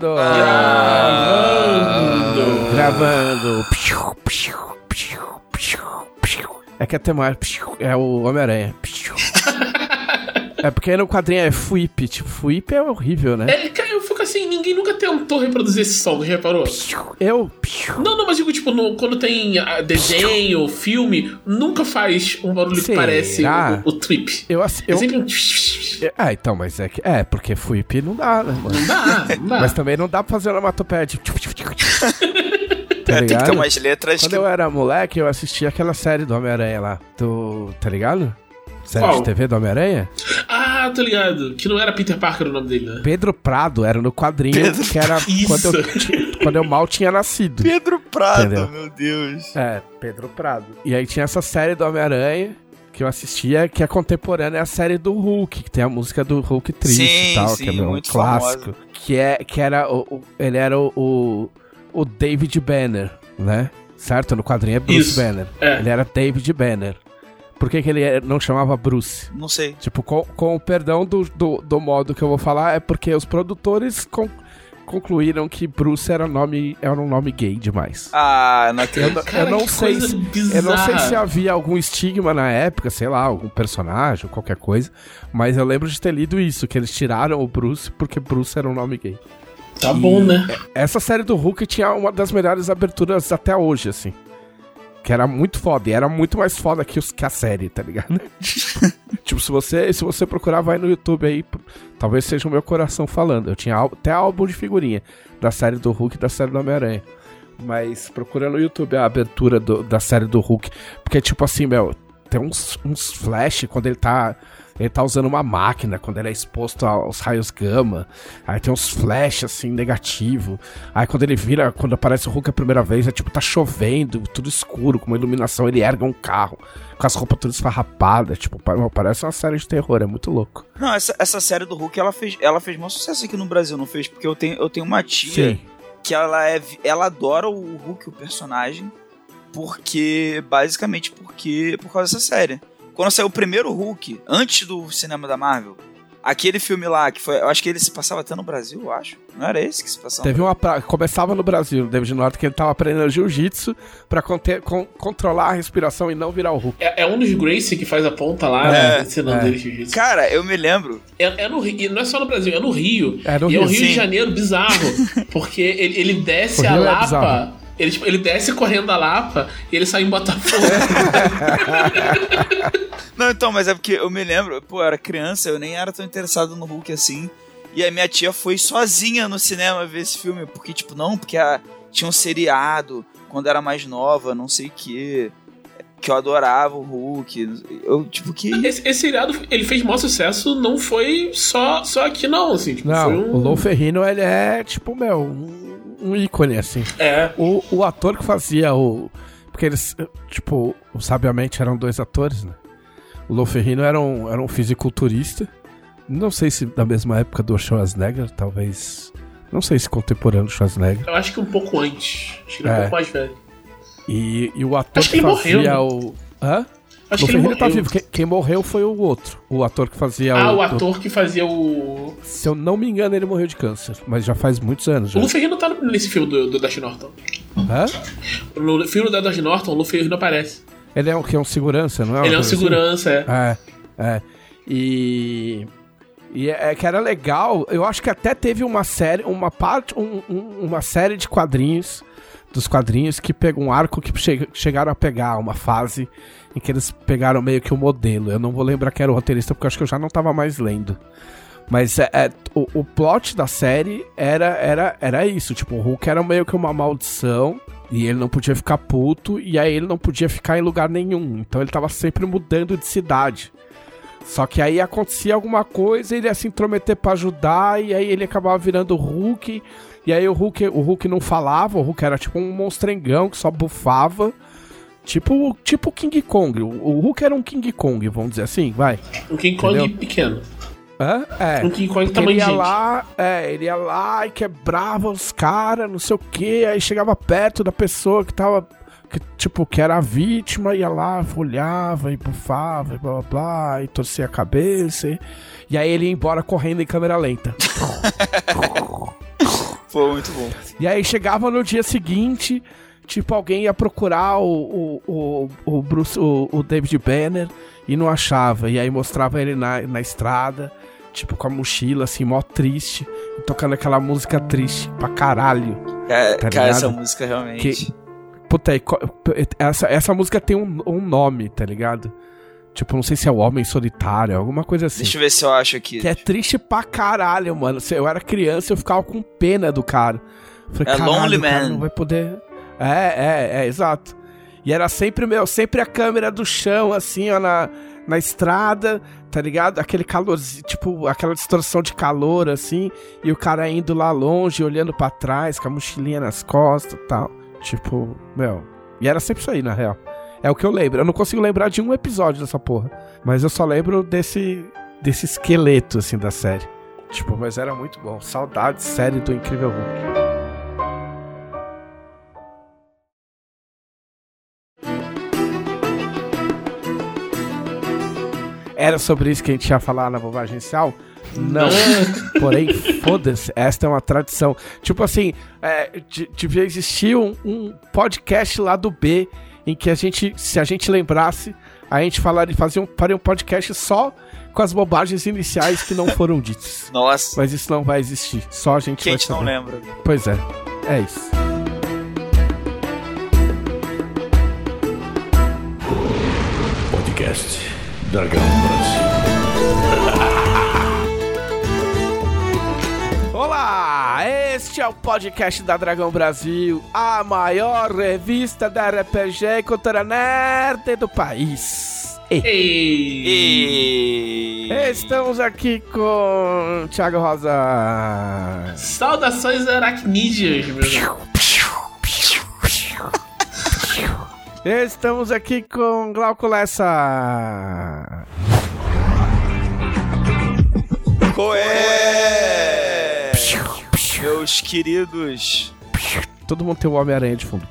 Gravando! Gravando! Gravando! É que até mais. É o Homem-Aranha. É porque no quadrinho é Fuip. Tipo, Fuip é horrível, né? É, fico assim, ninguém nunca tentou reproduzir esse som, já reparou? Eu. Não, não, mas digo, tipo, no- quando tem ah, desenho, filme, nunca faz um barulho que Será? parece o, o trip. Eu, ass- É eu, sempre um. Ah, então, mas é que. É, porque Fuip não dá, né, mano? Não dá, não dá. Mas também não dá pra fazer onomatopeia de. Tá É, tem que ligado? ter umas letras Quando que... eu era moleque, eu assistia aquela série do Homem-Aranha lá. Do. Tá ligado? Série Qual? de TV do Homem-Aranha? Ah, tô ligado. Que não era Peter Parker o nome dele, né? Pedro Prado era no quadrinho Pedro que era quando eu, quando eu mal tinha nascido. Pedro Prado, Entendeu? meu Deus. É, Pedro Prado. E aí tinha essa série do Homem-Aranha que eu assistia, que é contemporânea é a série do Hulk, que tem a música do Hulk triste Sim, e tal, sim, que é um muito clássico. Que, é, que era o, o- ele era o, o, o David Banner, né? Certo? No quadrinho é Bruce Isso. Banner. É. Ele era David Banner. Por que, que ele é- não chamava Bruce? Não sei. Tipo, com, com o perdão do, do, do modo que eu vou falar, é porque os produtores con- concluíram que Bruce era, nome, era um nome gay demais. Ah, não Eu, acredito. não- Cara, eu não sei se, eu não sei se havia algum estigma na época, sei lá, algum personagem, ou qualquer coisa, mas eu lembro de ter lido isso, que eles tiraram o Bruce porque Bruce era um nome gay. Tá bom, né? Essa série do Hulk tinha uma das melhores aberturas até hoje, assim. Que era muito foda, e era muito mais foda que, os, que a série, tá ligado? tipo, se você, se você procurar, vai no YouTube aí, talvez seja o meu coração falando. Eu tinha até álbum de figurinha da série do Hulk e da série do Homem-Aranha. Mas procura no YouTube a abertura do- da série do Hulk. Porque, tipo assim, meu, tem uns, uns flash quando ele tá. Ele tá usando uma máquina, quando ele é exposto aos raios gama. Aí tem uns flash, assim, negativo. Aí quando ele vira, quando aparece o Hulk a primeira vez, é tipo, tá chovendo, tudo escuro, com uma iluminação, ele erga um carro, com as roupas todas esfarrapadas. Tipo, pa- parece uma série de terror, é muito louco. Não, essa, essa série do Hulk, ela fez, ela fez maior sucesso aqui no Brasil, não fez? Porque eu tenho, eu tenho uma tia que ela é ela adora o Hulk, o personagem, porque basicamente porque por causa dessa série. Quando saiu o primeiro Hulk, antes do cinema da Marvel, aquele filme lá que foi, eu acho que ele se passava até no Brasil, eu acho. Não era esse que se passava? Teve uma. pra- Começava no Brasil, o David Norton, que ele tava aprendendo jiu-jitsu pra conter- con- controlar a respiração e não virar o Hulk. É, é um dos Gracie que faz a ponta lá, É, né, ensinando é. ele jiu-jitsu. Cara, eu me lembro. É, é no Rio, e não é só no Brasil, é no Rio. É no e é o Rio, Rio de sim. Janeiro bizarro. Porque ele, ele desce O a Rio é Lapa. Ele, tipo, ele desce correndo a Lapa e ele sai em Botafogo. Não, então, mas é porque eu me lembro, pô, eu era criança, eu nem era tão interessado no Hulk assim. E a minha tia foi sozinha no cinema ver esse filme, porque, tipo, não, porque a- tinha um seriado quando era mais nova, não sei o que, que eu adorava o Hulk. Eu, tipo, que. esse, esse seriado, ele fez maior sucesso, não foi só, só aqui, não. Assim, tipo, Não, foi um... o Lou Ferrino, ele é, tipo, meu, um, um ícone, assim. É. O, o ator que fazia o. Porque eles, tipo, sabiamente eram dois atores, né? O Lou Ferrino era um, era um fisiculturista. Não sei se da mesma época do Schwarzenegger, talvez. Não sei se contemporâneo do Schwarzenegger. Eu acho que um pouco antes. Acho que ele é um É. pouco mais velho. E, e o ator Acho que ele fazia morreu, o. Hã? Acho Lou que ele tá vivo. Quem, quem morreu foi o outro. O ator que fazia Ah, o o. ator que fazia o. Se eu não me engano, ele morreu de câncer. Mas já faz muitos anos. O Já. Lu Ferrino tá nesse filme do, do Dash Norton. Hã? No filme da Dash Norton, o Lu Ferrino aparece. Ele é um, que é um segurança, não é? ele é um assim? segurança, é. É, é. E. E é, é que era legal. Eu acho que até teve uma série, uma parte, um- um- uma série de quadrinhos dos quadrinhos que pegou um arco que che- chegaram a pegar uma fase em que eles pegaram meio que o modelo. Eu não vou lembrar quem era o roteirista porque eu acho que eu já não tava mais lendo. Mas é, é, o, o plot da série era, era, era isso. Tipo, o Hulk era meio que uma maldição. E ele não podia ficar puto. E aí ele não podia ficar em lugar nenhum. Então ele tava sempre mudando de cidade. Só que aí acontecia alguma coisa, ele ia se intrometer pra ajudar, e aí ele acabava virando Hulk. E aí o Hulk, o Hulk não falava, o Hulk era tipo um monstrengão que só bufava. Tipo, tipo King Kong. O, o Hulk era um King Kong, vamos dizer assim, vai. Um King Kong Entendeu? pequeno. Hã? É. Um King Kong tamanho ele ia gente. lá, é, ele ia lá e quebrava os caras, não sei o que, aí chegava perto da pessoa que tava, que, tipo, que era a vítima, ia lá, olhava e bufava e blá blá blá, e torcia a cabeça, e, e aí ele ia embora correndo em câmera lenta. Foi muito bom. E aí chegava no dia seguinte, tipo, alguém ia procurar o, o, o, o, Bruce, o, o David Banner e não achava. E aí mostrava ele na, na estrada, tipo, com a mochila, assim, mó triste, tocando aquela música triste pra caralho. É, Tá cara, ligado? essa música realmente. Que- Puta, essa, essa música tem um, um nome, tá ligado? Tipo, não sei se é o Homem Solitário, alguma coisa assim. Deixa eu ver se eu acho aqui. Que é triste pra caralho, mano. Eu era criança e eu ficava com pena do cara. Falei, É Lonely Man. não vai poder. É, é, é, exato. E era sempre, meu, sempre a câmera do chão, assim, ó, na, na estrada, tá ligado? Aquele calor, tipo, aquela distorção de calor, assim, e o cara indo lá longe, olhando pra trás, com a mochilinha nas costas e tal. Tipo, meu. E era sempre isso aí, na real. É o que eu lembro. Eu não consigo lembrar de um episódio dessa porra. Mas eu só lembro desse, desse esqueleto, assim, da série. Tipo, mas era muito bom. Saudades, série do Incrível Hulk. Era sobre isso que a gente ia falar na bobagem inicial? Não. Porém, foda-se, esta é uma tradição. Tipo assim, é, de- devia existir um, um podcast lá do B em que a gente, se a gente lembrasse, a gente falaria, fazia um, faria um podcast só com as bobagens iniciais que não foram ditas. Nossa, Mas isso não vai existir. Só a gente que a vai gente não saber. lembra. Pois é. É isso. Podcast Dragão Brasil. Este é o podcast da Dragão Brasil, a maior revista da RPG e cultura nerd do país. E Ei. E... estamos aqui com Thiago Rosa. Saudações aracnídeas, meu. Estamos aqui com Glauco Lessa. Coé! Meus queridos. Todo mundo tem o Homem-Aranha de fundo.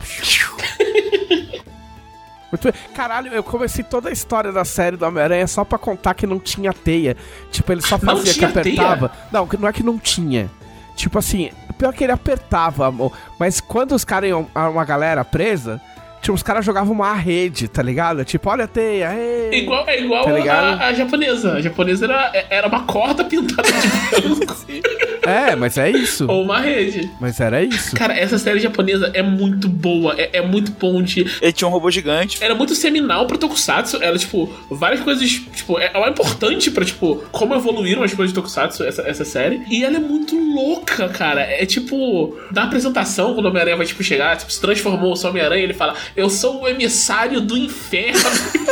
Muito bem. Caralho, eu comecei toda a história da série do Homem-Aranha só pra contar que não tinha teia. Tipo, ele só Não fazia que apertava. Não, que- não é que não tinha. Tipo assim, pior que ele apertava, amor. Mas quando os caras iam, uma galera presa, tipo, os caras jogavam uma rede, tá ligado? Tipo, olha a teia, ei. Igual, é igual Tá a, a japonesa. A japonesa era, era uma corda pintada de branco. É, mas é isso. ou uma rede. Mas era isso. Cara, essa série japonesa é muito boa. É, é muito de. Ele tinha um robô gigante. Era muito seminal pro Tokusatsu. Era, tipo, várias coisas. Tipo, é- ela é importante pra, tipo, como evoluíram as coisas de Tokusatsu, essa, essa série. E ela é muito louca, cara. É tipo, na apresentação, quando o Homem-Aranha vai, tipo, chegar, tipo, se transformou o Homem-Aranha, ele fala: Eu sou o emissário do inferno.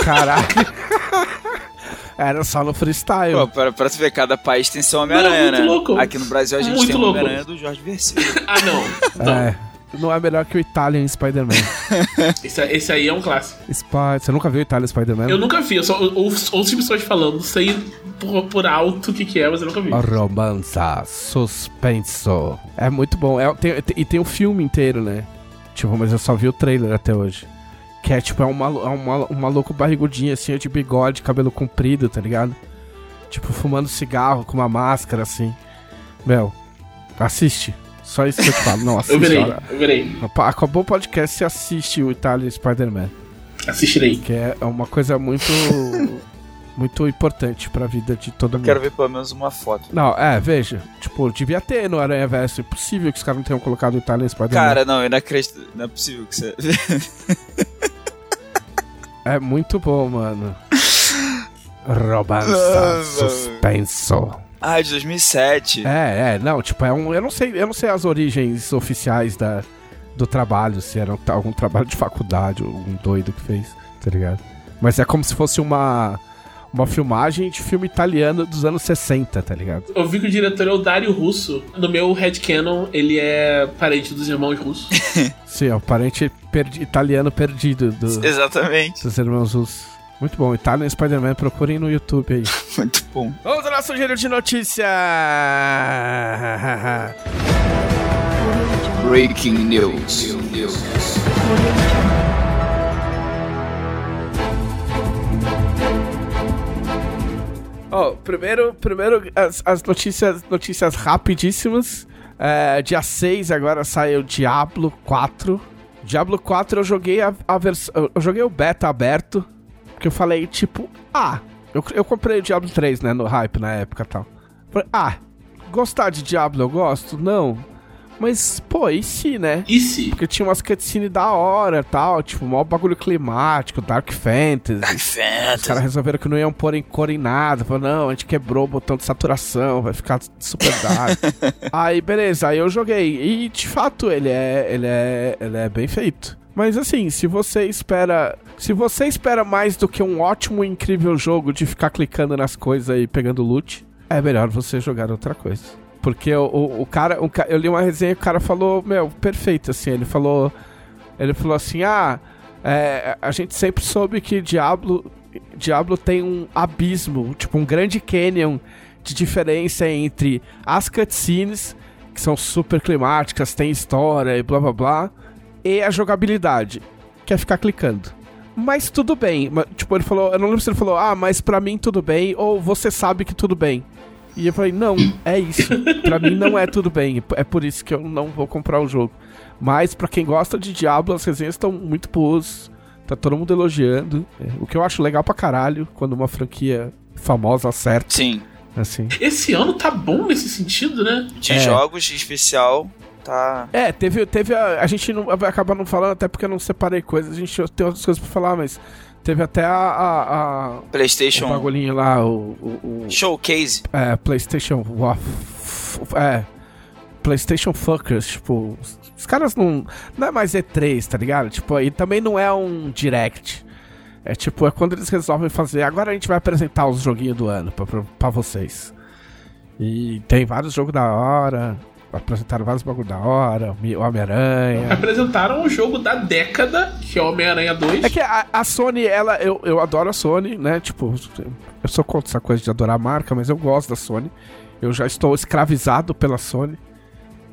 Caralho. Era só no freestyle. Pô, pra, pra tu ver, cada país tem seu Homem-Aranha, né? louco. Aqui no Brasil a gente Muito tem o louco. Homem-Aranha do Jorge Versilo. ah, não. Não. É. Não é melhor que o Italian Spider-Man. Esse, esse aí é um clássico. Spy... Você nunca viu o Italian Spider-Man? Eu nunca vi, eu só ou- ouço pessoas falando, sei por, por alto o que, que é, mas eu nunca vi. Romança, suspenso. É muito bom. É, tem- tem- e tem o filme inteiro, né? Tipo, mas eu só vi o trailer até hoje. Que é tipo, é um, malu- é um, malu- um maluco barrigudinho assim, de bigode, cabelo comprido, tá ligado? Tipo, fumando cigarro com uma máscara assim. Meu, assiste. Só isso que eu te falo. Não, assiste. Eu virei, olha. eu virei. Acabou o podcast, você assiste o Italian Spider-Man. Assistirei. Que é uma coisa muito. muito importante pra vida de todo mundo. Quero ver pelo menos uma foto. Não, é, veja. Tipo, devia ter no Aranha Verso. Impossível que os caras não tenham colocado o Italian Spider-Man. Cara, não, eu não acredito. Não é possível que você. É muito bom, mano. Romança, Não, suspenso. ah, de 2007. É, é, não, tipo, é um. Eu não sei, eu não sei as origens oficiais da, do trabalho, se era algum trabalho de faculdade, algum doido que fez, tá ligado? Mas é como se fosse uma. Uma filmagem de filme italiano dos anos 60, tá ligado? Eu vi que o diretor é o Dario Russo. No meu headcanon, ele é parente dos irmãos russos. Sim, é o parente perdi- italiano perdido do, Exatamente. dos irmãos russos. Muito bom, Italian Spider-Man, procurem no YouTube aí. Muito bom. Vamos ao nosso giro de notícia! Breaking News. Ó, primeiro, primeiro as, as notícias, notícias rapidíssimas. É, dia 6 agora saiu Diablo 4. Diablo 4 eu joguei a, a versão. Eu joguei o beta aberto. Porque eu falei, tipo, ah, eu, eu comprei o Diablo 3, né, no hype na época e tal. Falei, ah, gostar de Diablo eu gosto? Não. Mas, pô, e se, né? E se? Porque tinha umas cutscenes da hora e tal, tipo, maior bagulho climático, Dark Fantasy. Dark Os Fantasy. caras resolveram que não iam pôr em cor em nada. Falaram, não, a gente quebrou o botão de saturação, vai ficar super dark. aí, beleza, aí eu joguei. E, de fato, ele é, ele é, ele é bem feito. Mas, assim, se você espera... Se você espera mais do que um ótimo e incrível jogo de ficar clicando nas coisas e pegando loot, é melhor você jogar outra coisa. Porque o, o, cara, o eu li uma resenha e o cara falou, meu, perfeito, assim, ele falou, ele falou assim, ah, é, a gente sempre soube que Diablo, Diablo tem um abismo, tipo um grande canyon de diferença entre as cutscenes, que são super climáticas, tem história e blá blá blá, e a jogabilidade, que é ficar clicando. Mas tudo bem, tipo, ele falou, eu não lembro se ele falou, ah, mas pra mim tudo bem, ou você sabe que tudo bem. E eu falei, não, é isso. Pra mim não é tudo bem. É por isso que eu não vou comprar o jogo. Mas pra quem gosta de Diablo, as resenhas estão muito boas. Tá todo mundo elogiando. É, o que eu acho legal pra caralho quando uma franquia famosa acerta. Sim. Assim. Esse ano tá bom nesse sentido, né? De É. jogos em especial, tá. É, teve, teve a, a gente não vai acabar não falando até porque eu não separei coisas. A gente tem outras coisas pra falar, mas teve até a, a, a o PlayStation bagulhinho lá, o, o, o Showcase. é, PlayStation. É. PlayStation Fuckers, tipo. Os caras não. Não é mais E3, tá ligado? Tipo, e também não é um Direct. É tipo, é quando eles resolvem fazer. Agora a gente vai apresentar os joguinhos do ano pra, pra, pra vocês. E tem vários jogos da hora. Apresentaram vários bagulho da hora. o Homem-Aranha. Apresentaram o jogo da década, que é Homem-Aranha 2. É que a, a Sony, ela, eu, eu adoro a Sony, né? Tipo, eu sou contra essa coisa de adorar a marca, mas eu gosto da Sony. Eu já estou escravizado pela Sony,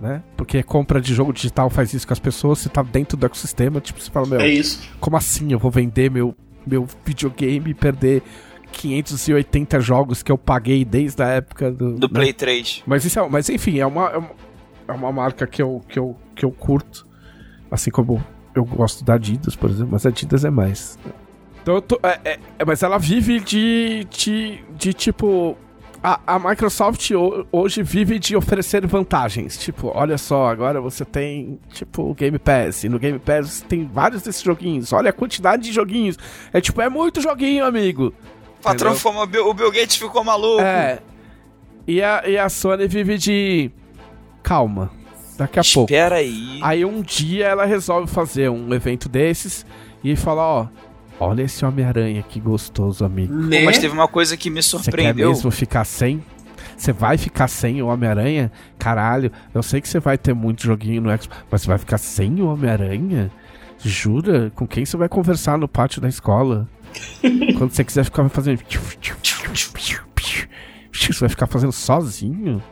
né? Porque compra de jogo digital faz isso com as pessoas, você tá dentro do ecossistema, tipo, você fala, meu, É isso. como assim eu vou vender meu, meu videogame e perder 580 jogos que eu paguei desde a época do. Do né? Play 3. Mas, isso é, mas enfim, é uma, é uma, marca que eu, que, eu, que eu curto. Assim como eu gosto da Adidas, por exemplo, mas a Adidas é mais. Então eu tô. é- é- é, mas ela vive de. de, de tipo. A, a Microsoft ho- hoje vive de oferecer vantagens. Tipo, olha só, agora você tem, tipo, o Game Pass. E no Game Pass você tem vários desses joguinhos. Olha a quantidade de joguinhos. É tipo, é muito joguinho, amigo. Patrão o Bill- o Bill Gates ficou maluco. É. E a, e a Sony vive de. Calma. Daqui a pouco. Espera aí. Aí um dia ela resolve fazer um evento desses e fala, ó. Olha esse Homem-Aranha que gostoso, amigo. Né? Mas teve uma coisa que me Você quer surpreendeu. mesmo ficar sem? Você vai ficar sem o Homem-Aranha? Caralho, eu sei que você vai ter muito joguinho no Xbox, mas você vai ficar sem o Homem-Aranha? Jura? Com quem você vai conversar no pátio da escola? Quando você quiser ficar fazendo. Você vai ficar fazendo sozinho?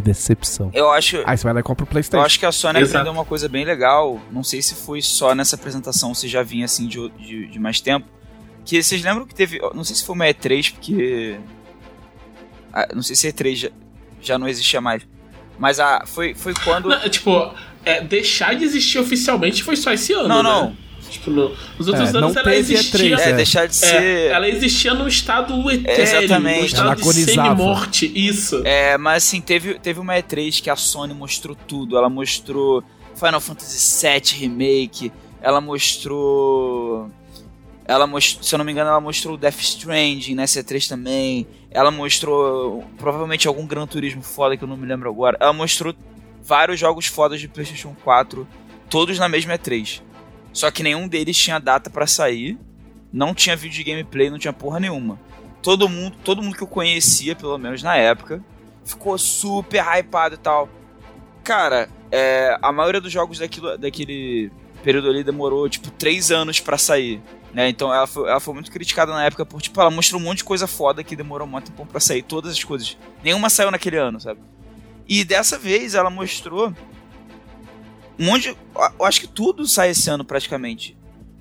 Que decepção. Eu acho, Aí você vai lá e compra o eu PlayStation. acho que a Sony Exato. aprendeu uma coisa bem legal. Não sei se foi só nessa apresentação, se já vinha assim de, de, de mais tempo. Que vocês lembram que teve. Não sei se foi uma E3, porque. ah, não sei se a E3 já, já não existia mais. Mas a, foi, foi quando. Não, tipo, é, deixar de existir oficialmente foi só esse ano. Não, né? não. Tipo, no- nos outros É, anos ela existia. E3, É, é. deixar de É, ser. ela existia num estado etéreo, Exatamente. num estado Ela de semi-morte. Isso. É, mas assim, teve, teve uma E3 que a Sony mostrou tudo. Ela mostrou Final Fantasy VII Remake, ela mostrou. Ela mostrou, se eu não me engano, ela mostrou Death Stranding nessa E3 também. Ela mostrou provavelmente algum Gran Turismo foda que eu não me lembro agora. Ela mostrou vários jogos fodas de PlayStation 4, todos na mesma E3. Só que nenhum deles tinha data pra sair, não tinha vídeo de gameplay, não tinha porra nenhuma. Todo mundo, todo mundo que eu conhecia, pelo menos na época, ficou super hypado e tal. Cara, é, a maioria dos jogos daquilo, daquele período ali demorou, tipo, três anos pra sair. Né? Então ela foi, ela foi muito criticada na época por, tipo, ela mostrou um monte de coisa foda que demorou muito tempo pra sair, todas as coisas. Nenhuma saiu naquele ano, sabe? E dessa vez ela mostrou um monte de, Eu acho que tudo sai esse ano praticamente.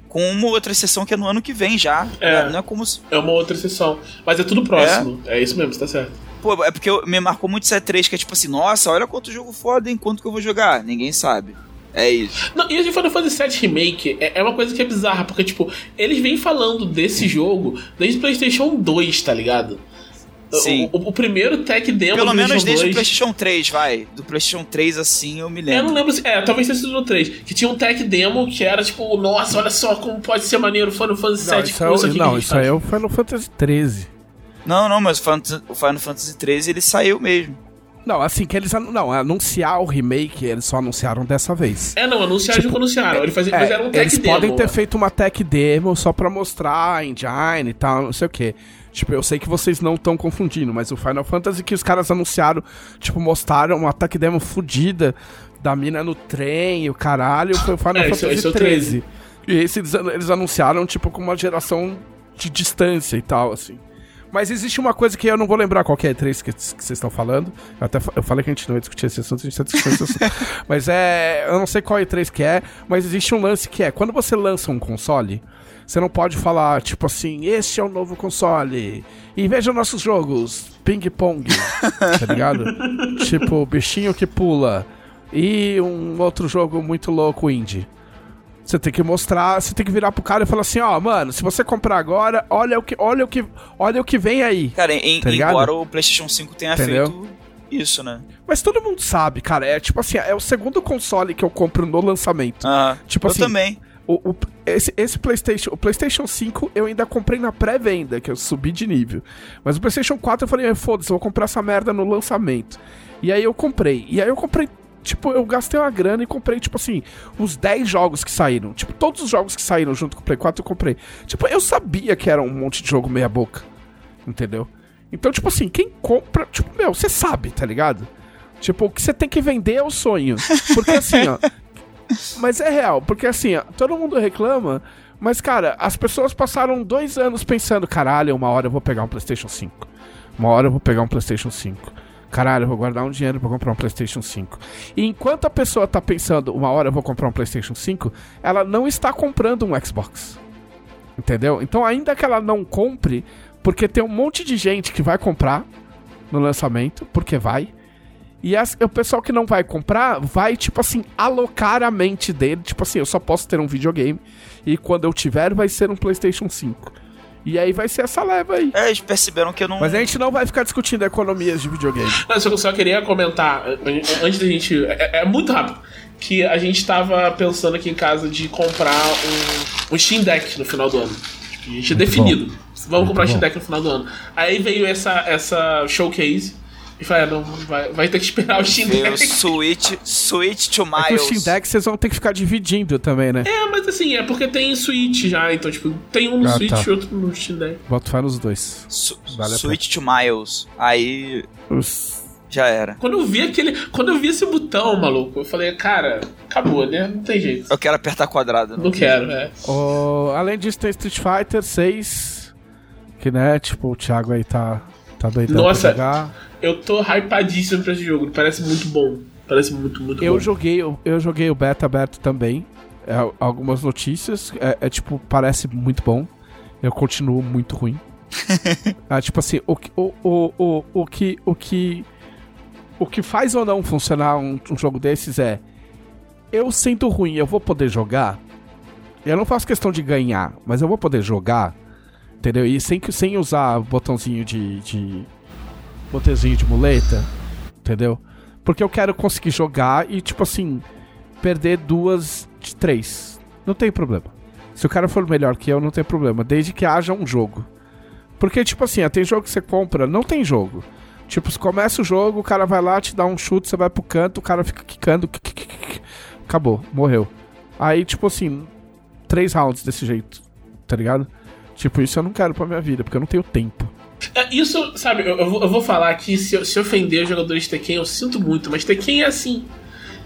Com uma outra exceção que é no ano que vem já. É. Não é como se. É uma outra sessão. Mas é tudo próximo. É, isso mesmo, você tá certo. Pô, é porque eu- me marcou muito esse 3 que é tipo assim, nossa, olha quanto jogo foda, enquanto que eu vou jogar. Ninguém sabe. É isso. Não, e o Final Fantasy VII Remake é, é uma coisa que é bizarra, porque, tipo, eles vêm falando desse jogo desde PlayStation 2, tá ligado? O- Sim. O, o primeiro tech demo Pelo do menos desde o 2, PlayStation 3, vai. Do PlayStation 3 assim, eu me Eu lembro. não lembro se. É, talvez tenha sido no 3. Que tinha um tech demo que era tipo, nossa, olha só como pode ser maneiro o Final Fantasy Não, VII isso, é, o- não, isso aí é o Final Fantasy 13. Não, não, mas o Final, o Final Fantasy 13 ele saiu mesmo. Não, assim que eles não, anunciar o remake, eles só anunciaram dessa vez. É, não, anunciaram Tipo, anunciaram. Eles, faziam, É, um eles demo. podem ter feito uma tech demo só pra mostrar a engine e tal, não sei o que. Tipo, eu sei que vocês não estão confundindo, mas o Final Fantasy que os caras anunciaram, tipo, mostraram uma tech demo fodida da mina no trem e o caralho, foi o Final É, esse- Fantasy esse é o 13. E esse eles, eles anunciaram, tipo, com uma geração de distância e tal, assim. Mas existe uma coisa que eu não vou lembrar qual que é a E3 que que vocês estão falando. Eu até eu falei que a gente não ia discutir esse assunto, a gente tá discutindo esse assunto. mas é. Eu não sei qual E3 que é, mas existe um lance que é: quando você lança um console, você não pode falar, tipo assim, este é o novo console. E veja nossos jogos. Ping pong. tá ligado? tipo, bichinho que pula. E um outro jogo muito louco indie. Você tem que mostrar, você tem que virar pro cara e falar assim, ó, mano, se você comprar agora, olha o que, olha o que, olha o que vem aí. Cara, em, Tá embora o PlayStation 5 tenha Entendeu? feito isso, né? Mas todo mundo sabe, cara, é tipo assim, é o segundo console que eu compro no lançamento. Aham. Tipo eu assim, também. O, o- esse, esse PlayStation, o PlayStation 5 eu ainda comprei na pré-venda, que eu subi de nível. Mas o PlayStation 4 eu falei, "Ah, foda-se, eu vou comprar essa merda no lançamento. E aí eu comprei. E aí eu comprei, tipo, eu gastei uma grana e comprei, tipo assim, os 10 jogos que saíram. Tipo, todos os jogos que saíram junto com o Play 4 eu comprei. Tipo, eu sabia que era um monte de jogo meia-boca. Entendeu? Então, tipo assim, quem compra, tipo, meu, você sabe, tá ligado? Tipo, o que você tem que vender é o sonho. Porque assim, ó. Mas é real, porque assim, ó, todo mundo reclama, mas cara, as pessoas passaram dois anos pensando, caralho, uma hora eu vou pegar um PlayStation 5. Uma hora eu vou pegar um PlayStation 5. Caralho, eu vou guardar um dinheiro pra comprar um PlayStation 5. E enquanto a pessoa tá pensando, uma hora eu vou comprar um PlayStation 5, ela não está comprando um Xbox. Entendeu? Então, ainda que ela não compre, porque tem um monte de gente que vai comprar no lançamento, porque vai. E as- o pessoal que não vai comprar vai, tipo assim, alocar a mente dele. Tipo assim, eu só posso ter um videogame. E quando eu tiver, vai ser um PlayStation 5. E aí vai ser essa leva aí. É, eles perceberam que eu não. Mas a gente não vai ficar discutindo economias de videogame. Não, só, só queria comentar, antes da gente. É, é muito rápido. Que a gente tava pensando aqui em casa de comprar um, um Steam Deck no final do ano. Tipo, a gente tinha definido. Vamos comprar um Steam Deck no final do ano. Aí veio essa, essa showcase. E falei, ah, não, vai, vai ter que esperar o Steam Deck. Switch, Switch to É que o Miles. Steam Deck vocês vão ter que ficar dividindo também, né? É, mas assim, é porque tem Switch já, então, tipo, tem um no Ah, Switch tá. e outro no Steam Deck. Boto fé nos dois. Su- Vale Switch to Miles. Aí Os- já era. Quando eu vi aquele. Quando eu vi esse botão, maluco, eu falei, cara, acabou, né? Não tem jeito. Eu quero apertar quadrado. né? Não quero, é. O- além disso, tem Street Fighter 6. Que, né, tipo, o Thiago aí tá, tá doidão Nossa. pra jogar. Eu tô hypadíssimo pra esse jogo. Parece muito bom. Parece muito, muito Eu bom. joguei, eu, eu joguei o beta aberto também. É, algumas notícias. É, é, tipo, parece muito bom. Eu continuo muito ruim. ah, tipo assim, o, que- o, o, o, o que. O que. O que faz ou não funcionar um, um jogo desses é. Eu sendo ruim, eu vou poder jogar. Eu não faço questão de ganhar, mas eu vou poder jogar. Entendeu? E sem, sem usar botãozinho de. de botãozinho de muleta. Entendeu? Porque eu quero conseguir jogar e, tipo assim, perder duas de três. Não tem problema. Se o cara for melhor que eu, não tem problema. Desde que haja um jogo. Porque, tipo assim, tem jogo que você compra, não tem jogo. Tipo, você começa o jogo, o cara vai lá, te dá um chute, você vai pro canto, o cara fica quicando. quic, quic, quic, Acabou, morreu. Aí, tipo assim, três rounds desse jeito, tá ligado? Tipo, isso eu não quero pra minha vida, porque eu não tenho tempo. É, Isso, sabe, eu, eu vou, falar aqui, se, se ofender os jogadores de Tekken, eu sinto muito, mas Tekken é assim.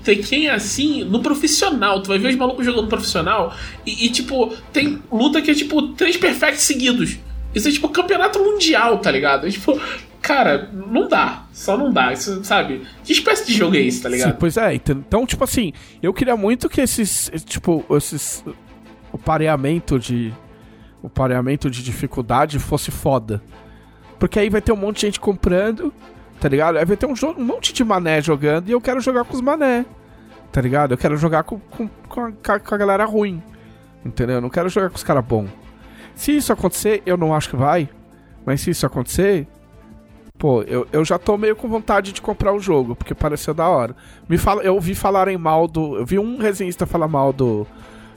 Tekken é assim no profissional. Tu vai ver os malucos jogando profissional e, e, tipo, tem luta que é tipo três perfects seguidos. Isso é tipo campeonato mundial, tá ligado? É, tipo, cara, não dá. Só não dá. Isso, sabe? Que espécie de jogo é esse, tá Sim, ligado? pois é. ent- Então, tipo assim, eu queria muito que esses, eh, tipo, esses o pareamento de o pareamento de dificuldade fosse foda. Porque aí vai ter um monte de gente comprando, tá ligado? Aí vai ter um, um monte de mané jogando e eu quero jogar com os mané, tá ligado? Eu quero jogar com, com, com, a, com a galera ruim, entendeu? Eu não quero jogar com os caras bons. Se isso acontecer, eu não acho que vai, mas se isso acontecer, pô, eu, eu já tô meio com vontade de comprar o jogo, porque pareceu da hora. Me fala, eu ouvi falarem mal do. Eu vi um resenhista falar mal do,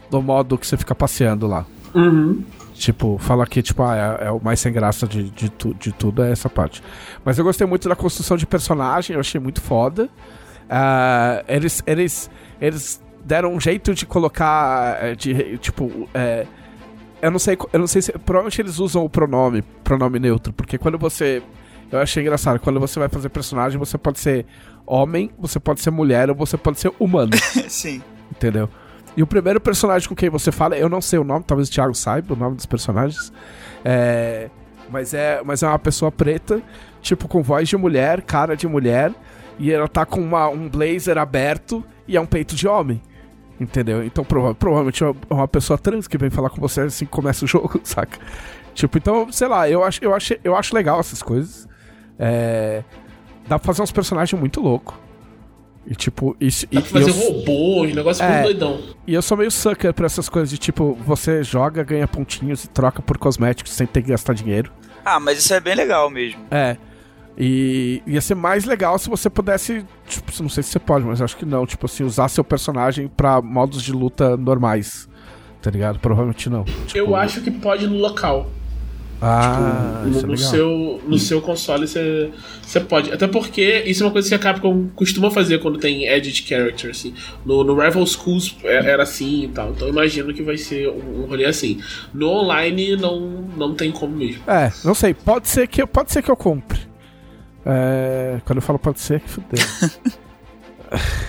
do modo que você fica passeando lá. Uhum. Tipo, fala que tipo, ah, é, é o mais sem graça de, de, tu- de tudo é essa parte. Mas eu gostei muito da construção de personagem, eu achei muito foda. Ah, eles, eles, eles deram um jeito de colocar, eh, de, tipo, é, eu não sei, eu não sei se, provavelmente eles usam o pronome, pronome neutro, porque quando você, eu achei engraçado, quando você vai fazer personagem, você pode ser homem, você pode ser mulher ou você pode ser humano. Sim. Entendeu? E o primeiro personagem com quem você fala, eu não sei o nome, talvez o Thiago saiba o nome dos personagens. É, mas, é, mas é uma pessoa preta, tipo, com voz de mulher, cara de mulher, e ela tá com uma, um blazer aberto e é um peito de homem. Entendeu? Então prova provavelmente é uma pessoa trans que vem falar com você assim que começa o jogo, saca? Tipo, então, sei lá, eu acho, eu acho, eu acho legal essas coisas. É, dá pra fazer uns personagens muito loucos. E tipo, isso. Dá e- fazer e eu- robôs, negócio É. muito doidão. e eu sou meio sucker pra essas coisas de tipo, você joga, ganha pontinhos e troca por cosméticos sem ter que gastar dinheiro. Ah, mas isso é bem legal mesmo. É. E ia ser mais legal se você pudesse, tipo, não sei se você pode, mas acho que não, tipo assim, usar seu personagem pra modos de luta normais. Tá ligado? Provavelmente não. Tipo, Eu acho que pode no local. Ah, no, é no legal. seu, no seu console você você pode. Até porque isso é uma coisa que a Capcom costuma fazer quando tem edit character, assim. No, no Rival Schools é- era assim e tal. Então eu imagino que vai ser um, um rolê assim. No online não, não tem como mesmo. É, não sei, pode ser que, eu- pode ser que eu compre. É, quando eu falo pode ser, que fudeu.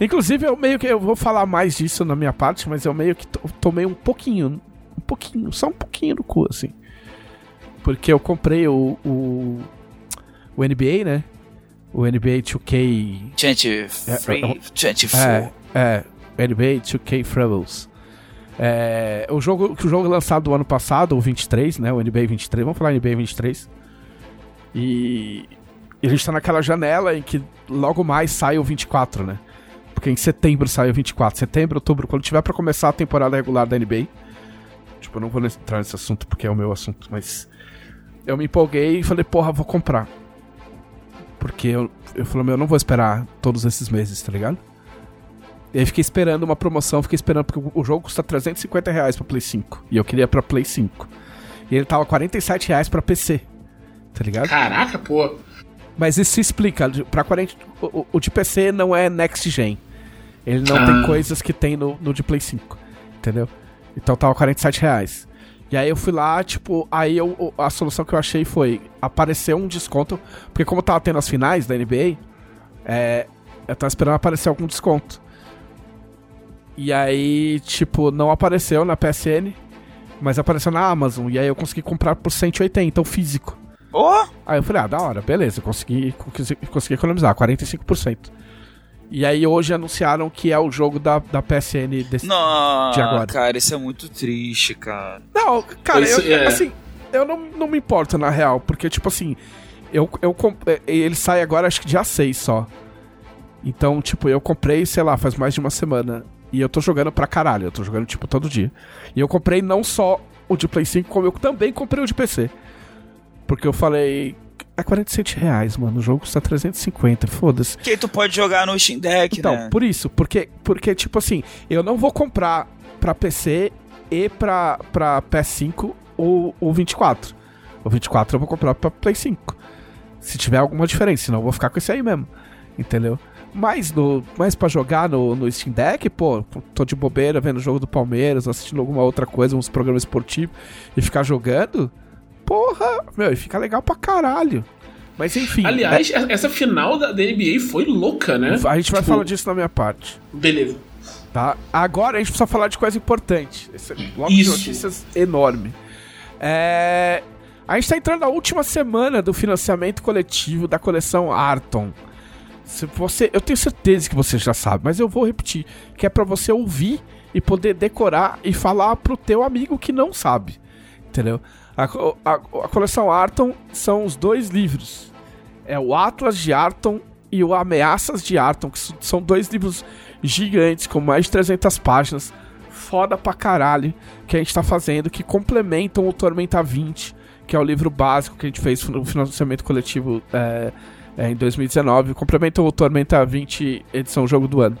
Inclusive, eu meio que. Eu vou falar mais disso na minha parte, mas eu meio que to- tomei um pouquinho. Um pouquinho, só um pouquinho no cu, assim. Porque eu comprei o. O, o NBA, né? O NBA 2K. 23, É, é, 24. É, é. NBA 2K Frevels. É, o jogo, o jogo lançado do ano passado, o 23, né? O NBA 23, vamos falar NBA 23. E, e a gente tá naquela janela em que logo mais sai o 24, né? Porque em setembro sai o 24. Setembro, outubro, quando tiver pra começar a temporada regular da NBA. Tipo, eu não vou entrar nesse assunto porque é o meu assunto, mas. Eu me empolguei e falei, porra, vou comprar. Porque eu, eu falei, meu, eu não vou esperar todos esses meses, tá ligado? E aí fiquei esperando uma promoção, fiquei esperando, porque o- jogo custa 350 reais pra Play 5. E eu queria pra Play 5. E ele tava 47 reais pra PC. Tá ligado? Caraca, pô. Mas isso se explica. Pra 40, o, o- o de PC não é next gen. Ele não Ah. tem coisas que tem no, no de Play 5. Entendeu? Então tava 47 reais. E aí eu fui lá, tipo, aí eu, a solução que eu achei foi aparecer um desconto. Porque como tava tendo as finais da NBA, é, eu tava esperando aparecer algum desconto. E aí, tipo, não apareceu na PSN, mas apareceu na Amazon. E aí eu consegui comprar por 180, o físico. Ó, Aí eu falei, ah, da hora, beleza, consegui, consegui, consegui economizar, 45%. E aí hoje anunciaram que é o jogo da, da PSN desse. não, De agora. cara, isso é muito triste, cara. Não, cara, Isso eu, é- assim, eu não, não me importo na real, porque, tipo assim, eu, eu eh, ele sai agora acho que dia 6 só. Então, tipo, eu comprei, sei lá, faz mais de uma semana. E eu tô jogando pra caralho, eu tô jogando, tipo, todo dia. E eu comprei não só o de Play 5, como eu também comprei o de PC. Porque eu falei, é 47 reais, mano, o jogo custa 350, foda-se. Que tu pode jogar no Steam Deck, Então, né? por isso, porque, porque, tipo assim, eu não vou comprar pra PC e pra, pra PS5 o, o 24. O 24 eu vou comprar pra Play 5. Se tiver alguma diferença, senão eu vou ficar com esse aí mesmo. Entendeu? Mas, no, mas pra jogar no, no Steam Deck, pô, tô de bobeira vendo o jogo do Palmeiras, assistindo alguma outra coisa, uns programas esportivos, e ficar jogando, porra, meu, e fica legal pra caralho. Mas enfim. Aliás, essa final da, da NBA foi louca, né? é- a gente vai Tipo, falar disso na minha parte. Beleza. Tá? Agora a gente precisa falar de coisa importante. Esse bloco Isso. de notícias enorme. É... A gente tá entrando na última semana do financiamento coletivo da coleção Arton. Se você, eu tenho certeza que você já sabe, mas eu vou repetir, que é pra você ouvir e poder decorar e falar pro teu amigo que não sabe. Entendeu? A, a, a coleção Arton são os dois livros. É o Atlas de Arton e o Ameaças de Arton, que são dois livros gigantes com mais de 300 páginas. Foda pra caralho que a gente tá fazendo, que complementam o Tormenta 20, que é o livro básico que a gente fez no financiamento coletivo é, é, em 2019. Complementam o Tormenta 20 edição Jogo do Ano.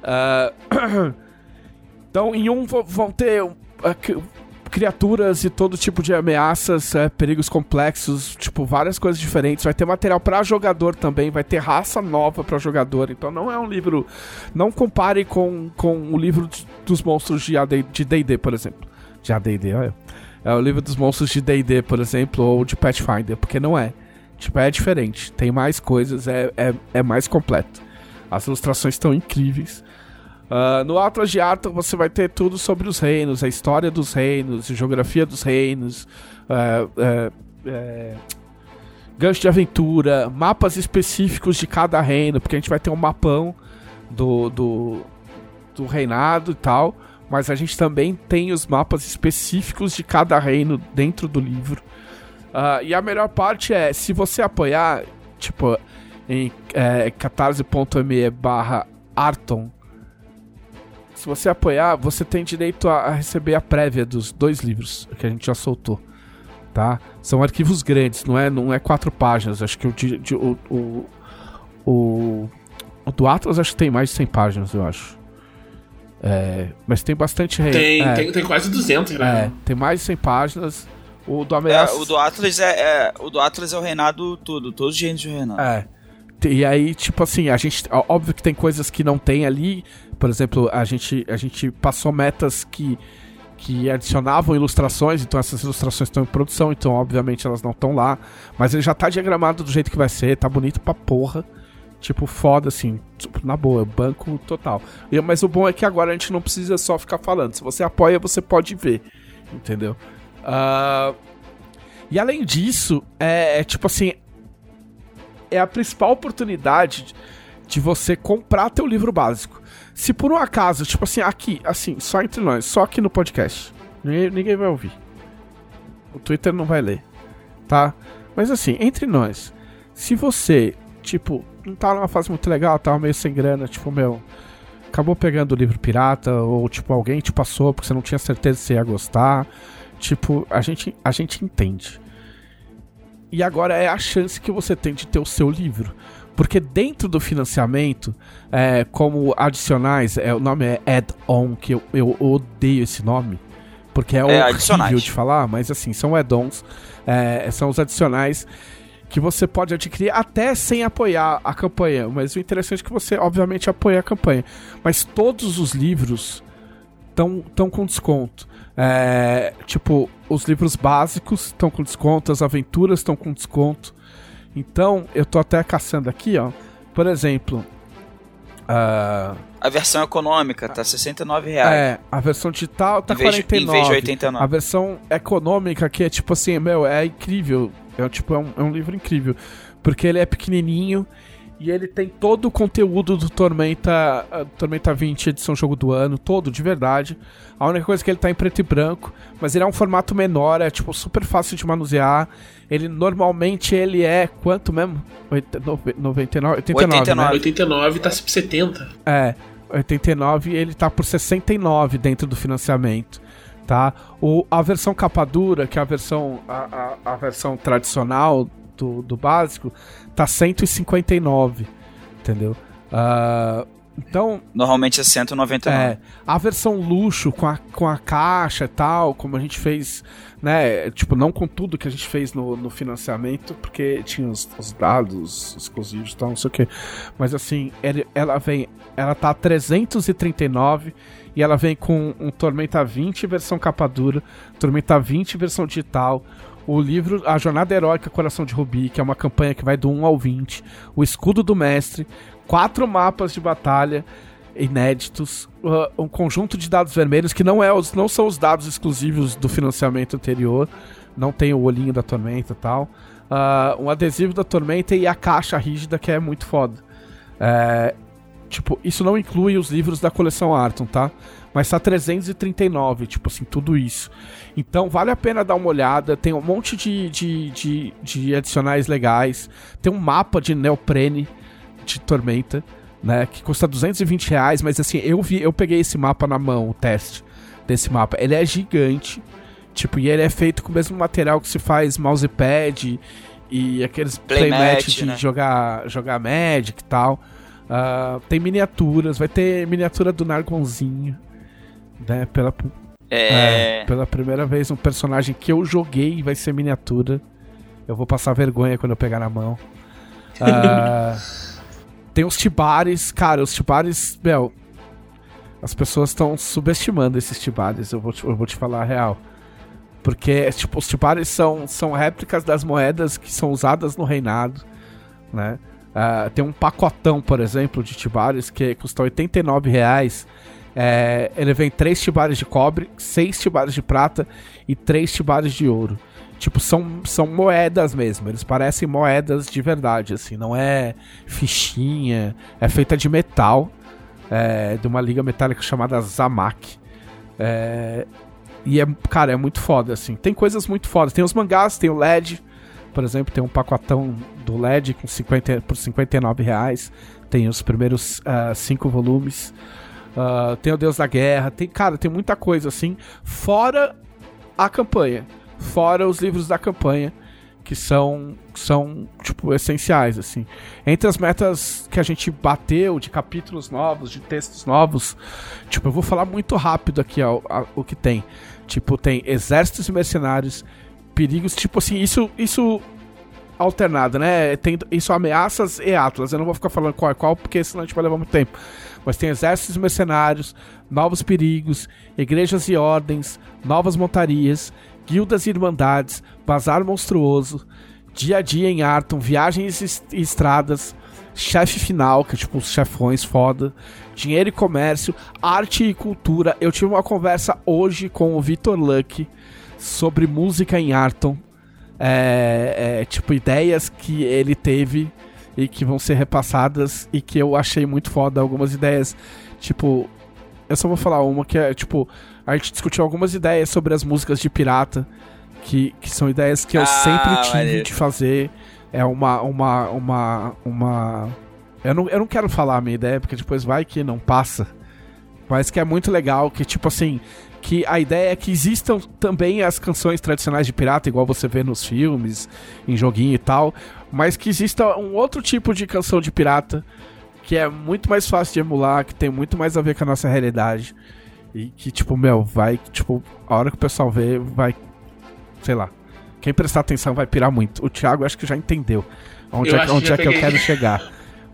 Uh, então, em um vão ter criaturas e todo tipo de ameaças, é, perigos complexos, tipo, várias coisas diferentes. Vai ter material para jogador também, vai ter raça nova para jogador. Então não é um livro. Não compare com, com o livro dos monstros de DD, por exemplo. De ADD, olha. É o livro dos monstros de DD, por exemplo, ou de Pathfinder, porque não é. Tipo, é diferente. Tem mais coisas, é, é, é mais completo. As ilustrações estão incríveis. Uh, no Atlas de Arthur você vai ter tudo sobre os reinos, a história dos reinos, a geografia dos reinos, uh, uh, gancho de aventura, mapas específicos de cada reino, porque a gente vai ter um mapão do, do, do reinado e tal, mas a gente também tem os mapas específicos de cada reino dentro do livro. Uh, e a melhor parte é, se você apoiar, tipo, em é, catarse.me barra Arton, se você apoiar, você tem direito a, receber a prévia dos dois livros que a gente já soltou. Tá? São arquivos grandes, não é, não é quatro páginas. Acho que o, de, o, o, o, o, do Atlas acho que tem mais de 100 páginas, eu acho. É, mas tem bastante. Tem, é, tem, tem quase 200, né? É, tem mais de 100 páginas. O do Ameaça. É, o do Atlas é, é, o do Atlas é o reinado tudo, todos os reinos do reinado. É. E aí, tipo assim, a gente. Óbvio que tem coisas que não tem ali. Por exemplo, a gente, a gente passou metas que, que adicionavam ilustrações, então essas ilustrações estão em produção, então obviamente elas não estão lá. Mas ele já tá diagramado do jeito que vai ser, tá bonito pra porra. Tipo, foda assim, tipo, na boa, banco total. E, mas o bom é que agora a gente não precisa só ficar falando. Se você apoia, você pode ver. Entendeu? Uh, e além disso, é, é tipo assim, é a principal oportunidade de você comprar teu livro básico. Se por um acaso, tipo assim, aqui, assim, só entre nós, só aqui no podcast, ninguém, ninguém vai ouvir. O Twitter não vai ler, tá? Mas assim, entre nós, se você, tipo, não tá numa fase muito legal, tava meio sem grana, tipo, meu, acabou pegando o livro pirata, ou tipo, alguém te passou porque você não tinha certeza se ia gostar, tipo, a gente, a gente entende. E agora é a chance que você tem de ter o seu livro. Porque dentro do financiamento, é, como adicionais, é, o nome é add-on, que eu, eu odeio esse nome. Porque é, é horrível de falar, mas assim, são add-ons. É, são os adicionais que você pode adquirir até sem apoiar a campanha. Mas o interessante é que você, obviamente, apoia a campanha. Mas todos os livros estão com desconto. É, tipo, os livros básicos estão com desconto, as aventuras estão com desconto. Então, eu tô até caçando aqui, ó. Por exemplo. Uh... A versão econômica tá 69 reais. É, a versão digital tá em vez, 49. Em vez de 89. A versão econômica que é tipo assim, meu, é incrível. É, tipo, é um, é um livro incrível. Porque ele é pequenininho e ele tem todo o conteúdo do Tormenta, uh, Tormenta 20 edição jogo do ano, todo de verdade. A única coisa é que ele tá em preto e branco, mas ele é um formato menor, é tipo super fácil de manusear. Ele normalmente ele é quanto mesmo? 99, 89, 89, né? 89 tá 70. É, 89 ele tá por 69 dentro do financiamento. Tá? O, a versão capa dura, que é a versão, a, a, a versão tradicional do, do básico, tá 159, entendeu? Uh, então. Normalmente é 199. É, a versão luxo com a, com a caixa e tal, como a gente fez, né? Tipo, não com tudo que a gente fez no, no financiamento, porque tinha os, os dados exclusivos e tal, não sei o que. Mas assim, ele, ela vem. Ela tá 339 e ela vem com um Tormenta 20 versão capa dura, Tormenta 20 versão digital, o livro A Jornada Heróica Coração de Rubi, que é uma campanha que vai do 1 ao 20, O Escudo do Mestre, quatro mapas de batalha inéditos, uh, um conjunto de dados vermelhos que não, é os, não são os dados exclusivos do financiamento anterior, não tem o olhinho da tormenta e tal, uh, um adesivo da tormenta e a caixa rígida que é muito foda. É, Tipo, isso não inclui os livros da coleção Arton, tá? Mas tá 339, tipo assim, tudo isso. Então vale a pena dar uma olhada. Tem um monte de, de, de, de adicionais legais. Tem um mapa de neoprene de Tormenta, né? Que custa 220 reais. Mas assim, eu vi, eu peguei esse mapa na mão, o teste desse mapa. Ele é gigante. Tipo, e ele é feito com o mesmo material que se faz mousepad e aqueles playmat play de né? jogar, jogar Magic e tal. Uh, tem miniaturas, vai ter miniatura do Nargonzinho, né? Pela, é... é... pela primeira vez um personagem que eu joguei vai ser miniatura. Eu vou passar vergonha quando eu pegar na mão. Uh, tem os Tibares, cara, os Tibares, meu, as pessoas estão subestimando esses Tibares, eu vou, te, eu vou te falar a real. Porque, tipo, os Tibares são, são réplicas das moedas que são usadas no reinado, né? Uh, tem um pacotão, por exemplo, de Tibares que custa 89 reais. É, ele vem 3 Tibares de cobre, 6 Tibares de prata e 3 Tibares de ouro. Tipo, são, são moedas mesmo. Eles parecem moedas de verdade, assim. Não é fichinha. É feita de metal. É, de uma liga metálica chamada Zamak. É, e é, cara, é muito foda, assim. Tem coisas muito fodas. Tem os mangás, tem o LED, por exemplo, tem um pacotão do LED com 50, por 59 reais. Tem os primeiros uh, cinco volumes. Uh, tem o Deus da Guerra. Tem, cara, tem muita coisa assim. Fora a campanha. Fora os livros da campanha. Que são, são, tipo, essenciais, assim. Entre as metas que a gente bateu de capítulos novos, de textos novos, tipo, eu vou falar muito rápido aqui ó, o que tem. Tipo, tem exércitos e mercenários, perigos, tipo assim, isso, isso alternado, né? Tem isso ameaças e atlas. Eu não vou ficar falando qual é qual, porque senão a gente vai levar muito tempo. Mas tem exércitos mercenários, novos perigos, igrejas e ordens, novas montarias, guildas e irmandades, bazar monstruoso, dia a dia em Arton, viagens e estradas, chefe final, que é tipo os chefões foda, dinheiro e comércio, arte e cultura. Eu tive uma conversa hoje com o Vitor Luck sobre música em Arton. É, é, tipo, ideias que ele teve e que vão ser repassadas e que eu achei muito foda. Algumas ideias, tipo, eu só vou falar uma que é, tipo, a gente discutiu algumas ideias sobre as músicas de pirata, que, que são ideias que eu ah, sempre tive de fazer. É uma, uma, uma, uma eu não, eu não quero falar a minha ideia, porque depois vai que não passa. Mas que é muito legal, que tipo assim, que a ideia é que existam também as canções tradicionais de pirata, igual você vê nos filmes, em joguinho e tal, mas que exista um outro tipo de canção de pirata que é muito mais fácil de emular, que tem muito mais a ver com a nossa realidade. E que, tipo, meu, vai, tipo, a hora que o pessoal vê, vai. Sei lá. Quem prestar atenção vai pirar muito. O Thiago acho que já entendeu onde eu é, onde é que eu quero chegar.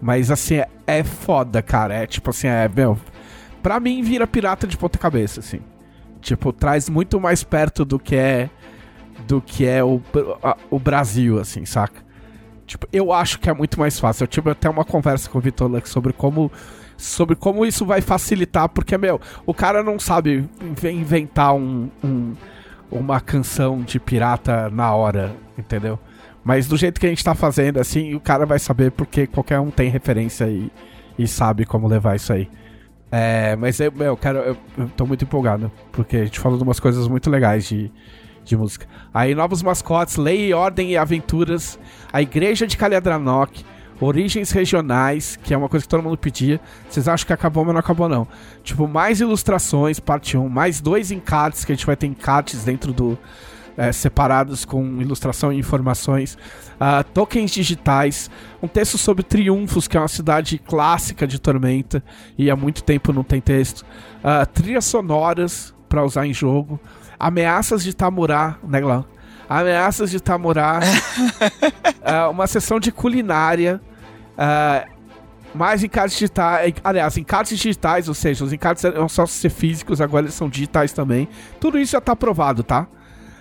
Mas assim, é, é foda, cara. É tipo assim, é, meu. Pra mim vira pirata de ponta cabeça, assim. Tipo, traz muito mais perto do que é. Do que é o, a, o Brasil, assim, saca? Tipo, eu acho que é muito mais fácil. Eu tive até uma conversa com o Vitor Lux sobre como. Sobre como isso vai facilitar, porque, meu, o cara não sabe inventar um, um uma canção de pirata na hora, entendeu? Mas do jeito que a gente tá fazendo, assim, o cara vai saber porque qualquer um tem referência e, e sabe como levar isso aí. É, mas eu, eu quero. Eu, eu tô muito empolgado, porque a gente falou de umas coisas muito legais de, de música. Aí, novos mascotes, Lei, Ordem e Aventuras, a Igreja de Calhadranok, Origens Regionais, que é uma coisa que todo mundo pedia. Vocês acham que acabou, mas não acabou, não. Tipo, mais ilustrações, parte 1, mais dois encartes, que a gente vai ter encartes dentro do, é, separados com ilustração e informações, uh, tokens digitais, um texto sobre Triunfos, que é uma cidade clássica de Tormenta e há muito tempo não tem texto, uh, trilhas sonoras para usar em jogo, ameaças de Tamurá, né, Glau? Ameaças de Tamurá, uh, uma sessão de culinária, mais encartes digitais, aliás, encartes digitais, ou seja, os encartes não só ser físicos, agora eles são digitais também. Tudo isso já está aprovado, tá?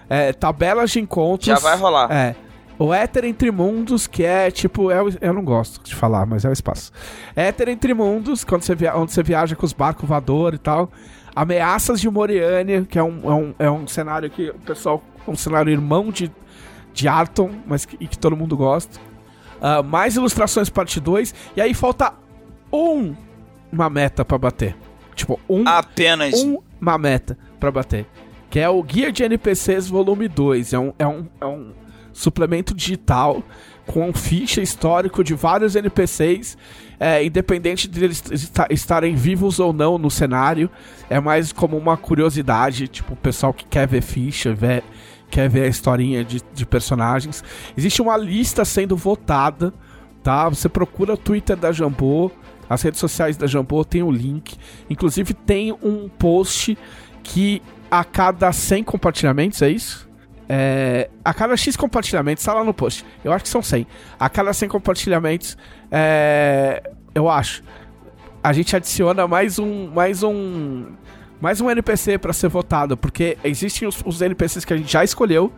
É, tabelas de encontros. Já vai rolar. É. O Éter Entre Mundos, que é tipo. É eu não gosto de falar, mas é o espaço. Éter Entre Mundos, quando você via, onde você viaja com os barcos voadores e tal. Ameaças de Moriane, que é um, é um, é um cenário que o pessoal. Um cenário irmão de, de Arton, mas que, e que todo mundo gosta. Uh, mais ilustrações parte 2. E aí falta um uma meta pra bater. Tipo, um, Apenas. uma meta pra bater. Que é o Guia de NPCs Volume 2. É um, é um, é um suplemento digital com ficha histórico de vários NPCs, é, independente de eles esta- estarem vivos ou não no cenário. É mais como uma curiosidade, tipo, o pessoal que quer ver ficha, ver, quer ver a historinha de, de personagens. Existe uma lista sendo votada, tá? Você procura o Twitter da Jambô, as redes sociais da Jambô, tem o link. Inclusive tem um post que a cada 100 compartilhamentos, é isso? É, a cada X compartilhamentos, tá lá no post. Eu acho que são 100. A cada 100 compartilhamentos, é, eu acho, a gente adiciona mais um, mais um, mais um NPC pra ser votado, porque existem os, os NPCs que a gente já escolheu,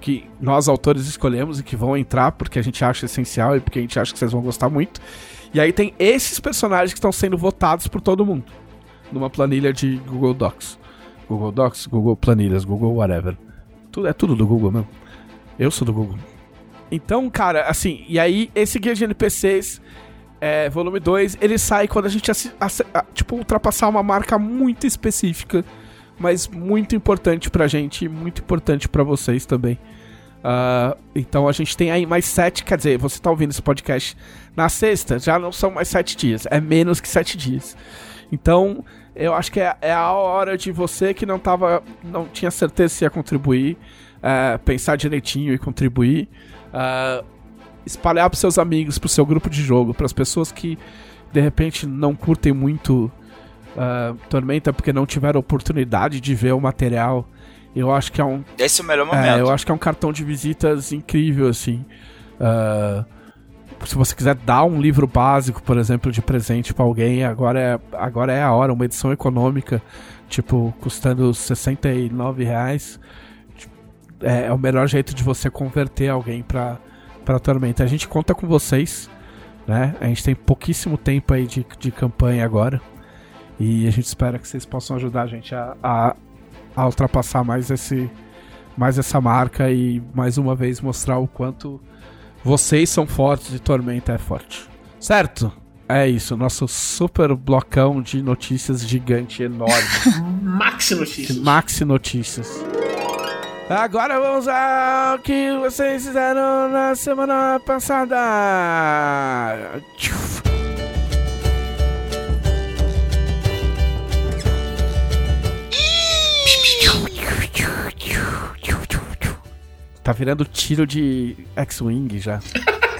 que nós autores escolhemos e que vão entrar porque a gente acha essencial e porque a gente acha que vocês vão gostar muito. E aí tem esses personagens que estão sendo votados por todo mundo numa planilha de Google Docs. Google Docs, Google Planilhas, Google whatever. Tudo, é tudo do Google mesmo. Eu sou do Google. Então, cara, assim, e aí esse guia de NPCs, é, volume 2, ele sai quando a gente, tipo, ultrapassar uma marca muito específica, mas muito importante pra gente e muito importante pra vocês também. Ah, então a gente tem aí mais sete, quer dizer, você tá ouvindo esse podcast na sexta, já não são mais sete dias, é menos que sete dias. Então, eu acho que é, é a hora de você que não tava. não tinha certeza se ia contribuir, é, pensar direitinho e contribuir. é, espalhar pros seus amigos, pro seu grupo de jogo, pras pessoas que de repente não curtem muito é, Tormenta porque não tiveram oportunidade de ver o material. Eu acho que é um Esse é o melhor é, momento. eu acho que é um cartão de visitas incrível, assim. Ah, se você quiser dar um livro básico, por exemplo, de presente pra alguém, agora é, agora é a hora. Uma edição econômica, tipo, custando 69 reais. É, é o melhor jeito de você converter alguém pra, pra Tormenta. A gente conta com vocês, né? A gente tem pouquíssimo tempo aí de, de campanha agora. E a gente espera que vocês possam ajudar a gente a, a, a ultrapassar mais esse, mais essa marca e mais uma vez mostrar o quanto vocês são fortes e Tormenta é forte. Certo? É isso, nosso super blocão de notícias gigante, enorme. Maxi notícias. Maxi Notícias. Agora vamos ao que vocês fizeram na semana passada. Tá virando tiro de X-Wing já.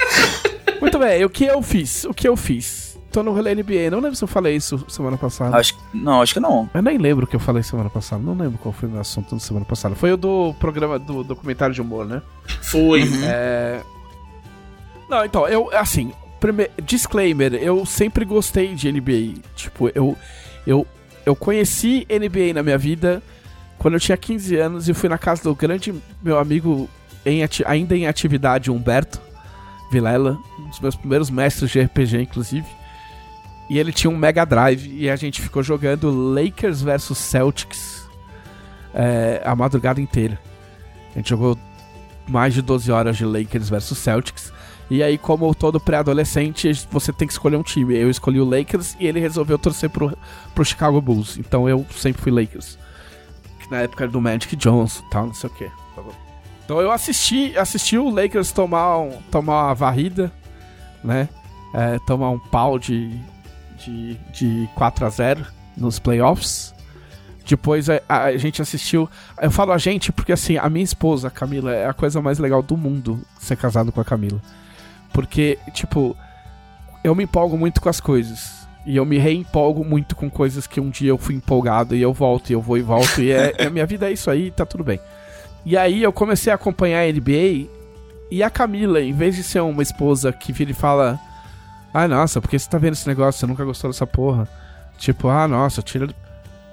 Muito bem, o que eu fiz? O que eu fiz? Tô no rolê NBA, não lembro se eu falei isso semana passada. Acho, não, acho que não. Eu nem lembro o que eu falei semana passada. Não lembro qual foi o meu assunto da semana passada. Foi o do programa do documentário de humor, né? Foi. É. Não, então, eu, assim, prime... disclaimer, eu sempre gostei de NBA. Tipo, eu, eu, eu conheci NBA na minha vida quando eu tinha 15 anos e fui na casa do grande meu amigo, em ainda em atividade, Humberto Vilela, um dos meus primeiros mestres de RPG, inclusive. E ele tinha um Mega Drive e a gente ficou jogando Lakers versus Celtics é, a madrugada inteira. A gente jogou mais de 12 horas de Lakers versus Celtics. E aí, como todo pré-adolescente, você tem que escolher um time. Eu escolhi o Lakers e ele resolveu torcer pro, pro Chicago Bulls. Então eu sempre fui Lakers. Na época do Magic Johnson e tal, não sei o que. Então eu assisti, assisti o Lakers tomar, um, tomar uma varrida, né? É, tomar um pau de, de, de 4 a 0 nos playoffs. Depois a, a gente assistiu. Eu falo a gente porque, assim, a minha esposa, a Camila, é a coisa mais legal do mundo ser casado com a Camila. Porque, tipo, eu me empolgo muito com as coisas. E eu me reempolgo muito com coisas que um dia eu fui empolgado e eu volto e eu vou e volto. E é, a minha vida é isso aí, tá tudo bem. E aí eu comecei a acompanhar a NBA e a Camila, em vez de ser uma esposa que vira e fala: Ah, nossa, por que você tá vendo esse negócio? Você nunca gostou dessa porra? Tipo, ah, nossa, tira.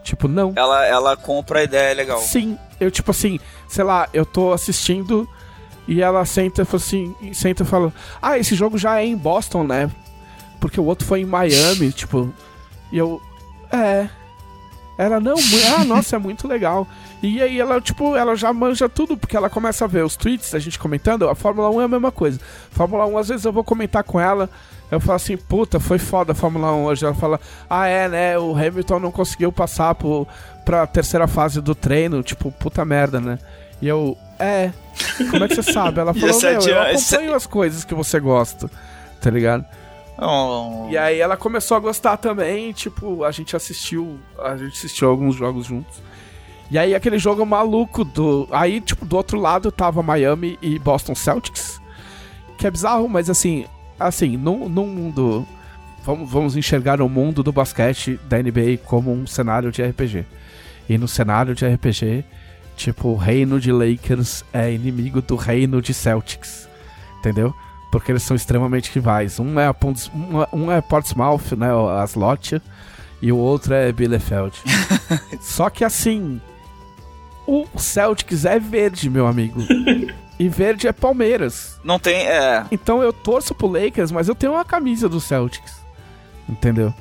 Tipo, não. Ela, ela compra a ideia legal. Sim, eu tipo assim, sei lá, eu tô assistindo e ela senta e assim, senta e fala: "Ah, esse jogo já é em Boston, né? Porque o outro foi em Miami, tipo". E eu é. Ela, não, ah, nossa, é muito legal. E aí ela, tipo, ela já manja tudo, porque ela começa a ver os tweets da gente comentando, a Fórmula 1 é a mesma coisa. Fórmula 1, às vezes eu vou comentar com ela, eu falo assim, puta, foi foda a Fórmula 1 hoje. Ela fala, ah, é, né, o Hamilton não conseguiu passar pro, pra terceira fase do treino, tipo, puta merda, né? E eu, é, como é que você sabe? Ela falou, meu, eu acompanho as coisas que você gosta, tá ligado? Oh. E aí ela começou a gostar também, tipo, a gente assistiu, a gente assistiu alguns jogos juntos. E aí aquele jogo maluco do, aí tipo do outro lado tava Miami e Boston Celtics, que é bizarro, mas assim, assim, no, no mundo vamos, vamos enxergar o mundo do basquete da NBA como um cenário de RPG. E no cenário de RPG, tipo, o reino de Lakers é inimigo do reino de Celtics. Entendeu? Porque eles são extremamente rivais. Um é, Ponts, um, um é Portsmouth, né, a Slot, e o outro é Bielefeld. Só que assim, o Celtics é verde, meu amigo. e verde é Palmeiras. Não tem, é. Então eu torço pro Lakers, mas eu tenho uma camisa do Celtics. Entendeu?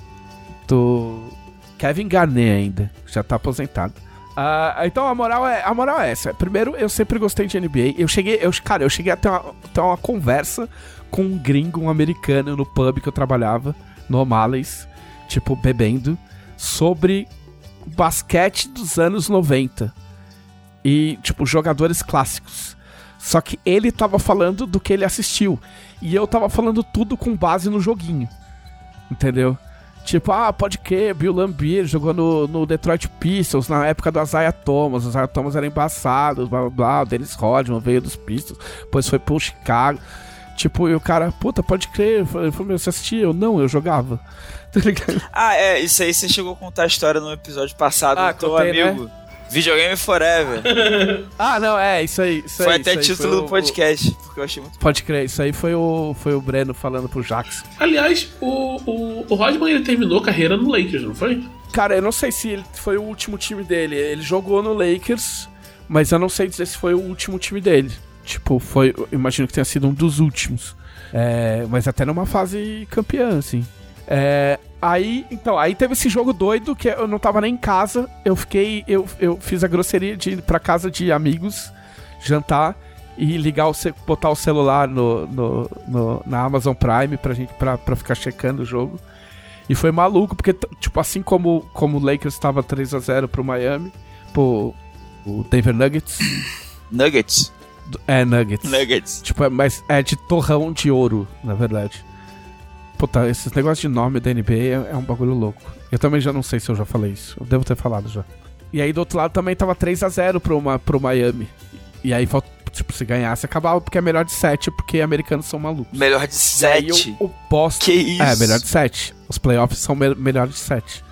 Do Kevin Garnett ainda, já tá aposentado. Uh, então a moral é a moral é essa. Primeiro, eu sempre gostei de NBA. Eu cheguei, eu, cara, eu cheguei a ter uma, ter uma conversa com um gringo, um americano no pub que eu trabalhava, no O'Malley's, tipo bebendo, sobre basquete dos anos 90 e tipo jogadores clássicos. Só que ele tava falando do que ele assistiu e eu tava falando tudo com base no joguinho. Entendeu? Tipo, ah, pode que, Bill Lambier jogou no, no Detroit Pistons na época do Isaiah Thomas. O Isaiah Thomas era embaçado, blá blá blá. O Dennis Rodman veio dos Pistons, depois foi pro Chicago. Tipo, e o cara, puta, pode crer. Eu falei, você assistia? Eu não, eu jogava. Tá ligado? Ah, é, isso aí você chegou a contar a história no episódio passado ah, do teu contei, amigo. Né? Videogame Forever. ah, não, é, isso aí. Isso foi aí, até isso título do podcast, o... porque eu achei muito Pode crer, isso aí foi o, foi o Breno falando pro Jax. Aliás, o, o, o Rodman ele terminou a carreira no Lakers, não foi? Cara, eu não sei se ele foi o último time dele. Ele jogou no Lakers, mas eu não sei dizer se foi o último time dele. Tipo, foi. Imagino que tenha sido um dos últimos. É, mas até numa fase campeã, assim. É, aí, então, aí teve esse jogo doido que eu não tava nem em casa. Eu fiquei. Eu, eu fiz a grosseria de ir pra casa de amigos jantar e ligar o botar o celular no, no, no, na Amazon Prime pra gente pra, pra ficar checando o jogo. E foi maluco, porque, tipo, assim como, como o Lakers estava 3 a 0 pro Miami, pro o Denver Nuggets. Nuggets? É, Nuggets. Nuggets. Tipo, é, mas é de torrão de ouro, na verdade. Puta, esses negócios de nome da NBA é, é, um bagulho louco. Eu também já não sei se eu já falei isso. Eu devo ter falado já. E aí do outro lado também tava 3 a 0 pro, uma, pro Miami. E aí, tipo, se ganhasse, acabava porque é melhor de 7, porque americanos são malucos. Melhor de 7? O, o Boston. Que isso? É, melhor de 7. Os playoffs são me melhor de 7.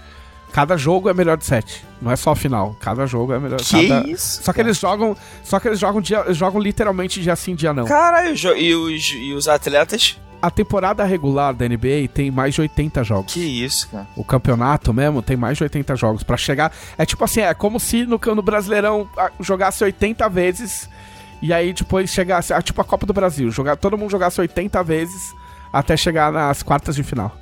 Cada jogo é melhor de 7. Não é só a final. Cada jogo é melhor. Que cada... isso? Só que eles jogam. Só que eles jogam dia, jogam literalmente dia sim, dia não. Caralho, e os, e os atletas? a temporada regular da NBA tem mais de 80 jogos. Que isso, cara. O campeonato mesmo tem mais de 80 jogos. para chegar. É tipo assim, é como se no, no Brasileirão jogasse 80 vezes e aí depois chegasse. Tipo a Copa do Brasil. Jogar, todo mundo jogasse 80 vezes até chegar nas quartas de final.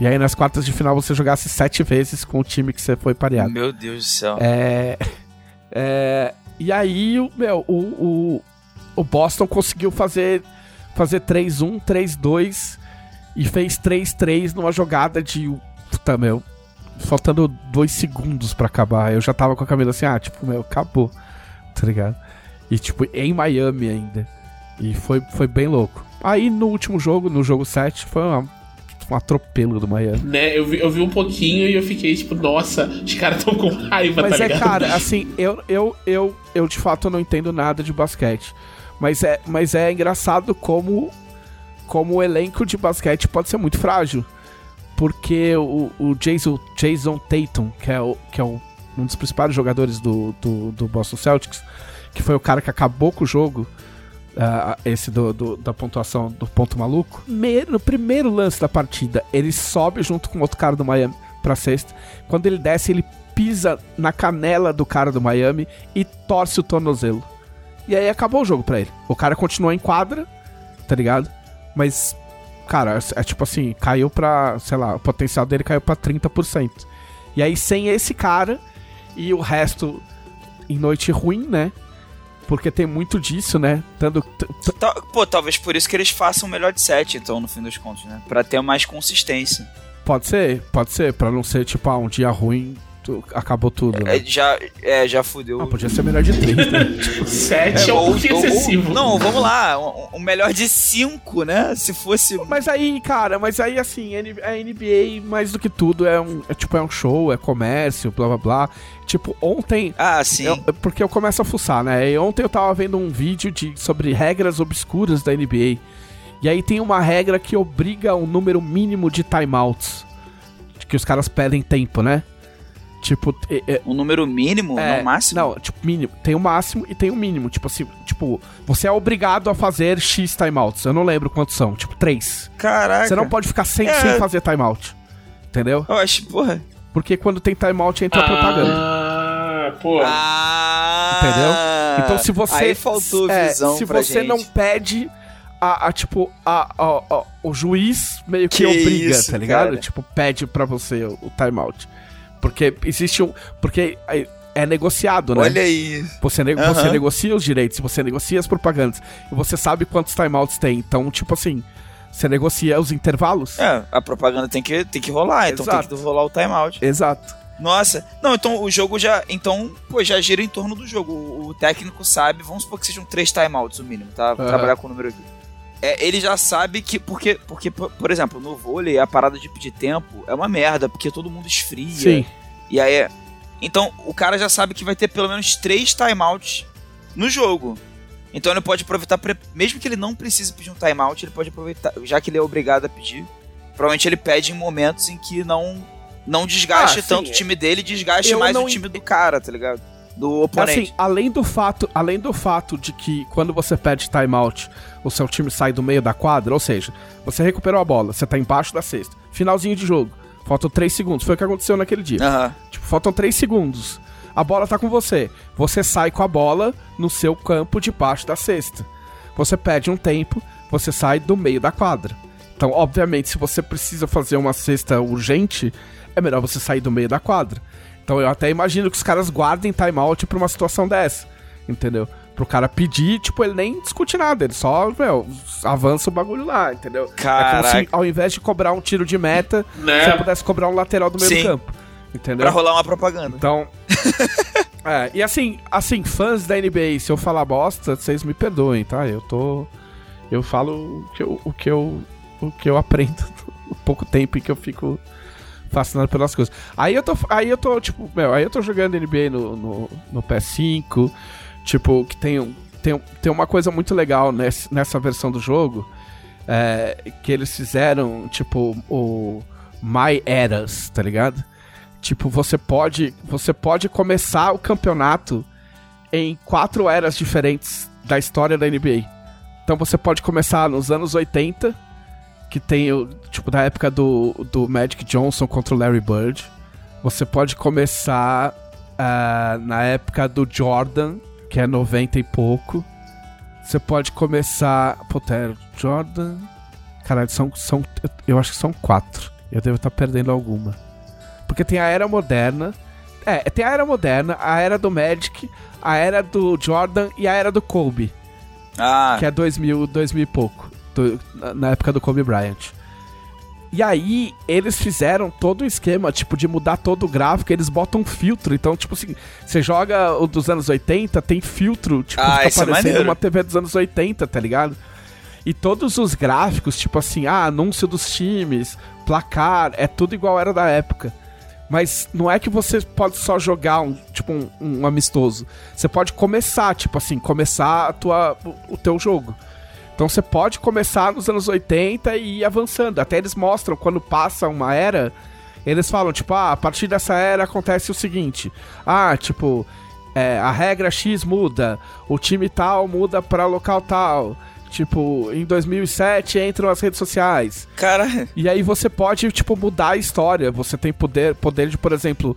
E aí nas quartas de final você jogasse 7 vezes com o time que você foi pareado. Meu Deus do céu. É. é e aí, meu, o, o, o Boston conseguiu fazer fazer 3-1, 3-2 e fez 3-3 numa jogada de. Puta, meu. Faltando dois segundos para acabar. Eu já tava com a camisa assim, ah, tipo, meu, acabou. Tá ligado? E, tipo, em Miami ainda. E foi, foi bem louco. Aí no último jogo, no jogo 7, foi uma, um atropelo do Miami. Né, eu vi, eu vi um pouquinho e eu fiquei tipo, nossa, os caras estão com raiva, Mas tá é, ligado? cara, assim, eu, eu, eu, eu de fato não entendo nada de basquete. Mas é, mas é engraçado como, como o elenco de basquete pode ser muito frágil. Porque o, o Jason, Jason Tatum, que é, o, que é o, um dos principais jogadores do, do, do, Boston Celtics, que foi o cara que acabou com o jogo, uh, esse do, do, da pontuação do ponto maluco, no primeiro lance da partida, ele sobe junto com outro cara do Miami pra sexta. Quando ele desce, ele pisa na canela do cara do Miami e torce o tornozelo. E aí acabou o jogo pra ele. O cara continuou em quadra, tá ligado? Mas, cara, é, é tipo assim, caiu pra, sei lá, o potencial dele caiu pra 30%. E aí, sem esse cara, e o resto em noite ruim, né? Porque tem muito disso, né? Tanto, t- t- Tal- Pô, talvez por isso que eles façam o melhor de 7, então, no fim dos contos, né? Pra ter mais consistência. pode ser, pode ser, pra não ser tipo, ah, um dia ruim, tu- acabou tudo. Né? É, já, é, já fudeu. Ah, podia ser melhor de três, né? Sete é, um ou- pouquinho ou- ou- excessivo. não, vamos lá. O, o melhor de 5, né? Se fosse. Mas aí, cara, mas aí assim, N- a NBA, mais do que tudo, é um. É, tipo, é um show, é comércio, blá blá blá. Tipo, ontem. Ah, sim. eu- porque eu começo a fuçar, né? E ontem eu tava vendo um vídeo de, sobre regras obscuras da NBA. E aí tem uma regra que obriga um número mínimo de timeouts. Que os caras pedem tempo, né? Tipo, é- é- Um número mínimo, é, não máximo? Não, tipo, mínimo. Tem o máximo e tem o mínimo. Tipo assim, tipo, você é obrigado a fazer X timeouts. Eu não lembro quantos são. Tipo, três. Caraca. Você não pode ficar sem, É. sem fazer timeout. Entendeu? Eu acho, porra. Porque quando tem timeout entra propaganda. Ah, pô. Ah. Entendeu? Então se você. Aí faltou é, visão Se pra você gente. não pede. A, a, tipo, a, a- a- o juiz meio que, Que obriga, isso, tá ligado? cara. Tipo, pede pra você o, o timeout. Porque existe um. Porque é, é negociado, né? Olha aí. Você, ne- Aham. você negocia os direitos, você negocia as propagandas. E você sabe quantos timeouts tem. Então, tipo assim, você negocia os intervalos. É, a propaganda tem que, tem que rolar, então Exato. tem que rolar o timeout. Exato. Nossa, não, então o jogo já. Então, pô, já gira em torno do jogo. O, o técnico sabe, vamos supor que sejam três timeouts o mínimo, tá? Vou Aham. trabalhar com o número aqui. É, ele já sabe que. Porque, porque, por por exemplo, no vôlei, a parada de pedir tempo é uma merda, porque todo mundo esfria. Sim. E aí é. Então, o cara já sabe que vai ter pelo menos três timeouts no jogo. Então ele pode aproveitar, mesmo que ele não precise pedir um timeout, ele pode aproveitar, já que ele é obrigado a pedir. Provavelmente ele pede em momentos em que não não desgaste Ah, sim, tanto o time dele, desgaste eu mais não o time do cara, tá ligado? Do oponente. Assim, além do fato, além do fato de que quando você pede timeout, o seu time sai do meio da quadra, ou seja, você recuperou a bola, você tá embaixo da cesta. Finalzinho de jogo. Faltam 3 segundos. Foi o que aconteceu naquele dia. Aham. Tipo, faltam 3 segundos. A bola tá com você. Você sai com a bola no seu campo debaixo da cesta. Você pede um tempo, você sai do meio da quadra. Então, obviamente, se você precisa fazer uma cesta urgente, é melhor você sair do meio da quadra. Então eu até imagino que os caras guardem timeout pra uma situação dessa. Entendeu? Pro cara pedir, tipo, ele nem discute nada, ele só, meu, avança o bagulho lá, entendeu? É como Caraca. se, ao invés de cobrar um tiro de meta, Né? você pudesse cobrar um lateral do meio Sim. do campo. Entendeu? Pra rolar uma propaganda. Então. é, e assim, assim, fãs da NBA, se eu falar bosta, vocês me perdoem, tá? Eu tô. Eu falo o que eu, o que eu, o que eu aprendo no pouco tempo em que eu fico fascinado pelas coisas. Aí eu tô, aí eu tô tipo, meu, aí eu tô jogando NBA no, no, no PS5, tipo, que tem, tem, tem uma coisa muito legal nesse, nessa versão do jogo, é, que eles fizeram, tipo, o My Eras, tá ligado? Tipo, você pode, você pode começar o campeonato em quatro eras diferentes da história da NBA. Então você pode começar nos anos 80, que tem o, tipo, da época do, do Magic Johnson contra o Larry Bird. Você pode começar ah, na época do Jordan, que é 90 e pouco. Você pode começar. Puta, é Jordan. Caralho, são, são. Eu acho que são quatro. Eu devo estar perdendo alguma. Porque tem a era moderna. É, tem a era moderna, a era do Magic, a era do Jordan e a era do Kobe, Ah, que é 2000, 2000 e pouco, do- na- na época do Kobe Bryant. E aí, eles fizeram todo o esquema, tipo, de mudar todo o gráfico, eles botam filtro. Então, tipo assim, você joga o dos anos 80, tem filtro, tipo, Ah, fica é parecendo maneiro. uma TV dos anos 80, tá ligado? E todos os gráficos, tipo assim, ah, anúncio dos times, placar, é tudo igual era da época. Mas não é que você pode só jogar um, tipo, um, um amistoso. Você pode começar, tipo assim, começar a tua, o, o teu jogo. Então você pode começar nos anos 80 e ir avançando. Até eles mostram quando passa uma era, eles falam, tipo, ah, a partir dessa era acontece o seguinte. Ah, tipo, é, a regra X muda, o time tal muda pra local tal. Tipo, em 2007 entram as redes sociais. cara. E aí você pode, tipo, mudar a história. Você tem poder, poder de, por exemplo,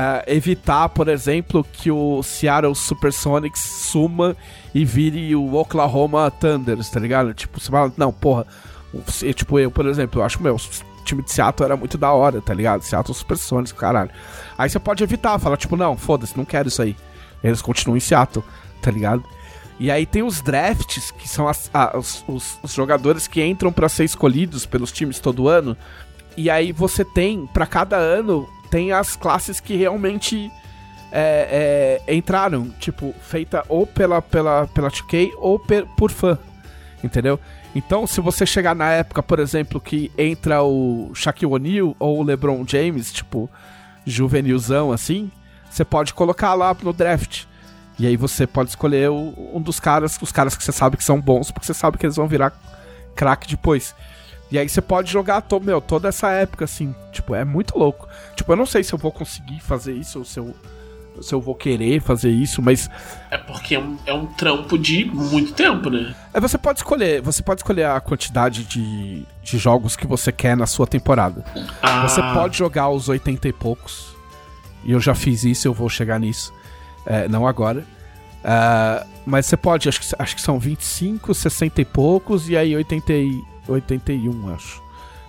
ah, evitar, por exemplo, que o Seattle Supersonics suma e vire o Oklahoma Thunders, tá ligado? Tipo, você fala, não, porra. o- se- Tipo, eu, por exemplo, eu acho, meu, time de Seattle era muito da hora, tá ligado? Seattle Supersonics, caralho. Aí você pode evitar, falar, tipo, não, foda-se, não quero isso aí. Eles continuam em Seattle, tá ligado? E aí tem os drafts, que são as, os, os, os, jogadores que entram para ser escolhidos pelos times todo ano. E aí você tem, para cada ano, tem as classes que realmente é, é, entraram, tipo, feita ou pela, pela, pela 2K ou per, por fã, entendeu? Então, se você chegar na época, por exemplo, que entra o Shaquille O'Neal ou o LeBron James, tipo, juvenilzão assim, você pode colocar lá no draft. E aí você pode escolher o, um dos caras, os caras que você sabe que são bons, porque você sabe que eles vão virar craque depois. E aí você pode jogar to, meu, toda essa época, assim. Tipo, é muito louco. Tipo, eu não sei se eu vou conseguir fazer isso ou se eu, se eu vou querer fazer isso, mas. É porque é um, é um trampo de muito tempo, né? É, você pode escolher. Você pode escolher a quantidade de, de jogos que você quer na sua temporada. Ah. Você pode jogar os 80 e poucos. E eu já fiz isso, eu vou chegar nisso. É, não agora. Uh, mas você pode, acho que, acho que são 25, 60 e poucos, e aí 80 e, 81, acho.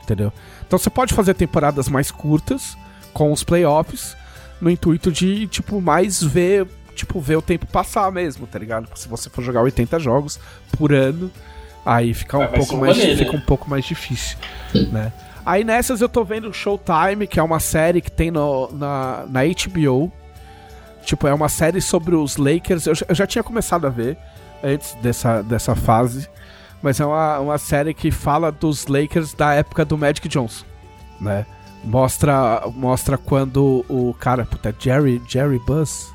Entendeu? Então você pode fazer temporadas mais curtas, com os playoffs, no intuito de, tipo, mais ver, tipo, ver o tempo passar mesmo, tá ligado? Porque se você for jogar 80 jogos por ano, aí fica um, pouco, mais, rolê, fica né? um pouco mais difícil, né? Aí nessas eu tô vendo Showtime, que é uma série que tem no, na, na HBO, Tipo, é uma série sobre os Lakers. Eu, eu já tinha começado a ver antes dessa, dessa fase. Mas é uma, uma série que fala dos Lakers da época do Magic Johnson, né? Mostra, mostra quando o cara, puta, Jerry, Jerry Buzz?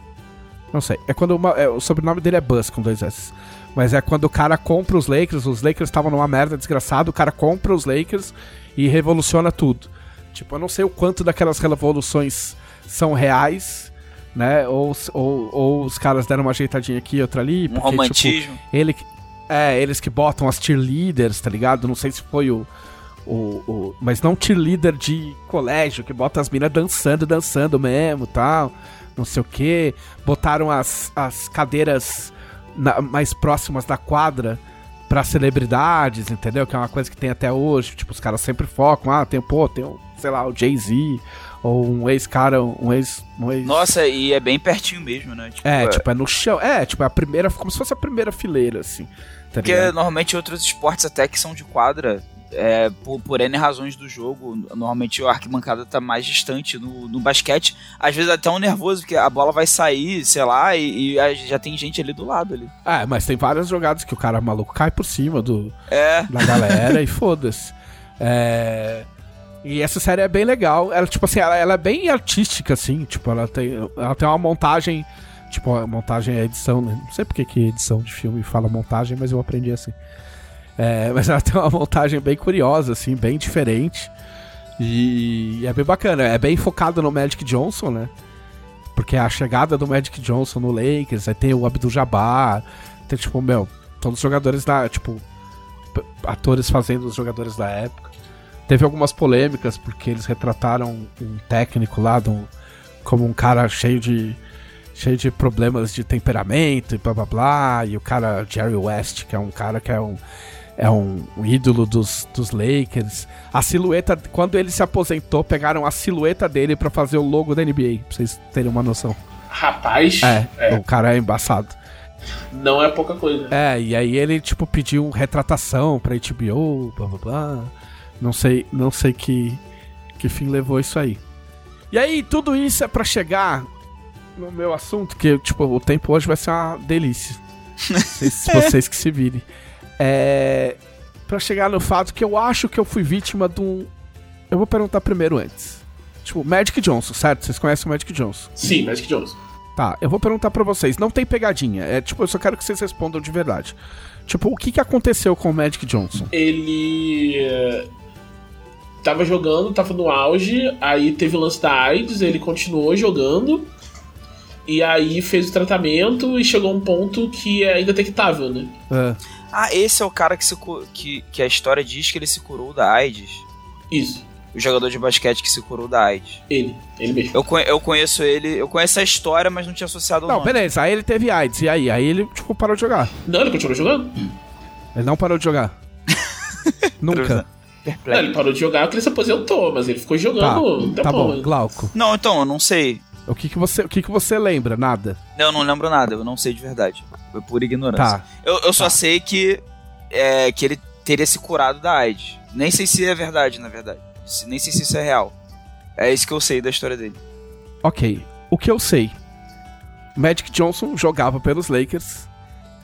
Não sei. É quando uma, é, o sobrenome dele é Buzz com dois S. Mas é quando o cara compra os Lakers, os Lakers estavam numa merda desgraçada, o cara compra os Lakers e revoluciona tudo. Tipo, eu não sei o quanto daquelas revoluções são reais né? Ou, ou, ou os caras deram uma ajeitadinha aqui, outra ali. Porque, um tipo, romantismo. Tipo, ele, é, eles que botam as cheerleaders, tá ligado? Não sei se foi o. O, o, mas não cheerleader de colégio, que bota as minas dançando, dançando mesmo tal. Não sei o que. Botaram as, as cadeiras na, mais próximas da quadra para celebridades, entendeu? Que é uma coisa que tem até hoje. Tipo, os caras sempre focam. Ah, tem, pô, tem, sei lá, o Jay-Z ou um ex-cara, um ex, um ex. Nossa, e é bem pertinho mesmo, né? Tipo, é, é, tipo, é no chão. É, tipo, é a primeira. Como se fosse a primeira fileira, assim. Tá Porque ligado? normalmente outros esportes até que são de quadra. É, por, por N razões do jogo, normalmente a arquibancada tá mais distante. No, no basquete, às vezes até um nervoso, porque a bola vai sair, sei lá, e, e já tem gente ali do lado ali. É, mas tem várias jogadas que o cara maluco cai por cima do, é. da galera e foda-se. É. E essa série é bem legal. Ela, tipo assim, ela, ela, é bem artística, assim. Tipo, ela tem, ela tem uma montagem. Tipo, a montagem é edição, né? Não sei porque que edição de filme fala montagem, mas eu aprendi assim. É, mas ela tem uma montagem bem curiosa, assim, bem diferente. E, e é bem bacana. É bem focado no Magic Johnson, né? Porque é a chegada do Magic Johnson no Lakers, aí tem o Abdul Jabbar, tem, tipo, meu, todos os jogadores da. Tipo, atores fazendo os jogadores da época. Teve algumas polêmicas, porque eles retrataram um técnico lá como um cara cheio de cheio de problemas de temperamento e blá blá blá. E o cara Jerry West, que é um cara que é um, é um, um, ídolo dos, dos Lakers. A silhueta, quando ele se aposentou, pegaram a silhueta dele para fazer o logo da NBA, pra vocês terem uma noção. Rapaz, é, é. o cara é embaçado. Não é pouca coisa. É, e aí ele, tipo, pediu retratação pra HBO, blá blá blá. Não sei, não sei que, que fim levou isso aí. E aí, tudo isso é para chegar no meu assunto, que tipo, o tempo hoje vai ser uma delícia. se vocês que se virem. É. Pra chegar no fato que eu acho que eu fui vítima de um. Eu vou perguntar primeiro antes. Tipo, Magic Johnson, certo? Vocês conhecem o Magic Johnson? Sim, Magic Johnson. Tá, eu vou perguntar para vocês. Não tem pegadinha. É tipo, eu só quero que vocês respondam de verdade. Tipo, o que, que aconteceu com o Magic Johnson? Ele tava jogando, tava no auge, aí teve o lance da AIDS, ele continuou jogando, e aí fez o tratamento e chegou a um ponto que é ainda detectável, né? É. Ah, esse é o cara que, se, que, que a história diz que ele se curou da AIDS? Isso. O jogador de basquete que se curou da AIDS. Ele, ele mesmo. Eu, eu conheço ele, eu conheço a história, mas não tinha associado o Não, nome. beleza, aí ele teve AIDS, e aí? Aí ele, tipo, parou de jogar. Não, ele continuou jogando. Ele não parou de jogar. Nunca. Não, ele parou de jogar porque ele se aposentou, mas ele ficou Tá, jogando um tá tempão, bom? Glauco. Não, então, eu não sei. O que que você, o que que você lembra? Nada. Eu não lembro nada, eu não sei de verdade. Foi por ignorância. Tá. Eu, eu só Tá. sei que, é, que ele teria se curado da AIDS. Nem sei se é verdade, na verdade. Se- Nem sei se isso é real. É isso que eu sei da história dele. Ok. O que eu sei? Magic Johnson jogava pelos Lakers,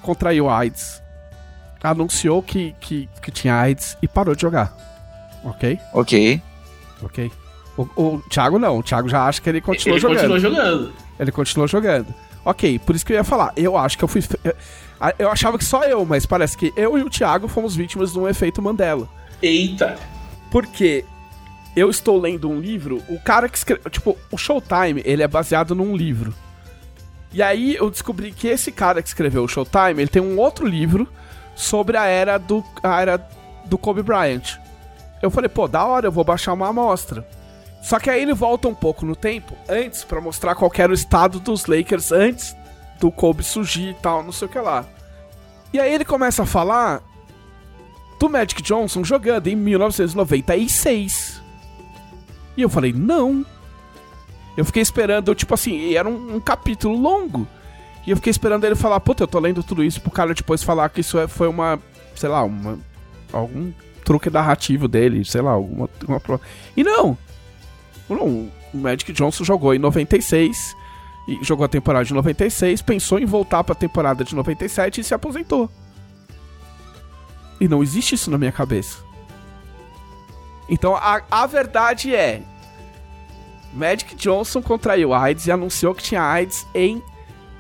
contraiu AIDS, anunciou que, que, que tinha AIDS e parou de jogar. Ok? Ok. Ok. O, o Thiago não, o Thiago já acha que ele continuou ele jogando. continuou jogando. Ele continuou jogando. Ok, por isso que eu ia falar. Eu acho que eu fui. eu- Eu achava que só eu, mas parece que eu e o Thiago fomos vítimas de um efeito Mandela. Eita. Porque eu estou lendo um livro, o cara que escreveu. Tipo, o Showtime, ele é baseado num livro. E aí eu descobri que esse cara que escreveu o Showtime, ele tem um outro livro sobre a era do, a era do Kobe Bryant. Eu falei, pô, da hora, eu vou baixar uma amostra. Só que aí ele volta um pouco no tempo, antes, pra mostrar qual era o estado dos Lakers antes do Kobe surgir e tal, não sei o que lá. E aí ele começa a falar do Magic Johnson jogando em 1996. E eu falei, não. Eu fiquei esperando, tipo assim, era um, um capítulo longo. E eu fiquei esperando ele falar, puta, eu tô lendo tudo isso pro cara depois falar que isso é- foi uma, sei lá, uma. algum truque narrativo dele, sei lá, alguma. Uma, pro- e não! Não, o Magic Johnson jogou em 96. E jogou a temporada de 96, pensou em voltar pra temporada de 97 e se aposentou. E não existe isso na minha cabeça. Então a, a verdade é: Magic Johnson contraiu AIDS e anunciou que tinha AIDS em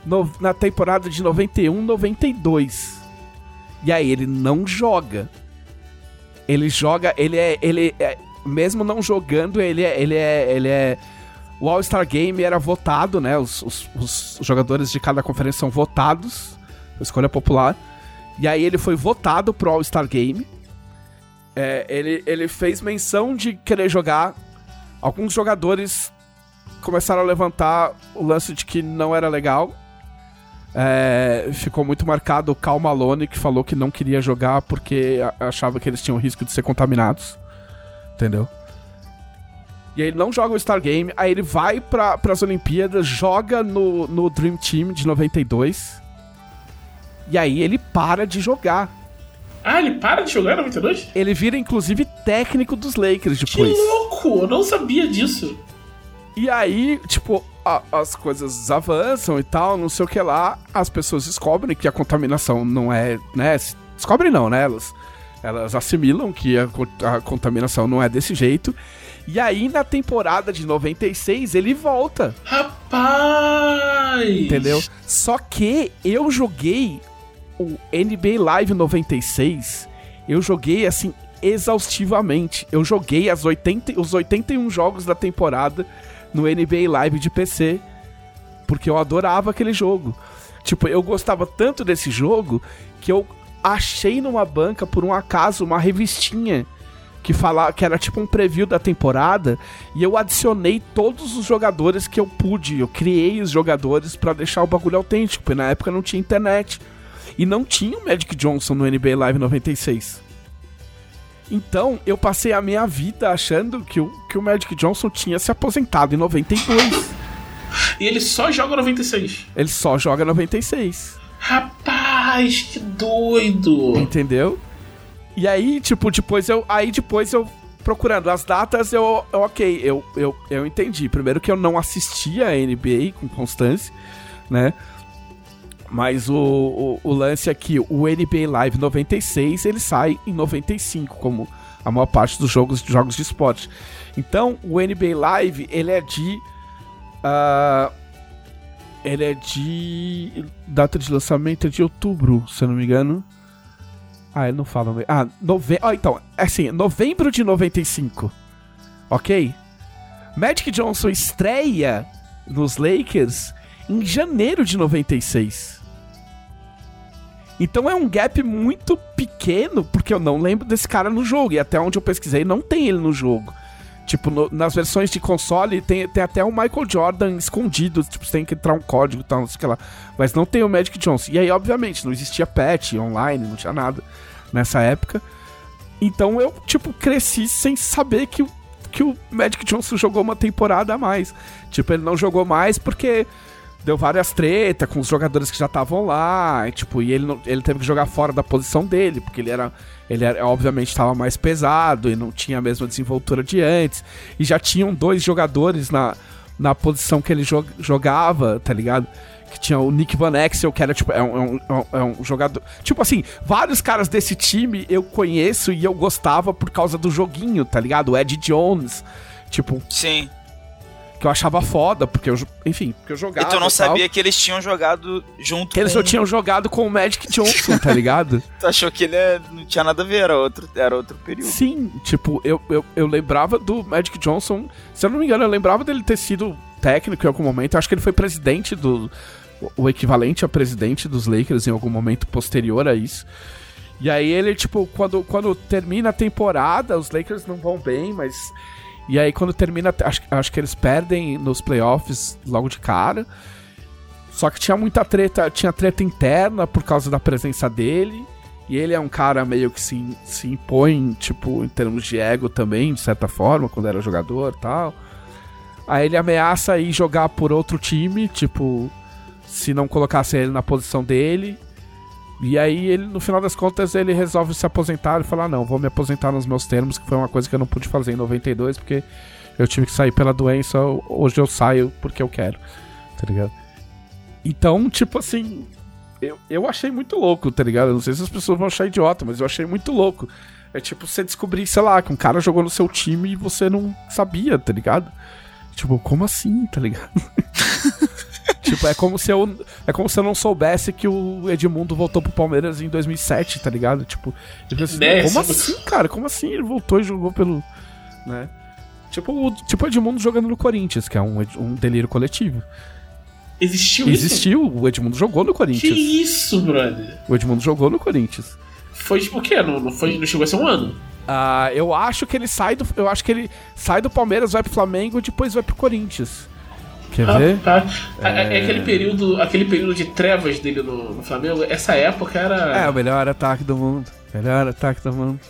no- na temporada de 91-92. E aí ele não joga. Ele joga, ele é, ele é, mesmo não jogando, ele é, ele é, ele é o All-Star Game era votado, né? Os, os- os jogadores de cada conferência são votados, escolha popular. E aí ele foi votado pro All-Star Game. É, ele, ele fez menção de querer jogar. Alguns jogadores começaram a levantar o lance de que não era legal. É, ficou muito marcado o Cal Malone, que falou que não queria jogar porque achava que eles tinham risco de ser contaminados. Entendeu? E aí ele não joga o Star Game, aí ele vai para as Olimpíadas, joga no, no Dream Team de 92. E aí ele para de jogar. Ah, ele para de jogar em 92? Ele vira, inclusive, técnico dos Lakers Que depois. louco! Eu não sabia disso. E aí, tipo, a- as coisas avançam e tal, não sei o que lá. As pessoas descobrem que a contaminação não é, né? Descobrem não, né? Elas, elas assimilam que a, a contaminação não é desse jeito. E aí, na temporada de 96, ele volta. Rapaz! Entendeu? Só que eu joguei o NBA Live 96. Eu joguei assim exaustivamente. Eu joguei as 80, os 81 jogos da temporada no NBA Live de PC. Porque eu adorava aquele jogo. Tipo, eu gostava tanto desse jogo que eu achei numa banca, por um acaso, uma revistinha que falava que era tipo um preview da temporada e eu adicionei todos os jogadores que eu pude. Eu criei os jogadores pra deixar o bagulho autêntico, porque na época não tinha internet. E não tinha o Magic Johnson no NBA Live 96. Então, eu passei a minha vida achando que o, que o Magic Johnson tinha se aposentado em 92. E ele só joga 96. Ele só joga 96. Rapaz, que doido! Entendeu? E aí, tipo, depois eu. Aí depois eu. Procurando as datas, eu. ok, eu, eu, eu entendi. Primeiro que eu não assistia a NBA com constância, né? Mas o, o, o lance aqui, o NBA Live 96, ele sai em 95, como a maior parte dos jogos, jogos de esporte. Então, o NBA Live, ele é de. ah, ele é de. Data de lançamento é de outubro, se eu não me engano. Ah, ele não fala. Ah, nove... ah, então, é assim, novembro de 95. Ok? Magic Johnson estreia nos Lakers em janeiro de 96. Então é um gap muito pequeno, porque eu não lembro desse cara no jogo. E até onde eu pesquisei, não tem ele no jogo. Tipo, no- nas versões de console tem, tem até o Michael Jordan escondido. Tipo, você tem que entrar um código e tal, não sei o que lá. Mas não tem o Magic Johnson. E aí, obviamente, não existia patch online, não tinha nada nessa época. Então eu, tipo, cresci sem saber que, que o Magic Johnson jogou uma temporada a mais. Tipo, ele não jogou mais porque deu várias tretas com os jogadores que já estavam lá. E, tipo, e ele, não- ele teve que jogar fora da posição dele, porque ele era. Ele era, obviamente estava mais pesado e não tinha a mesma desenvoltura de antes. E já tinham dois jogadores na, na posição que ele jo- jogava, tá ligado? Que tinha o Nick Van Exel, que era tipo, é um, é um- é um- é jogador. Tipo assim, vários caras desse time eu conheço e eu gostava por causa do joguinho, tá ligado? O Ed Jones. Tipo, Sim. Que eu achava foda, porque eu, enfim, porque eu jogava. E tu não sabia que eles tinham jogado junto Eles com... só tinham jogado com o Magic Johnson, tá ligado? Tu achou que ele é- não tinha nada a ver, era outro, era outro período. Sim, tipo, eu, eu, eu lembrava do Magic Johnson. Se eu não me engano, eu lembrava dele ter sido técnico em algum momento. Eu acho que ele foi presidente do. O equivalente a presidente dos Lakers em algum momento posterior a isso. E aí ele, tipo, quando, quando termina a temporada, os Lakers não vão bem, mas. E aí quando termina. Acho, acho que eles perdem nos playoffs logo de cara. Só que tinha muita treta, tinha treta interna por causa da presença dele. E ele é um cara meio que se, se impõe, tipo, em termos de ego também, de certa forma, quando era jogador tal. Aí ele ameaça ir jogar por outro time, tipo, se não colocasse ele na posição dele. E aí ele, no final das contas, ele resolve se aposentar e falar, não, vou me aposentar nos meus termos, que foi uma coisa que eu não pude fazer em 92, porque eu tive que sair pela doença, hoje eu saio porque eu quero, tá ligado? Então, tipo assim, eu, eu achei muito louco, tá ligado? Não sei se as pessoas vão achar idiota, mas eu achei muito louco. É tipo você descobrir, sei lá, que um cara jogou no seu time e você não sabia, tá ligado? Tipo, como assim, tá ligado? tipo, é como se eu é como se eu não soubesse que o Edmundo voltou pro Palmeiras em 2007, tá ligado? Tipo, pensei, Né, como assim, cara? Como assim ele voltou e jogou pelo, né? Tipo, o, tipo Edmundo jogando no Corinthians, que é um, um delírio coletivo. Existiu isso? Existiu, o Edmundo jogou no Que Corinthians. isso, brother? O Edmundo jogou no Corinthians. Foi tipo o quê? Não, não, foi, não chegou a ser um ano? Ah, eu acho que ele sai do. Eu acho que ele sai do Palmeiras, vai pro Flamengo e depois vai pro Corinthians. Quer ver? Ah, tá. É... é aquele período, aquele período de trevas dele no, no Flamengo, essa época era. É, o melhor ataque do mundo. Melhor ataque do mundo.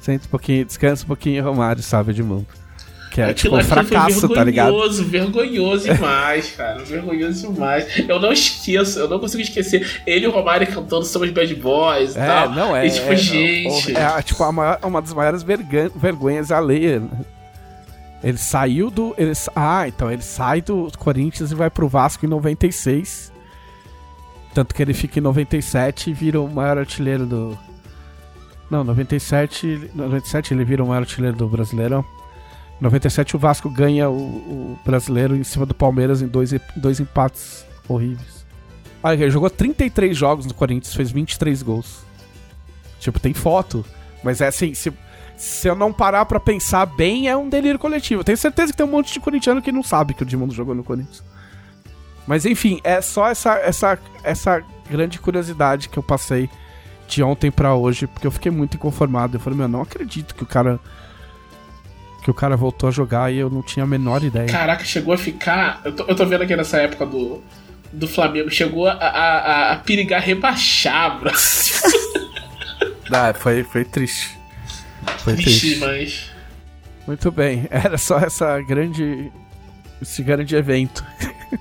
Senta um pouquinho, descansa um pouquinho, Romário, sabe de mundo. Que é tipo um aquilo fracasso, tá ligado? Vergonhoso, vergonhoso demais, cara. Vergonhoso demais. Eu não esqueço, eu não consigo esquecer ele e o Romário cantando Somos Bad Boys e É, tal. não é. E tipo, é, gente. É, tipo, a maior- uma das maiores vergan- vergonhas alheias. né? Ele saiu do. Ele, ah, então ele sai do Corinthians e vai pro Vasco em 96. Tanto que ele fica em 97 e vira o maior artilheiro do. Não, 97. 97 ele vira o maior artilheiro do Brasileirão. Em 97 o Vasco ganha o, o brasileiro em cima do Palmeiras em dois, dois empates horríveis. Olha, aqui, ele jogou 33 jogos no Corinthians, fez 23 gols. Tipo, tem foto. Mas é assim, se, se eu não parar pra pensar bem, é um delírio coletivo. Eu tenho certeza que tem um monte de corintiano que não sabe que o Edmundo jogou no Corinthians. Mas enfim, é só essa, essa, essa grande curiosidade que eu passei de ontem pra hoje, porque eu fiquei muito inconformado. Eu falei, meu, não acredito que o cara. Que o cara voltou a jogar e eu não tinha a menor ideia. Caraca, chegou a ficar. Eu tô, eu tô vendo aqui nessa época do, do Flamengo, chegou a, a, a, a perigar rebaixar, bro. Ah, foi, foi triste. Foi Vixe, triste. mas. Muito bem, era só essa grande. Esse grande evento.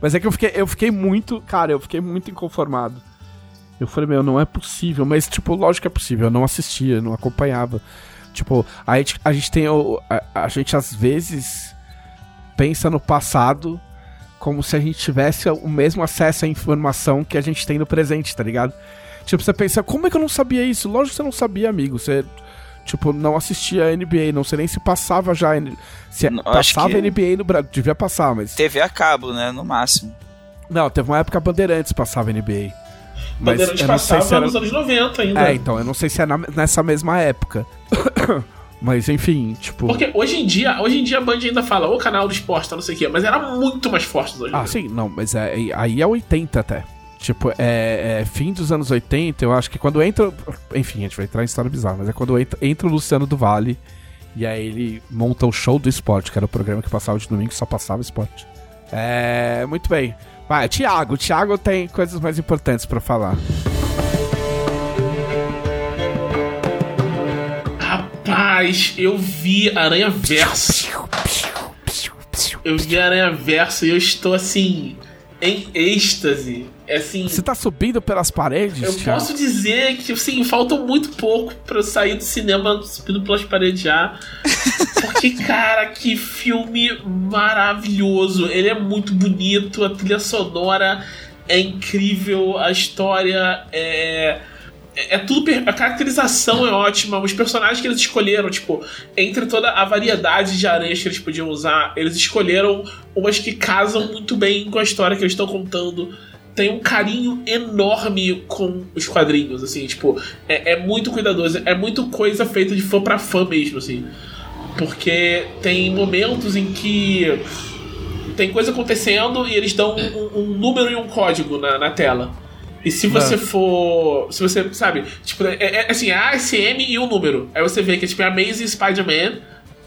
Mas é que eu fiquei, eu fiquei muito. Cara, eu fiquei muito inconformado. Eu falei, meu, não é possível. Mas, tipo, lógico que é possível. Eu não assistia, eu não acompanhava. Tipo, a gente, a gente tem. O, a, a gente às vezes pensa no passado como se a gente tivesse o mesmo acesso à informação que a gente tem no presente, tá ligado? Tipo, você pensa, como é que eu não sabia isso? Lógico que você não sabia, amigo. Você, tipo, não assistia a NBA, não sei nem se passava já. Se Não, passava que- NBA no Brasil. Devia passar, mas. TV a cabo, né? No máximo. Não, teve uma época Bandeirantes passava NBA. Mas Bandeirantes eu não sei passava se era... nos anos 90 ainda. É, então, eu não sei se é na- nessa mesma época. mas enfim, tipo. Porque hoje em dia, hoje em dia a Band ainda fala, o canal do esporte, tá, não sei o quê, mas era muito mais forte anos Ah, 90. sim, não, mas é, aí é 80 até. Tipo, é, é fim dos anos 80, eu acho que quando entra. Enfim, a gente vai entrar em história bizarra, mas é quando entra, entra o Luciano do Vale e aí ele monta o show do esporte, que era o programa que passava de domingo só passava esporte. É. Muito bem. Vai, Thiago. Thiago tem coisas mais importantes pra falar. Rapaz, eu vi Aranha Verso. Eu vi Aranha Verso e eu estou assim. Em êxtase. É assim. Você tá subindo pelas paredes? Eu posso dizer que, assim, falta muito pouco pra eu sair do cinema subindo pelas paredes já. Porque, cara, que filme maravilhoso. Ele é muito bonito, a trilha sonora é incrível, a história é. É tudo. per- A caracterização é ótima, os personagens que eles escolheram, tipo, entre toda a variedade de aranhas que eles podiam usar, eles escolheram umas que casam muito bem com a história que eles estão contando tem um carinho enorme com os quadrinhos, assim, tipo, é, é muito cuidadoso, é muito coisa feita de fã pra fã mesmo, assim. Porque tem momentos em que tem coisa acontecendo e eles dão um, um número e um código na, na tela. E se você Ah. for. Se você, sabe, tipo, é, é assim, a ASM e um número. Aí você vê que é tipo Amazing Spider-Man,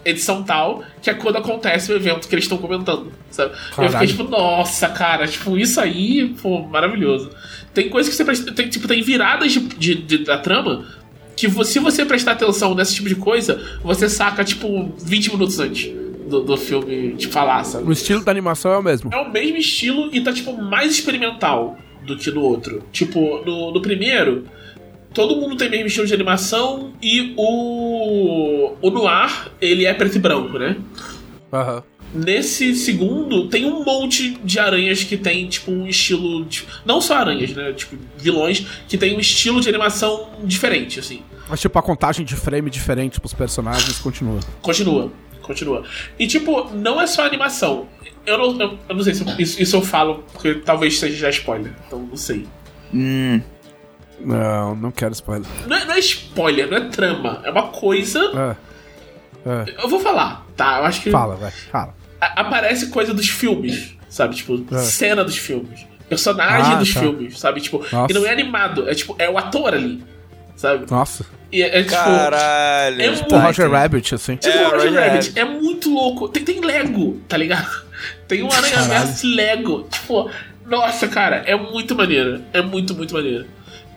edição tal, que é quando acontece o evento que eles estão comentando, sabe? Eu Caralho. fiquei tipo, nossa, cara, tipo, isso aí, pô, maravilhoso. Tem coisas que você presta. Tem, tipo, tem viradas de, de- de- da trama que vo- se você prestar atenção nesse tipo de coisa, você saca, tipo, 20 minutos antes do, do filme te falar, sabe? O estilo da animação é o mesmo. É o mesmo estilo e tá, tipo, mais experimental do que no outro. Tipo, no, no primeiro, todo mundo tem o mesmo estilo de animação e o. O Noir, ele é preto e branco, né? Aham. Nesse segundo, tem um monte de aranhas que tem, tipo, um estilo. tipo, não só aranhas, né? Tipo, vilões que tem um estilo de animação diferente, assim. Mas tipo, a contagem de frame diferente pros personagens continua. Continua, continua. E, tipo, não é só animação. Eu não, eu, eu não sei se eu- isso, isso eu falo, porque talvez seja já spoiler. Então, não sei. Hum. Não, não quero spoiler. Não é, não é spoiler, não é trama. É uma coisa. É. É. Eu vou falar, tá? Eu acho que. Fala, vai. Fala. a- aparece coisa dos filmes, sabe? Tipo, É. cena dos filmes. Personagem Ah, dos tá. filmes, sabe? Tipo, Nossa. e não é animado, é tipo, é o ator ali, sabe? Nossa. E é, é, tipo. Caralho. é Tipo Roger. Rabbit, assim. Tipo, É, o Roger Roger Rabbit. É muito louco. Tem, tem Lego, tá ligado? Tem um Aranha. Verso Lego. Tipo, nossa, cara, é muito maneiro. É muito, muito maneiro.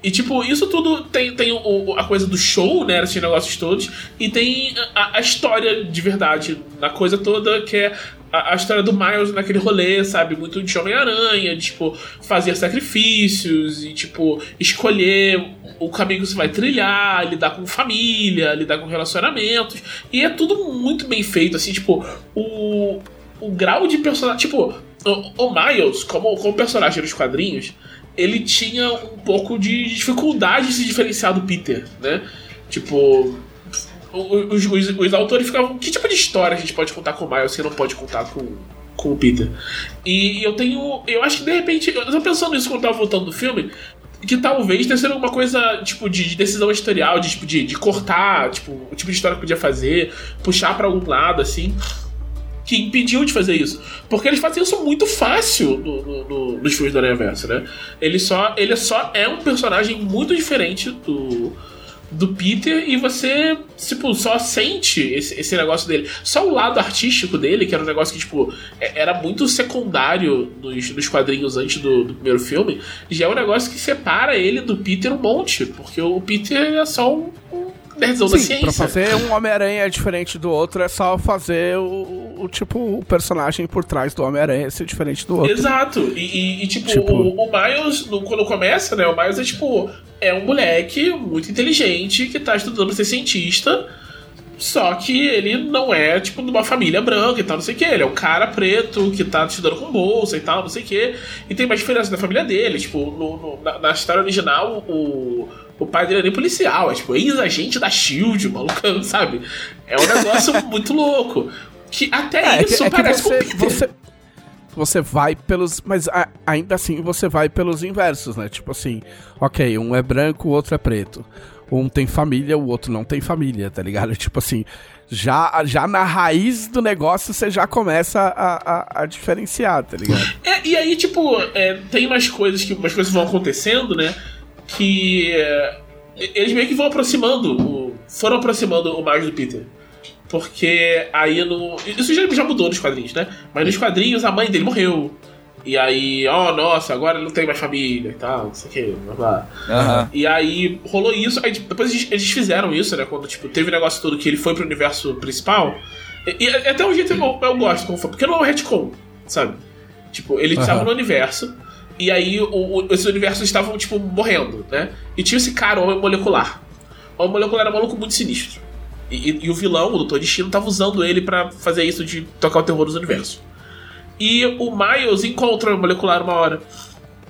E, tipo, isso tudo tem, tem o- a coisa do show, né? Esses negócios todos. E tem a, a história de verdade na coisa toda, que é a, a história do Miles naquele rolê, sabe? Muito de Homem-Aranha, de, tipo, fazer sacrifícios e, tipo, escolher o caminho que você vai trilhar, lidar com família, lidar com relacionamentos. E é tudo muito bem feito, assim, tipo, o, o grau de personagem. Tipo, o, o Miles, como, como personagem dos quadrinhos, ele tinha um pouco de dificuldade de se diferenciar do Peter, né? Tipo. Os, os, os autores ficavam. Que tipo de história a gente pode contar com o Miles que não pode contar com, com o Peter? E eu tenho. Eu acho que de repente. Eu tô pensando nisso quando eu tava voltando do filme. Que talvez tenha sido alguma coisa, tipo, de, de decisão editorial, de, tipo, de, de cortar, tipo, o tipo de história que podia fazer, puxar pra algum lado, assim que impediu de fazer isso. Porque eles fazem isso muito fácil no, no- no- nos filmes do Aranha Verso, né? Ele só, ele só é um personagem muito diferente do, do Peter e você, tipo, só sente esse, esse negócio dele. Só o lado artístico dele, que era um negócio que, tipo, é- era muito secundário nos, nos quadrinhos antes do, do primeiro filme, já é um negócio que separa ele do Peter um monte. Porque o Peter é só um, um nerdzão da Sim, ciência. pra fazer um Homem-Aranha diferente do outro é só fazer o, o tipo, o personagem por trás do Homem-Aranha ser diferente do outro. Exato. E, e- e, tipo, Tipo- O, o Miles, no- quando começa, né? O Miles é tipo. É um moleque muito inteligente que tá estudando pra ser cientista. Só que ele não é, tipo, de uma família branca e tal, não sei o que. Ele é um cara preto que tá estudando com bolsa e tal, não sei o que. E tem mais diferença da família dele. Tipo, no- no- na, na história original, o, o pai dele é nem policial. É tipo, ex-agente da Shield, maluco, sabe? É um negócio muito louco. Que até É, é que, isso é que parece com você, o Peter. você, você vai pelos. Mas a- ainda assim você vai pelos inversos, né? Tipo assim, ok, um é branco, o outro é preto. Um tem família, o outro não tem família, tá ligado? Tipo assim, já, já na raiz do negócio você já começa a, a, a diferenciar, tá ligado? É, e aí, tipo, é, tem umas coisas que umas coisas vão acontecendo, né? Que é, eles meio que vão aproximando, o- foram aproximando o Miles do Peter. Porque aí no. Isso já, já mudou nos quadrinhos, né? Mas nos quadrinhos a mãe dele morreu. E aí, ó, nossa, agora ele não tem mais família e tal, não sei o que, blá blá. Aham. E aí rolou isso, aí depois eles, fizeram isso, né? Quando tipo, teve o negócio todo que ele foi pro universo principal. E, e até um jeito eu, eu gosto como foi, porque não é um retcon, sabe? Tipo, ele estava no universo, e aí o, o- esses universos estavam, tipo, morrendo, né? E tinha esse cara, Homem Molecular. O Homem Molecular era um maluco muito sinistro. E, e- e o vilão, o Doutor Destino, tava usando ele pra fazer isso de tocar o terror dos universos. E o Miles encontra o Homem Molecular uma hora.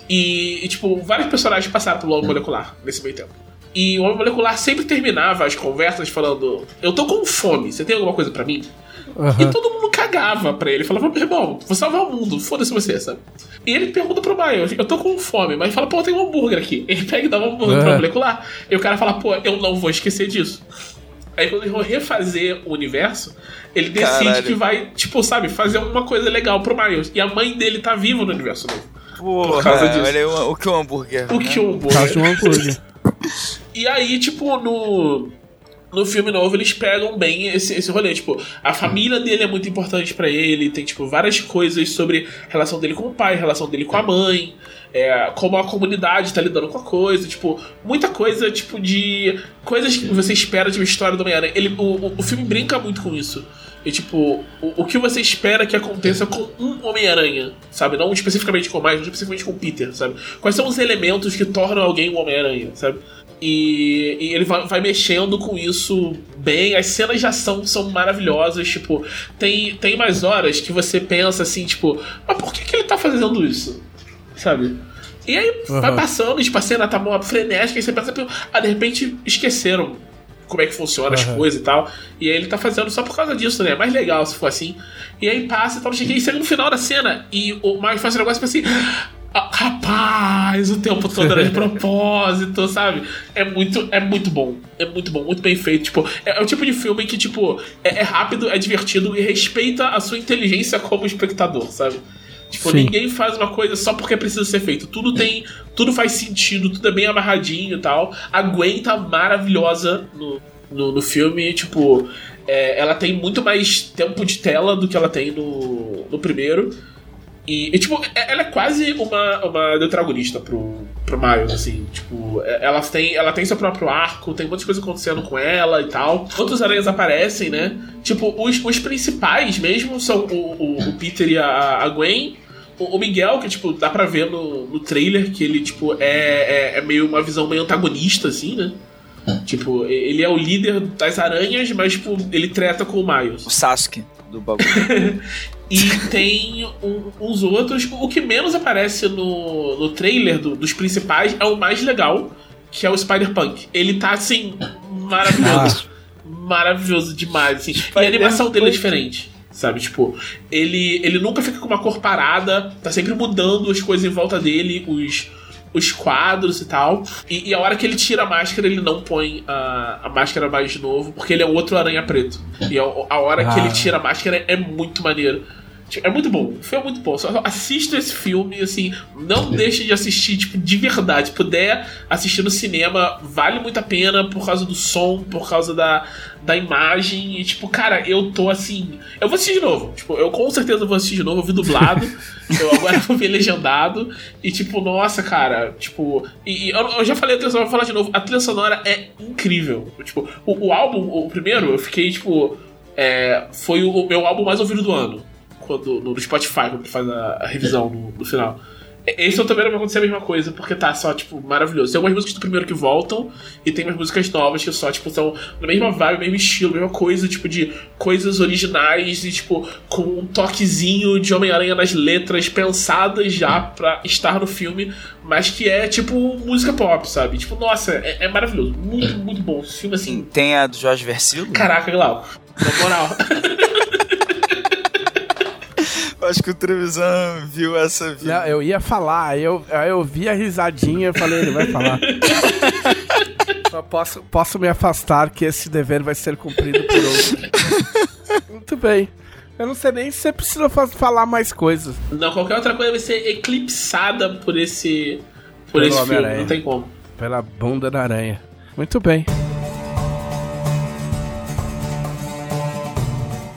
E, e, tipo, vários personagens passaram pelo Homem Molecular nesse meio tempo. E o Homem Molecular sempre terminava as conversas falando: Eu tô com fome, você tem alguma coisa pra mim? E Aham. todo mundo cagava pra ele. Falava, meu irmão, vou salvar o mundo, foda-se você, sabe? E ele pergunta pro Miles, eu tô com fome, mas fala, pô, tem um hambúrguer aqui. Ele pega e dá um hambúrguer É. pro molecular. E o cara fala, pô, eu não vou esquecer disso. Aí quando eles vão refazer o universo, ele decide Caralho. que vai, tipo, sabe, fazer uma coisa legal pro Miles. E a mãe dele tá viva no universo novo. Porra, causa disso. olha aí o, o que é um hambúrguer. O né? que o Por um hambúrguer. E aí, tipo, no. No filme novo, eles pegam bem esse, esse rolê. Tipo, a família dele é muito importante pra ele. Tem, tipo, várias coisas sobre a relação dele com o pai, a relação dele com a mãe. É, como a comunidade tá lidando com a coisa. Tipo, muita coisa, tipo, de. Coisas que você espera de uma história do Homem-Aranha. O, o, filme brinca muito com isso. E, tipo, o, o que você espera que aconteça com um Homem-Aranha, sabe? Não especificamente com Miles, não especificamente com Peter, sabe? Quais são os elementos que tornam alguém um Homem-Aranha, sabe? E, e ele vai, vai mexendo com isso bem. As cenas de ação são maravilhosas. Tipo, tem, tem mais horas que você pensa assim, tipo, mas por que, que ele tá fazendo isso? Sabe? E aí vai Aham. passando, tipo, a cena tá mó frenética, e você pensa, ah, de repente esqueceram como é que funciona as Aham. coisas e tal. E aí ele tá fazendo só por causa disso, né? É mais legal se for assim. E aí passa e tal, não sei o que. E chega no final da cena e o Miles faz um negócio tipo assim. "Ah, Rapaz, o tempo todo era de propósito, sabe? É muito, é muito bom. É muito bom, muito bem feito. Tipo, é, é o tipo de filme que, tipo, é, é rápido, é divertido e respeita a sua inteligência como espectador, sabe? Tipo, Sim. ninguém faz uma coisa só porque precisa ser feito. Tudo tem. Tudo faz sentido, tudo é bem amarradinho e tal. A Gwen tá maravilhosa no, no, no filme. Tipo, é, ela tem muito mais tempo de tela do que ela tem no, no primeiro. E, e, tipo, é- ela é quase uma, uma deuteragonista pro, pro Miles, assim. Tipo, é- ela tem, ela tem seu próprio arco, tem muitas coisas acontecendo com ela e tal. Outros aranhas aparecem, né? Tipo, os, os principais mesmo são o, o, o Peter e a, a Gwen. O, Miguel, que, tipo, dá pra ver no, no trailer que ele, tipo, é, é, é meio uma visão meio antagonista, assim, né? Tipo, ele é o líder das aranhas, mas, tipo, ele treta com o Miles. O Sasuke do bagulho. E tem um- uns outros. O que menos aparece no, no trailer do- dos principais é o mais legal, que é o Spider-Punk. Ele tá assim, maravilhoso. Maravilhoso demais, assim. E a animação dele é diferente. Sabe, tipo, ele, ele nunca fica com uma cor parada, tá sempre mudando as coisas em volta dele, os, os quadros e tal. E, e a hora que ele tira a máscara, ele não põe a, a máscara mais de novo, porque ele é outro aranha preto. E a, a hora que Ah. ele tira a máscara é muito maneiro. É muito bom, foi muito bom. Só assista esse filme, assim, não deixe de assistir, tipo, de verdade. Se puder assistir no cinema, vale muito a pena por causa do som, por causa da, da imagem. E, tipo, cara, eu tô assim. Eu vou assistir de novo. Tipo, eu com certeza vou assistir de novo, eu vi dublado. eu agora vou ver legendado. E, tipo, nossa, cara, tipo. E, e eu, eu já falei a trilha sonora, vou falar de novo. A trilha sonora é incrível. Tipo, o, o álbum, o primeiro, eu fiquei, tipo. é, foi o meu álbum mais ouvido do ano quando, no Spotify, quando ele faz a, a revisão no, no final. Esse eu também não vai acontecer a mesma coisa, porque tá só, tipo, maravilhoso. Tem algumas músicas do primeiro que voltam, e tem umas músicas novas que só, tipo, são na mesma vibe, mesmo estilo, mesma coisa, tipo, de coisas originais e, tipo, com um toquezinho de Homem-Aranha nas letras pensadas já pra estar no filme, mas que é, tipo, música pop, sabe? Tipo, nossa, é, é maravilhoso. Muito, muito bom. Esse filme, assim, Tem a do Jorge Versilo? caraca, Glauco. Na moral. Acho que o Trevisan viu essa vida. Não, eu ia falar, aí eu, aí eu vi a risadinha e falei, ele vai falar. Só posso, posso me afastar que esse dever vai ser cumprido por outro. Muito bem. Eu não sei nem se você precisa fa- falar mais coisas. Não, qualquer outra coisa vai ser eclipsada por esse. Por Pelo esse filme, não tem como. Pela bunda da aranha. Muito bem.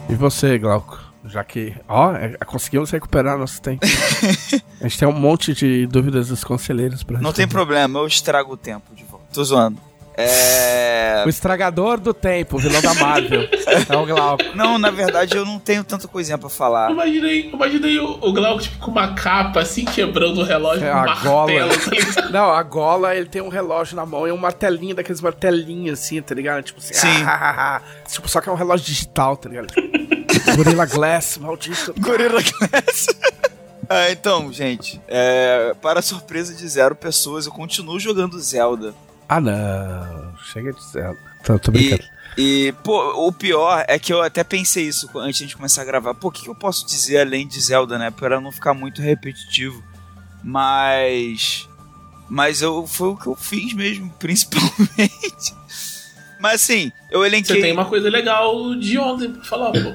E você, Glauco? Já que, ó, é, conseguimos recuperar nosso tempo. a gente tem um monte de dúvidas dos conselheiros pra Não tem problema, eu estrago o tempo de volta. Tô zoando. É... O estragador do tempo, o vilão da Marvel. é o Glauco. Não, na verdade eu não tenho tanta coisinha pra falar. Imaginei, imaginei o, o Glauco tipo, com uma capa assim, quebrando o relógio É, um a martelo. gola. ligado? Não, a gola, ele tem um relógio na mão e um martelinho daqueles martelinhos assim, tá ligado? Tipo assim, Sim. ah, tipo, só que é um relógio digital, tá ligado? Gorilla Glass, maldito. Gorilla Glass. Ah, então, gente, é, para surpresa de zero pessoas, eu continuo jogando Zelda. Ah, não. Chega de Zelda. Tô, tô brincando. E, pô, o pior é que eu até pensei isso antes de a gente começar a gravar. Pô, o que, que eu posso dizer além de Zelda, né? Pra não ficar muito repetitivo. Mas. Mas eu, foi o que eu fiz mesmo, principalmente. Mas assim, eu elenquei. Você tem uma coisa legal de ontem pra falar, pô.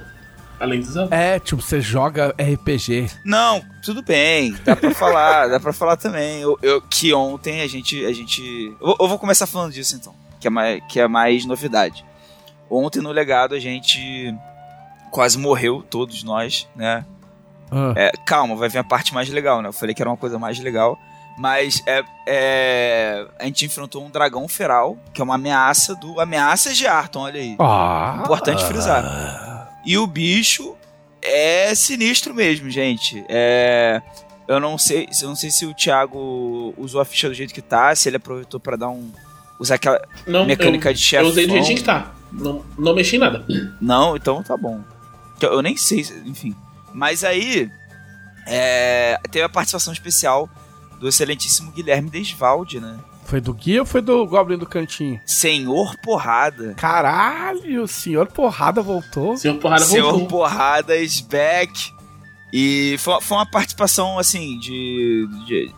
Além do Zelda. É, tipo, você joga RPG. Não, tudo bem, dá pra falar, dá pra falar também. Eu, eu- que ontem a gente. A gente eu, vou- eu vou começar falando disso então, que é, mais, que é mais novidade. Ontem no legado a gente quase morreu, todos nós, né? Ah, É, calma, vai vir a parte mais legal, né? Eu falei que era uma coisa mais legal. Mas é, é, a gente enfrentou um dragão feral, que é uma ameaça do. Ameaças de Arton, olha aí. Ah. Importante frisar. E o bicho é sinistro mesmo, gente. É, eu não sei, eu não sei se o Thiago usou a ficha do jeito que tá, se ele aproveitou pra dar um usar aquela Não, mecânica eu, de chefão. eu usei do jeitinho que tá. Não, não mexi em nada. Não, então tá bom. Eu eu nem sei, se- enfim. Mas aí é, teve a participação especial do excelentíssimo Guilherme Desvalde, né? Foi do Gui ou foi do Goblin do Cantinho? Senhor Porrada. Caralho, o senhor Porrada voltou. Senhor Porrada Senhor voltou. Porrada is back. E foi, foi uma participação, assim, de, de-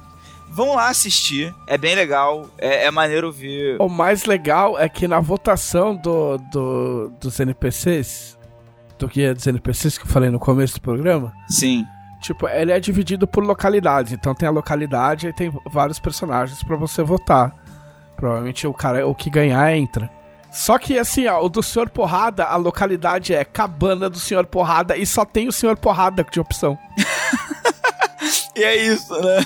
Vão lá assistir, é bem legal, é, é maneiro ver. O mais legal é que na votação do, do, dos NPCs, do guia dos NPCs que eu falei no começo do programa, Sim, tipo, ele é dividido por localidades. Então tem a localidade e tem vários personagens pra você votar. Provavelmente o cara, o que ganhar entra. Só que assim, ó, o do Senhor Porrada, a localidade é cabana do Senhor Porrada e só tem o Senhor Porrada de opção. e é isso, né?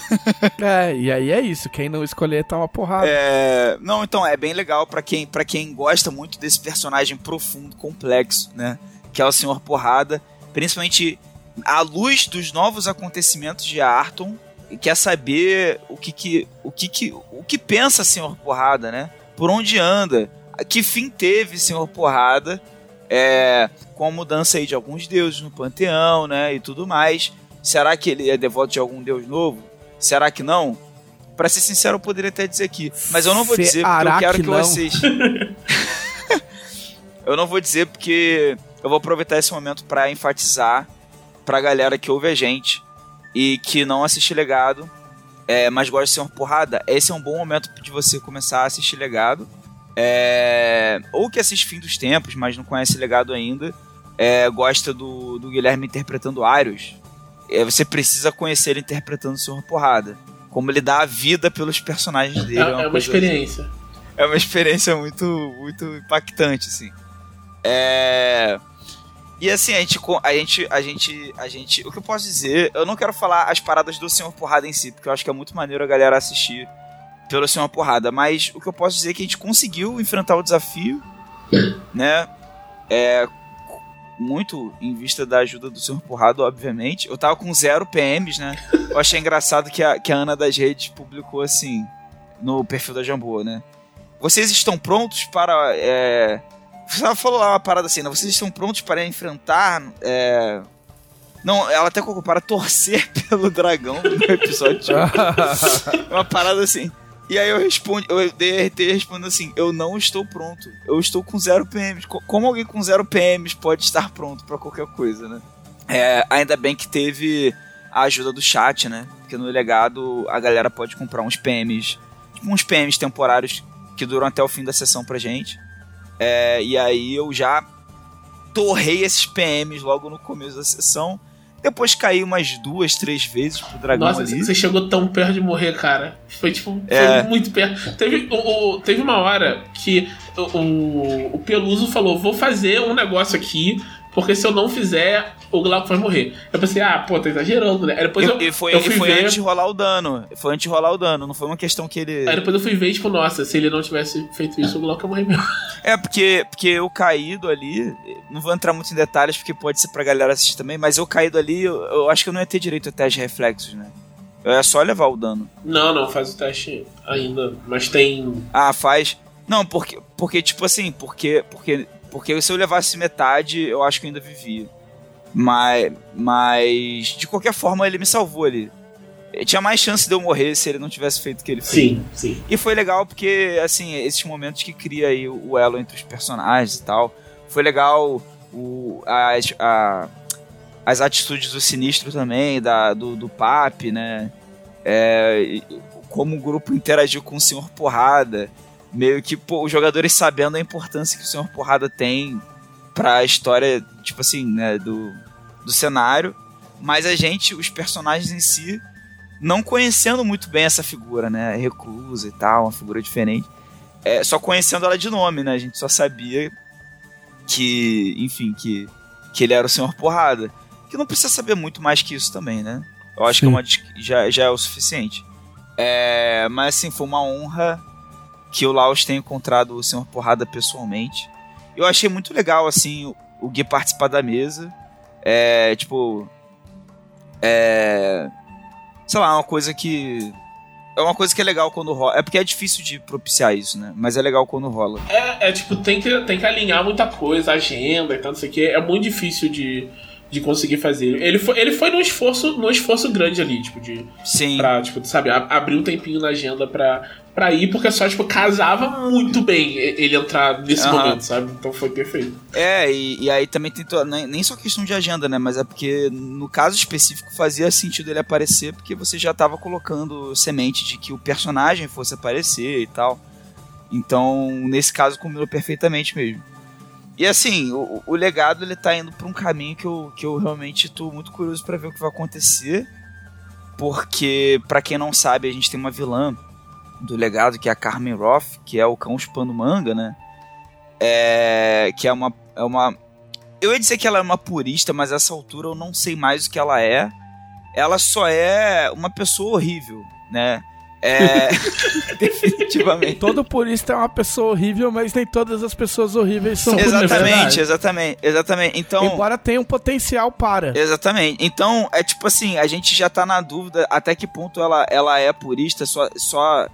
É, e aí é isso. Quem não escolher tá uma porrada. É, não, então, é bem legal pra quem, pra quem gosta muito desse personagem profundo, complexo, né? Que é o Senhor Porrada. Principalmente à luz dos novos acontecimentos de Arton. E quer saber o que que, o que que, o que pensa Senhor Porrada, né? Por onde anda? Que fim teve Senhor Porrada? É, com a mudança aí de alguns deuses no panteão, né? E tudo mais. Será que ele é devoto de algum deus novo? Será que não? Pra ser sincero, eu poderia até dizer aqui. Mas eu não vou dizer porque eu quero que que, vocês. eu não vou dizer porque eu vou aproveitar esse momento pra enfatizar pra galera que ouve a gente e que não assiste legado, é, mas gosta de ser uma porrada. Esse é um bom momento de você começar a assistir legado. É, ou que assiste Fim dos Tempos, mas não conhece legado ainda. É, gosta do, do Guilherme interpretando Arius. É, você precisa conhecer ele interpretando o Senhor Porrada. Como ele dá a vida pelos personagens É, dele. é uma coisa- experiência. é uma experiência muito, muito impactante, assim. É... E assim, a gente, a gente, a gente, a gente, o que eu posso dizer, eu não quero falar as paradas do Senhor Porrada em si, porque eu acho que é muito maneiro a galera assistir pelo Senhor Porrada, mas o que eu posso dizer é que a gente conseguiu enfrentar o desafio, né? É muito em vista da ajuda do Senhor Porrada, obviamente. Eu tava com zero PMs, né? Eu achei engraçado que a, que a Ana das Redes publicou assim no perfil da Jambô, né? Vocês estão prontos para. É... Ela falou lá uma parada assim, né? Vocês estão prontos para enfrentar. é, Não, ela até colocou para torcer pelo dragão no episódio. uma parada assim. E aí eu respondi, eu dei RT respondendo assim: Eu não estou pronto. Eu estou com zero PMs. Co- Como alguém com zero PMs pode estar pronto para qualquer coisa, né? É, ainda bem que teve a ajuda do chat, né? Porque no legado a galera pode comprar uns PMs, tipo uns PMs temporários que duram até o fim da sessão pra gente. É, e aí eu já torrei esses PMs logo no começo da sessão. Depois caí umas duas, três vezes pro dragão Nossa, ali. você chegou tão perto de morrer, cara. Foi tipo, foi É. muito perto. Teve, o, o- teve uma hora que o, o, o Peluso falou: vou fazer um negócio aqui porque se eu não fizer, o Glauco vai morrer. Eu pensei, ah, pô, tá exagerando, né? Aí depois eu, e foi, eu e fui foi ver. antes de rolar o dano. Foi antes de rolar o dano, não foi uma questão que ele. Aí depois eu fui ver, tipo, nossa, se ele não tivesse feito isso, o Glauco ia morrer mesmo. É, porque, porque eu caído ali, não vou entrar muito em detalhes, porque pode ser pra galera assistir também, mas eu caído ali, eu, eu acho que eu não ia ter direito a teste de reflexos, né? Eu ia só levar o dano. Não, não, faz o teste ainda. Mas tem. Ah, faz. Não, porque, porque tipo assim, porque, porque, porque se eu levasse metade, eu acho que eu ainda vivia. Mas, mas de qualquer forma ele me salvou ali. Eh, Tinha mais chance de eu morrer se ele não tivesse feito o que ele fez. Sim, sim. E foi legal porque, assim, esses momentos que cria aí o elo entre os personagens e tal. Foi legal o, as, a- as atitudes do Sinistro também, da, do, do Papi, né? É, como o grupo interagiu com o Senhor Porrada. Meio que pô, os jogadores sabendo a importância que o Senhor Porrada tem pra história, tipo assim, né, do, do cenário. Mas a gente, os personagens em si, não conhecendo muito bem essa figura, né? Reclusa e tal, uma figura diferente. É, só conhecendo ela de nome, né? A gente só sabia que, enfim, que, que ele era o Senhor Porrada. Que não precisa saber muito mais que isso também, né? Eu acho que é Sim. uma, já, já é o suficiente. É, mas assim, foi uma honra que o Laos tenha encontrado o Senhor Porrada pessoalmente. Eu achei muito legal, assim, o, o Gui participar da mesa. É, tipo. É. Sei lá, uma coisa que. É uma coisa que é legal quando rola. É porque é difícil de propiciar isso, né? Mas é legal quando rola. É, é tipo, tem que, tem que alinhar muita coisa, agenda e tal, não sei o que. É muito difícil de, de conseguir fazer. Ele foi, ele foi num esforço, num esforço grande ali, tipo, de. Sim. Pra, tipo, sabe, abrir um tempinho na agenda pra, pra ir, porque só, tipo, casava muito bem ele entrar nesse Aham. momento, sabe? Então foi perfeito. É, e, e aí também tem. Nem, nem só questão de agenda, né? Mas é porque no caso específico fazia sentido ele aparecer, porque você já tava colocando semente de que o personagem fosse aparecer e tal. Então, nesse caso, combinou perfeitamente mesmo. E assim, o, o legado ele tá indo pra um caminho que eu, que eu realmente tô muito curioso pra ver o que vai acontecer. Porque, pra quem não sabe, a gente tem uma vilã do legado que é a Carmen Roth, que é o cão chupando manga, né? É, que é uma, é uma. Eu ia dizer que ela é uma purista, mas a essa altura eu não sei mais o que ela é. Ela só é uma pessoa horrível, né? É. definitivamente. Todo purista é uma pessoa horrível, mas nem todas as pessoas horríveis são puristas. Exatamente, exatamente, exatamente. Então. Embora tenha um potencial para. Exatamente. Então, é tipo assim, a gente já tá na dúvida até que ponto ela, ela é purista, só, só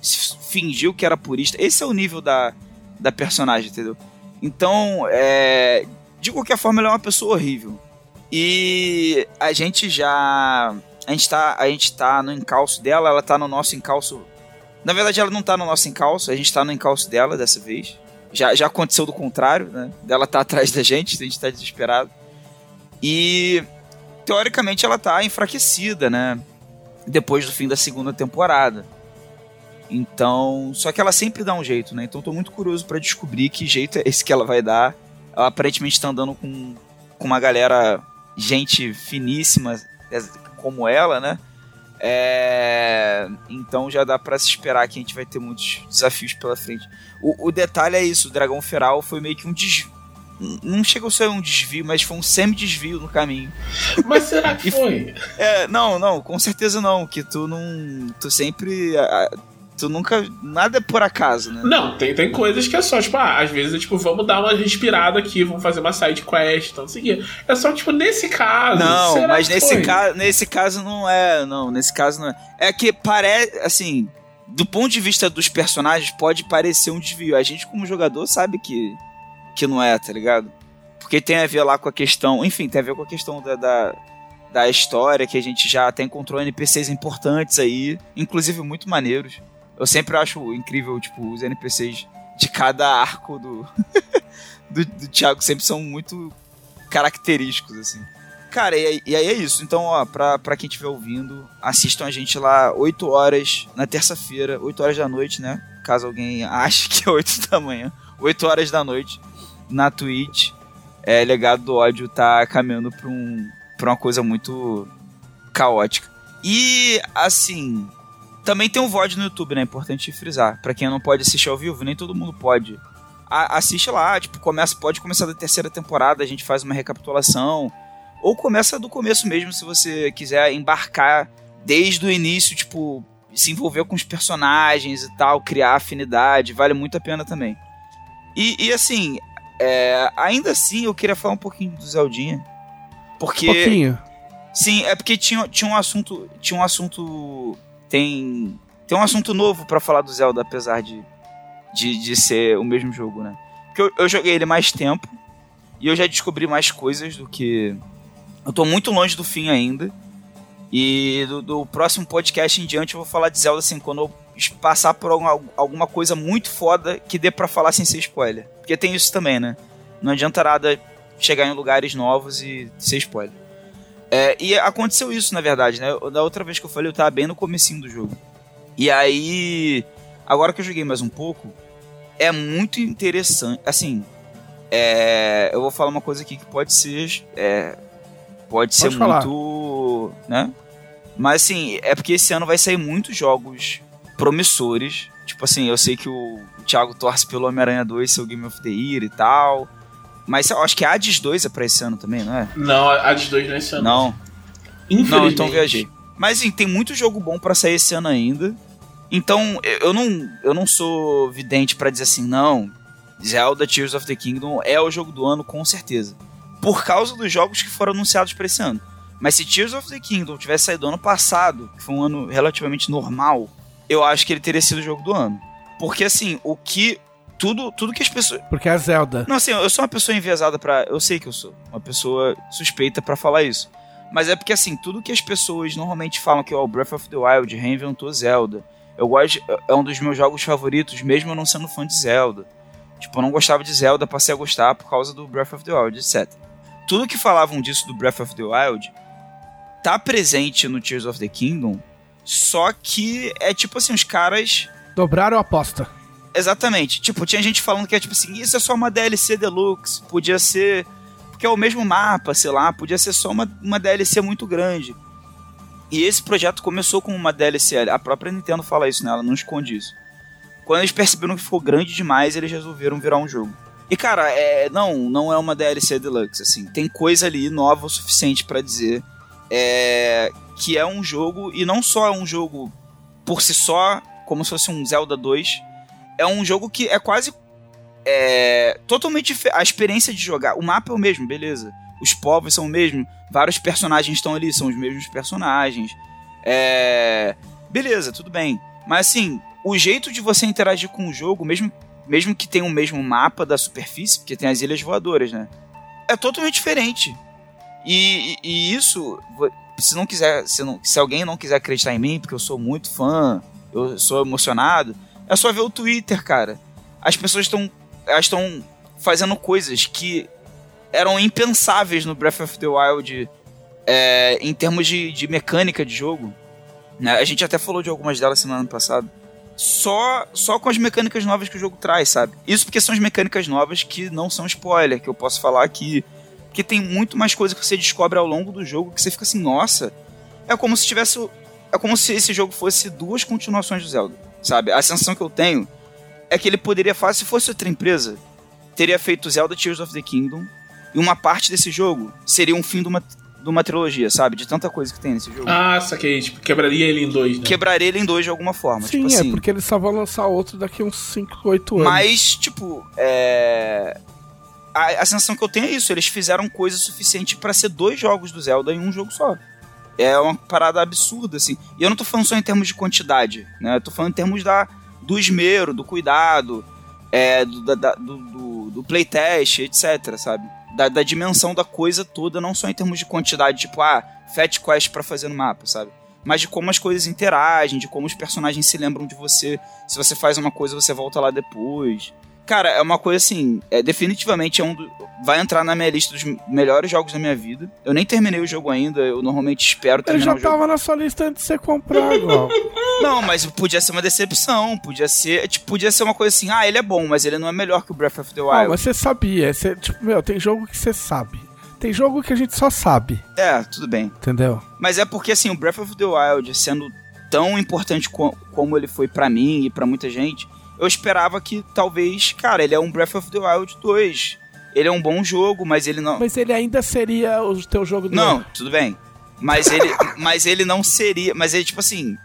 fingiu que era purista. Esse é o nível da, da personagem, entendeu? Então, é, de qualquer forma, ela é uma pessoa horrível. E a gente já. A gente, tá, a gente tá no encalço dela, ela tá no nosso encalço. Na verdade, ela não tá no nosso encalço, a gente tá no encalço dela dessa vez. Já, já aconteceu do contrário, né? Dela tá atrás da gente, a gente tá desesperado. E teoricamente ela tá enfraquecida, né? Depois do fim da segunda temporada. Então, só que ela sempre dá um jeito, né? Então tô muito curioso pra descobrir que jeito é esse que ela vai dar. Ela aparentemente tá andando com, com uma galera, gente finíssima como ela, né? É, então já dá pra se esperar que a gente vai ter muitos desafios pela frente. O, o detalhe é isso, o Dragão Feral foi meio que um desvio. Não chegou a ser um desvio, mas foi um semi-desvio no caminho. Mas será que foi? É, não, não, com certeza não. Que tu não. Tu sempre. ah, Tu nunca. Nada é por acaso, né? Não, tem, tem coisas que é só, tipo, ah, às vezes é tipo, vamos dar uma respirada aqui, vamos fazer uma side quest, então, não sei o. É só, tipo, nesse caso. Não, mas nesse, ca nesse caso não é. Não, nesse caso não é. É que parece. Assim. Do ponto de vista dos personagens, pode parecer um desvio. A gente, como jogador, sabe que. Que não é, tá ligado? Porque tem a ver lá com a questão. Enfim, tem a ver com a questão da. da da história, que a gente já até encontrou NPCs importantes aí, inclusive muito maneiros. Eu sempre acho incrível, tipo, os NPCs de cada arco do, do, do Thiago sempre são muito característicos, assim. Cara, e, e aí é isso. Então, ó, pra, pra quem estiver ouvindo, assistam a gente lá 8 horas na terça-feira, 8 horas da noite, né? Caso alguém ache que é 8 da manhã. 8 horas da noite na Twitch. É, Legado do Ódio tá caminhando pra, um, pra uma coisa muito caótica. E, assim, também tem um VOD no YouTube, né? Importante frisar. Pra quem não pode assistir ao vivo, nem todo mundo pode a, assiste lá, tipo, começa, pode começar da terceira temporada, a gente faz uma recapitulação. Ou começa do começo mesmo, se você quiser embarcar desde o início, tipo, se envolver com os personagens e tal, criar afinidade, vale muito a pena também. E, e assim, é, ainda assim eu queria falar um pouquinho do Zeldinha. Porque. Um pouquinho. Sim, é porque tinha, tinha um assunto. Tinha um assunto. Tem. Tem um assunto novo para falar do Zelda, apesar de, de, de ser o mesmo jogo, né? Porque eu, eu joguei ele mais tempo e eu já descobri mais coisas do que. Eu tô muito longe do fim ainda. E do, do, próximo podcast em diante eu vou falar de Zelda assim, quando eu passar por alguma, alguma coisa muito foda que dê para falar sem ser spoiler. Porque tem isso também, né? Não adianta nada chegar em lugares novos e ser spoiler. É, e aconteceu isso, na verdade, né? Da outra vez que eu falei, eu tava bem no comecinho do jogo. E aí, agora que eu joguei mais um pouco, é muito interessante. Assim, é, eu vou falar uma coisa aqui que pode ser. É, pode, pode ser falar. muito. né? Mas assim, é porque esse ano vai sair muitos jogos promissores. Tipo assim, eu sei que o Thiago torce pelo Homem-Aranha 2 ser o Game of the Year e tal. Mas eu acho que a Hades 2 é pra esse ano também, não é? Não, a Hades 2 não é esse ano. Não. Não, então viajei. Mas assim, tem muito jogo bom para sair esse ano ainda. Então, eu não, eu não sou vidente para dizer assim, não, Zelda Tears of the Kingdom é o jogo do ano, com certeza. Por causa dos jogos que foram anunciados para esse ano. Mas se Tears of the Kingdom tivesse saído ano passado, que foi um ano relativamente normal, eu acho que ele teria sido o jogo do ano. Porque assim, o que. Tudo, tudo que as pessoas. Porque é Zelda. Não, assim, eu sou uma pessoa enviesada para Eu sei que eu sou. Uma pessoa suspeita para falar isso. Mas é porque, assim, tudo que as pessoas normalmente falam que é o Breath of the Wild reinventou Zelda. Eu gosto. É um dos meus jogos favoritos, mesmo eu não sendo fã de Zelda. Tipo, eu não gostava de Zelda, passei a gostar por causa do Breath of the Wild, etc. Tudo que falavam disso do Breath of the Wild tá presente no Tears of the Kingdom só que é tipo assim, os caras. Dobraram a aposta. Exatamente. Tipo, tinha gente falando que é tipo assim, isso é só uma DLC deluxe. Podia ser. Porque é o mesmo mapa, sei lá, podia ser só uma, uma DLC muito grande. E esse projeto começou com uma DLC. A própria Nintendo fala isso, né? Ela não esconde isso. Quando eles perceberam que ficou grande demais, eles resolveram virar um jogo. E cara, é, não, não é uma DLC deluxe, assim. Tem coisa ali nova o suficiente para dizer é, que é um jogo, e não só é um jogo por si só, como se fosse um Zelda 2, é um jogo que é quase é, totalmente a experiência de jogar. O mapa é o mesmo, beleza. Os povos são o mesmo, vários personagens estão ali, são os mesmos personagens. É, beleza, tudo bem. Mas assim, o jeito de você interagir com o jogo, mesmo, mesmo que tenha o mesmo mapa da superfície, porque tem as ilhas voadoras, né? É totalmente diferente. E, e, e isso, se não quiser, se, não, se alguém não quiser acreditar em mim, porque eu sou muito fã, eu sou emocionado, é só ver o Twitter, cara. As pessoas estão estão fazendo coisas que eram impensáveis no Breath of the Wild é, em termos de, de mecânica de jogo. Né? A gente até falou de algumas delas semana passada. Só, só com as mecânicas novas que o jogo traz, sabe? Isso porque são as mecânicas novas que não são spoiler, que eu posso falar aqui porque tem muito mais coisa que você descobre ao longo do jogo que você fica assim, nossa. É como se tivesse. É como se esse jogo fosse duas continuações do Zelda. Sabe? A sensação que eu tenho é que ele poderia fazer, se fosse outra empresa, teria feito Zelda Tears of the Kingdom. E uma parte desse jogo seria um fim de uma, de uma trilogia, sabe? De tanta coisa que tem nesse jogo. Ah, saquei. Tipo, quebraria ele em dois, né? Quebraria ele em dois de alguma forma. Sim, tipo é assim. porque eles só vão lançar outro daqui uns 5, 8 anos. Mas, tipo, é a, a sensação que eu tenho é isso. Eles fizeram coisa suficiente para ser dois jogos do Zelda em um jogo só. É uma parada absurda, assim. E eu não tô falando só em termos de quantidade, né? Eu tô falando em termos da, do esmero, do cuidado, é, do, da, do, do, do, playtest, etc, sabe? Da, da, dimensão da coisa toda, não só em termos de quantidade, tipo, ah, Fat Quest pra fazer no mapa, sabe? Mas de como as coisas interagem, de como os personagens se lembram de você. Se você faz uma coisa, você volta lá depois. Cara, é uma coisa assim, é, definitivamente é um do, vai entrar na minha lista dos melhores jogos da minha vida. Eu nem terminei o jogo ainda, eu normalmente espero terminar o jogo. Eu já tava na sua lista antes de você comprar, igual. Não, mas podia ser uma decepção, podia ser, tipo, podia ser uma coisa assim, ah, ele é bom, mas ele não é melhor que o Breath of the Wild. Não, mas você sabia, você, tipo, meu, tem jogo que você sabe. Tem jogo que a gente só sabe. É, tudo bem. Entendeu? Mas é porque assim, o Breath of the Wild sendo tão importante co como ele foi para mim e para muita gente, eu esperava que talvez, cara, ele é um Breath of the Wild 2. Ele é um bom jogo, mas ele não. Mas ele ainda seria o teu jogo do Não, ano. tudo bem. Mas ele, mas ele não seria. Mas ele, tipo assim.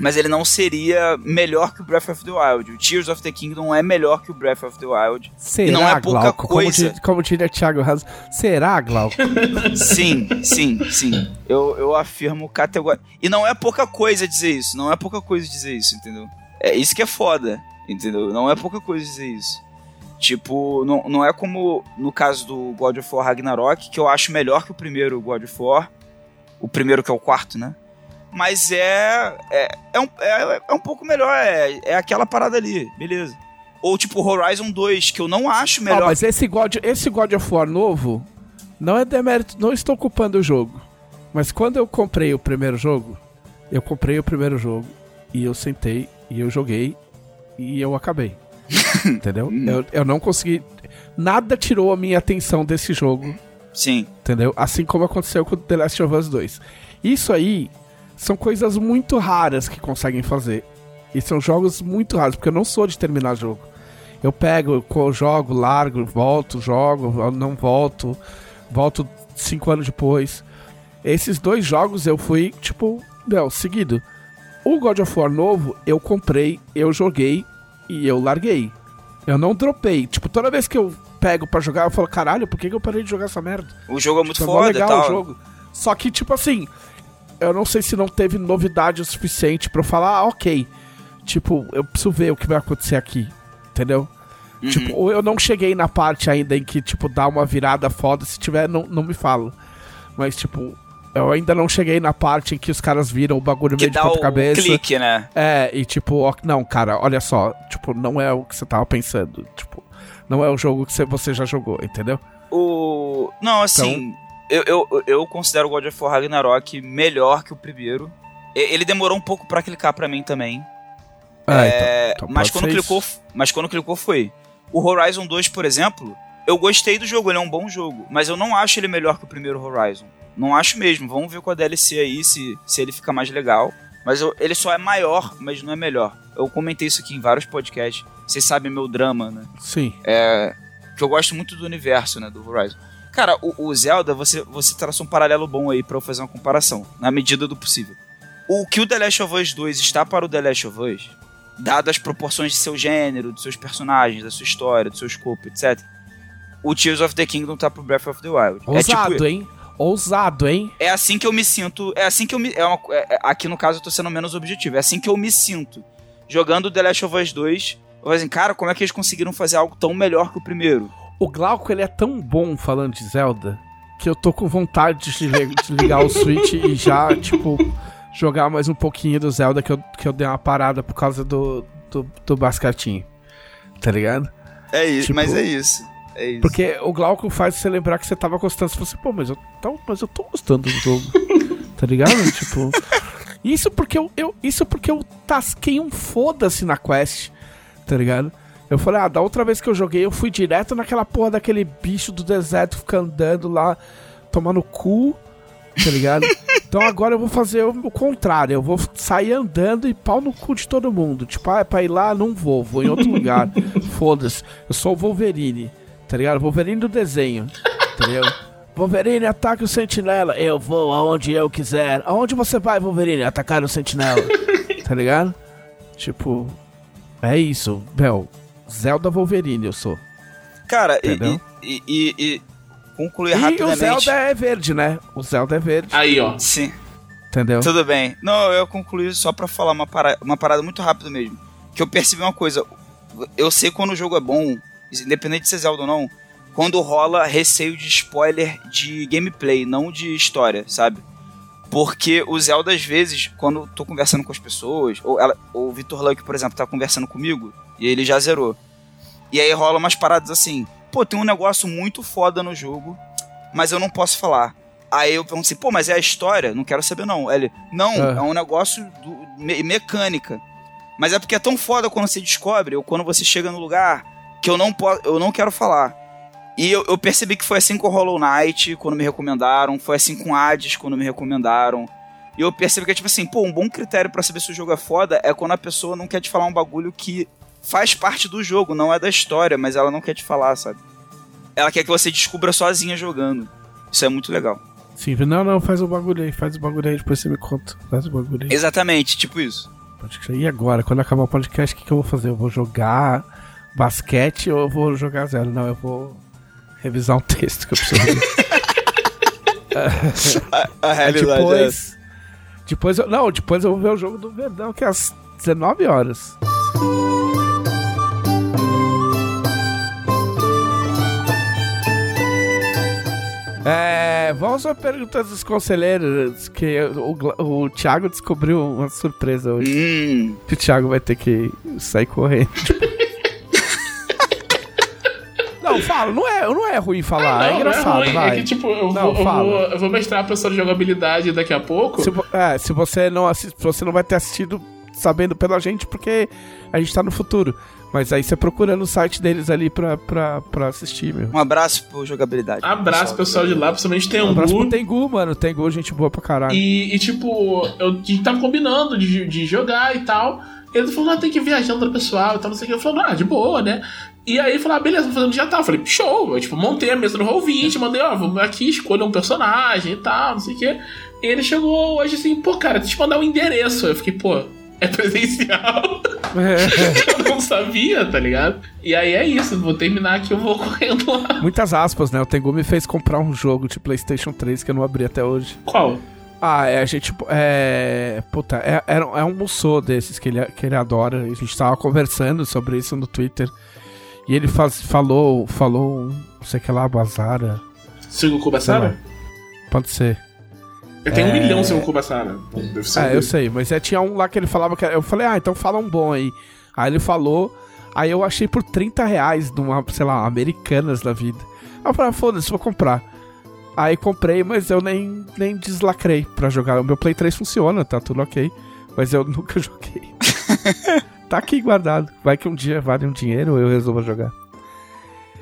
Mas ele não seria melhor que o Breath of the Wild. O Tears of the Kingdom é melhor que o Breath of the Wild. Será, não é pouca Glauco? Como, coisa. como diria Thiago Haas, será, Glauco? Sim, sim, sim. Eu, eu afirmo categórico. E não é pouca coisa dizer isso. Não é pouca coisa dizer isso, entendeu? É isso que é foda, entendeu? Não é pouca coisa dizer isso. Tipo, não, não é como no caso do God of War Ragnarok, que eu acho melhor que o primeiro God of War. O primeiro que é o quarto, né? Mas é. É, é, um, é, é um pouco melhor, é, é aquela parada ali, beleza. Ou tipo Horizon 2, que eu não acho Ó, melhor. mas esse God, esse God of War novo não é demérito, não estou culpando o jogo. Mas quando eu comprei o primeiro jogo, eu comprei o primeiro jogo e eu sentei e eu joguei e eu acabei. Entendeu? eu, eu não consegui. Nada tirou a minha atenção desse jogo Sim. Entendeu? Assim como aconteceu com The Last of Us 2. Isso aí são coisas muito raras que conseguem fazer. E são jogos muito raros, porque eu não sou de terminar jogo. Eu pego, eu jogo, largo, volto, jogo, não volto, volto cinco anos depois. Esses dois jogos eu fui, tipo, não, seguido. O God of War novo, eu comprei, eu joguei e eu larguei. Eu não dropei. Tipo, toda vez que eu pego pra jogar, eu falo, caralho, por que, que eu parei de jogar essa merda? O jogo é muito Tipo, é foda e legal tal. o jogo. Só que, tipo assim, eu não sei se não teve novidade o suficiente pra eu falar, ah, ok. Tipo, eu preciso ver o que vai acontecer aqui. Entendeu? Uhum. Tipo, ou eu não cheguei na parte ainda em que, tipo, dá uma virada foda. Se tiver, não, não me fala. Mas, tipo, eu ainda não cheguei na parte em que os caras viram o bagulho Que meio de dá ponta o cabeça. clique, né? É, e tipo, ó, não, cara, olha só, tipo, não é o que você tava pensando, tipo, não é o jogo que você, já jogou, entendeu? O. Não, assim. Eu, eu, eu considero o God of War Ragnarok melhor que o primeiro. Ele demorou um pouco pra clicar pra mim também. É, então mas, pode quando clicou, isso. mas quando clicou foi. O Horizon 2, por exemplo, eu gostei do jogo, ele é um bom jogo. Mas eu não acho ele melhor que o primeiro Horizon. Não acho mesmo. Vamos ver com a DLC aí se, se ele fica mais legal. Mas eu- ele só é maior, mas não é melhor. Eu comentei isso aqui em vários podcasts. Vocês sabem meu drama, né? Sim. É, que eu gosto muito do universo, né, do Horizon. Cara, o, o Zelda, você, você traçou um paralelo bom aí pra eu fazer uma comparação, na medida do possível. O que o The Last of Us 2 está para o The Last of Us, dadas as proporções de seu gênero, dos seus personagens, da sua história, do seu escopo, etc. O Tears of the Kingdom tá pro Breath of the Wild. É Ousado, tipo, hein? Ousado, hein? é assim que eu me sinto. É assim que eu me. É uma- é- é- aqui no caso eu tô sendo menos objetivo. É assim que eu me sinto. Jogando The Last of Us 2. Eu falo assim, cara, como é que eles conseguiram fazer algo tão melhor que o primeiro? O Glauco, ele é tão bom falando de Zelda que eu tô com vontade de, li- de ligar o Switch e já, tipo, jogar mais um pouquinho do Zelda que eu, que eu dei uma parada por causa do, do, do basquetinho. Tá ligado? É isso, Tipo- mas é isso. É isso. Porque o Glauco faz você lembrar que você tava gostando. Você fala assim, pô, mas eu, tô, mas eu tô gostando do jogo. tá ligado? tipo. Isso porque eu, eu- Isso porque eu tasquei um foda-se na quest. Tá ligado? Eu falei, ah, da outra vez que eu joguei, eu fui direto naquela porra daquele bicho do deserto ficar andando lá, tomando cu, tá ligado? então agora eu vou fazer o, o contrário, eu vou sair andando e pau no cu de todo mundo. Tipo, ah, é pra ir lá, não vou, vou em outro lugar. Foda-se, eu sou o Wolverine, tá ligado? Wolverine do desenho, entendeu? Wolverine, ataque o sentinela. Eu vou aonde eu quiser. Aonde você vai, Wolverine? Atacar o sentinela. tá ligado? Tipo, é isso, Bel. Zelda Wolverine eu sou. Cara, e, Entendeu? e, e, e concluir E o rapidamente. Zelda é verde, né? O Zelda é verde, Aí, ó. Sim, entendeu? tudo bem. Não, eu concluí só pra falar uma, para... uma parada muito rápida mesmo. Que eu percebi uma coisa. Eu sei quando o jogo é bom, independente de ser Zelda ou não, quando rola receio de spoiler de gameplay, não de história, sabe? Porque o Zelda, às vezes, quando eu tô conversando com as pessoas, ou, ela, ou o Vitor Luck, por exemplo, tá conversando comigo, e ele já zerou. E aí rola umas paradas assim, pô, tem um negócio muito foda no jogo, mas eu não posso falar. Aí eu pergunto assim, pô, mas é a história? Não quero saber não. Aí Ele, não, Ah. é um negócio do, me- mecânica. Mas é porque é tão foda quando você descobre, ou quando você chega no lugar, que eu não, posso, eu não quero falar. E eu, eu percebi que foi assim com Hollow Knight, quando me recomendaram, foi assim com Hades, quando me recomendaram. E eu percebi que é tipo assim, pô, um bom critério pra saber se o jogo é foda é quando a pessoa não quer te falar um bagulho que faz parte do jogo, não é da história, mas ela não quer te falar, sabe? Ela quer que você descubra sozinha jogando. Isso é muito legal. Sim, não, não, faz o bagulho aí, faz o bagulho aí, depois você me conta. Faz o bagulho aí. Exatamente, tipo isso. E agora, quando acabar o podcast, o que, que eu vou fazer? Eu vou jogar basquete ou eu vou jogar zero? Não, eu vou revisar um texto que eu preciso ler. A, a Aí realidade é depois. Depois eu. Não, depois eu vou ver o jogo do Verdão, que é às 19 horas. É, vamos às perguntas dos conselheiros, que o, o Thiago descobriu uma surpresa hoje. Hum, Que o Thiago vai ter que sair correndo. não, fala, não é, não é ruim falar, é não, engraçado, não é ruim. vai. É que, tipo, eu, Não, vou, eu, vou, eu vou mestrar a pessoa de jogabilidade daqui a pouco. Se, é, se você não assiste, você não vai ter assistido sabendo pela gente, porque a gente tá no futuro. Mas aí você procura no site deles ali pra, pra, pra assistir, meu. um abraço por jogabilidade. Abraço, pessoal de lá, principalmente tem Um um abraço pro Tengu, mano. Tengu, gente boa pra caralho. E, e, tipo, eu, a gente tava combinando de, de jogar e tal. Ele falou, ah, tem que ir viajando pro pessoal e tal, não sei o que. Eu falei, ah, de boa, né? E aí falou, ah, beleza, vamos fazer um jantar. Eu falei, show. Eu, tipo, montei a mesa no Roll20, mandei, ó, vamos aqui, escolha um personagem e tal, não sei o que. E ele chegou hoje assim, pô, cara, deixa eu te mandar um endereço. Eu fiquei, pô, é presencial. eu não sabia, tá ligado? E aí é isso, vou terminar aqui, eu vou correndo lá. Muitas aspas, né? O Tengu me fez comprar um jogo de PlayStation 3 que eu não abri até hoje. Qual? Ah, é, a gente. É. Puta, é, é, é um musou desses que ele, que ele adora. A gente tava conversando sobre isso no Twitter. E ele faz, falou. Falou. um, Não sei o que lá, Bazara. Sigo Kubassara? Pode ser. Eu tenho um milhão Sigo Kubassara. Deve ser um É, eu sei, mas é, tinha um lá que ele falava que. era- Eu falei, ah, então fala um bom aí. Aí ele falou. Aí eu achei por 30 reais numa, sei lá, Americanas da vida. Aí eu falei, ah, foda-se, vou comprar. Aí comprei, mas eu nem, nem deslacrei pra jogar. O meu Play 3 funciona, tá tudo ok. Mas eu nunca joguei. tá aqui guardado. Vai que um dia vale um dinheiro eu resolvo jogar.